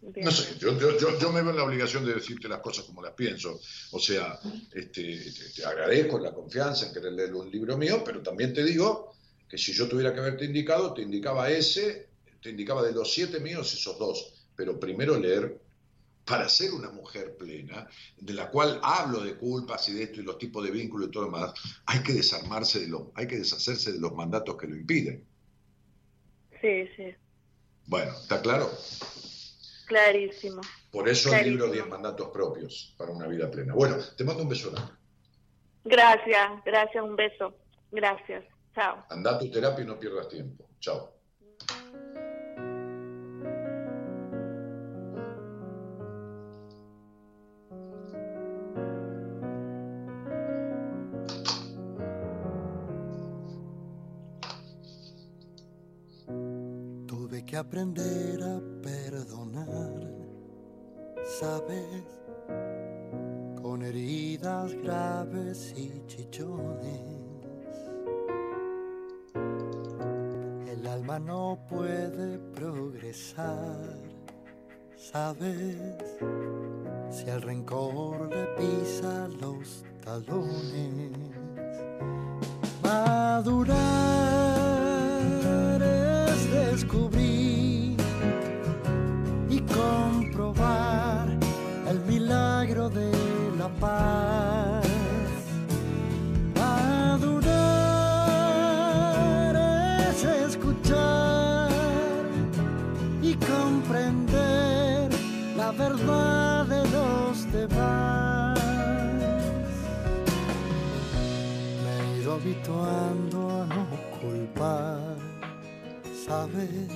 G: Bien.
C: No sé, yo, yo, yo, yo me veo en la obligación de decirte las cosas como las pienso. O sea, este, te, te agradezco la confianza en querer leer un libro mío, pero también te digo que si yo tuviera que haberte indicado, te indicaba ese, te indicaba de los siete míos esos dos. Pero primero leer para ser una mujer plena, de la cual hablo de culpas y de esto y los tipos de vínculos y todo lo demás, hay que desarmarse de los, hay que deshacerse de los mandatos que lo impiden.
G: Sí, sí.
C: Bueno, ¿está claro?
G: Clarísimo.
C: Por eso el libro
G: Clarísimo.
C: 10 mandatos propios para una vida plena. Bueno, te mando un beso.
G: Gracias, gracias, un beso. Gracias. Chao.
C: Anda a tu terapia y no pierdas tiempo. Chao.
B: Aprender a perdonar, ¿sabes? Con heridas graves y chichones. El alma no puede progresar, ¿sabes? Si el rencor le pisa los talones. Madurar de los demás. Me he ido habituando a no culpar, ¿sabes?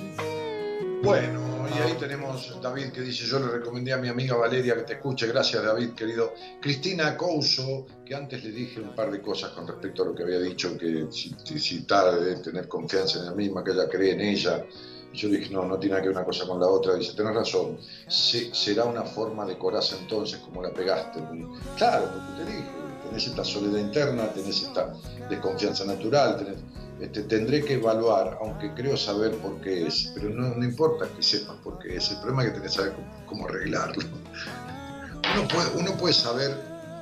C: Bueno, y ahí tenemos David que dice, yo le recomendé a mi amiga Valeria que te escuche, gracias David, querido. Cristina Couso, que antes le dije un par de cosas con respecto a lo que había dicho, que si, si tal, de tener confianza en ella misma, que ella cree en ella. Yo dije, no, no tiene que ver una cosa con la otra. Dice, tenés razón, Se- será una forma de coraza entonces como la pegaste. Claro, porque te dije, tenés esta soledad interna, tenés esta desconfianza natural, tenés, este, tendré que evaluar, aunque creo saber por qué es, pero no, no importa que sepas por qué es, el problema es que tenés que saber cómo, cómo arreglarlo. Uno puede, uno puede saber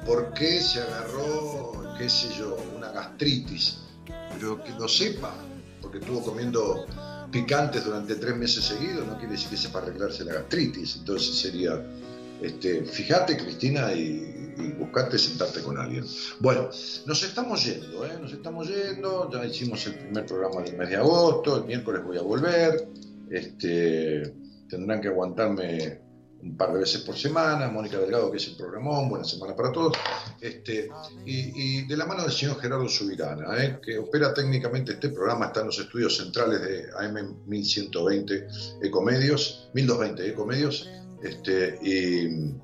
C: por qué se agarró, qué sé yo, una gastritis, pero que lo sepa, porque estuvo comiendo picantes durante tres meses seguidos, no quiere decir que sepa arreglarse la gastritis, entonces sería, este, fíjate Cristina y, y buscate sentarte con alguien. Bueno, nos estamos yendo, ¿eh? nos estamos yendo, ya hicimos el primer programa del mes de agosto, el miércoles voy a volver, este, tendrán que aguantarme un par de veces por semana, Mónica Delgado, que es el programón, buena semana para todos, este, y, de la mano del señor Gerardo Subirana, ¿eh? que opera técnicamente este programa, está en los estudios centrales de AM 1120 Ecomedios, 1220 Ecomedios, este, y-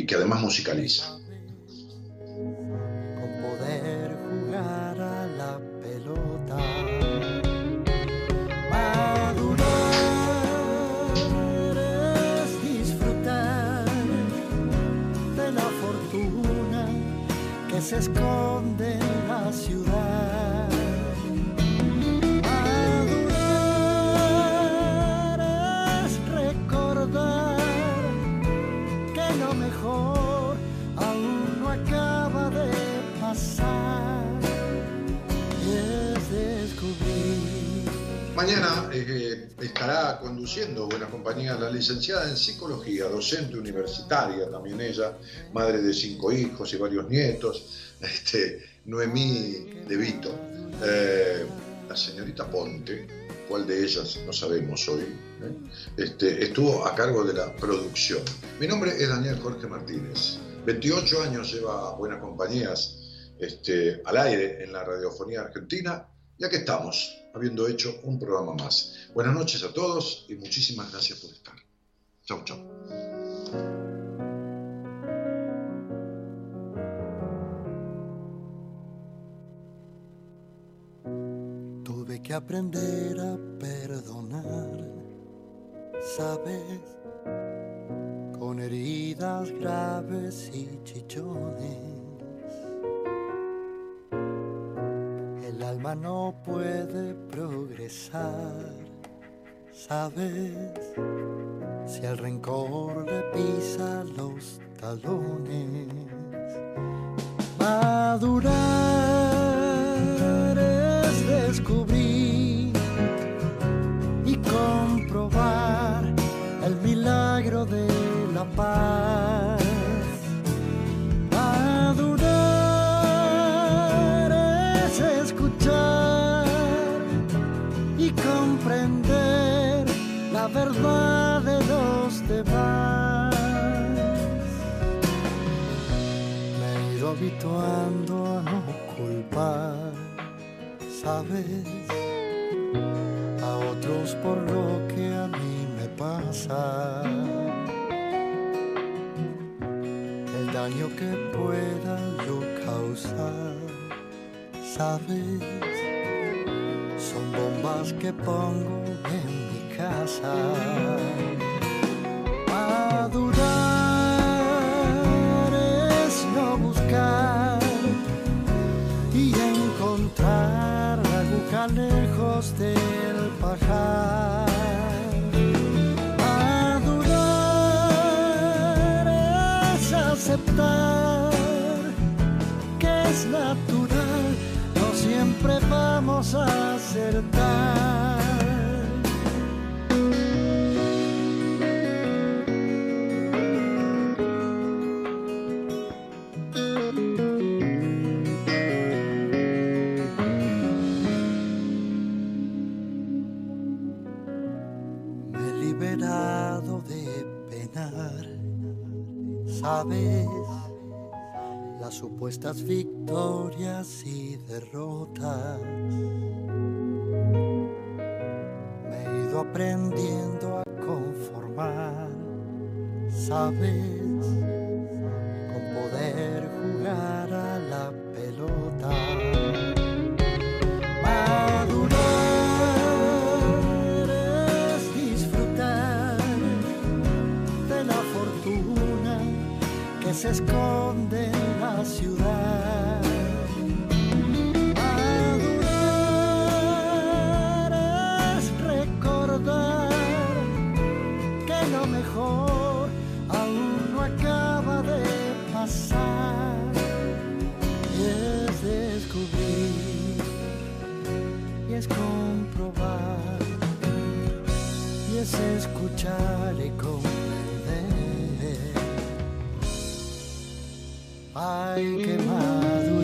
C: y que además musicaliza.
B: Se esconde en la ciudad. Madurar es recordar que lo mejor aún no acaba de pasar y es descubrir
C: Mañana estará conduciendo Buena Compañía la licenciada en Psicología, docente universitaria también ella, madre de cinco hijos y varios nietos, este, Noemí De Vito, eh, la señorita Ponte, cuál de ellas no sabemos hoy, ¿eh? este, estuvo a cargo de la producción. Mi nombre es Daniel Jorge Martínez. 28 años lleva Buenas Compañías este, al aire en la radiofonía argentina y aquí estamos, habiendo hecho un programa más. Buenas noches a todos y muchísimas gracias por estar. Chau, chau.
B: Que aprender a perdonar, sabes, con heridas graves y chichones. Alma no puede progresar, sabes, si el rencor le pisa los talones. Madurar es descubrir y comprobar el milagro de la paz. De los demás. Me he ido habituando a no culpar, ¿sabes? A otros por lo que a mí me pasa. El daño que pueda yo causar, ¿sabes? Son bombas que pongo casa. Madurar es no buscar y encontrar la lejos del pajar. Madurar es aceptar que es natural, no siempre vamos a acertar. Sabes, las supuestas victorias y derrotas. Me he ido aprendiendo a conformar, sabes, con poder jugar se esconde en la ciudad. Madurar es recordar que lo mejor aún no acaba de pasar y es descubrir y es comprobar y es escuchar y comprender. Ay, quemado.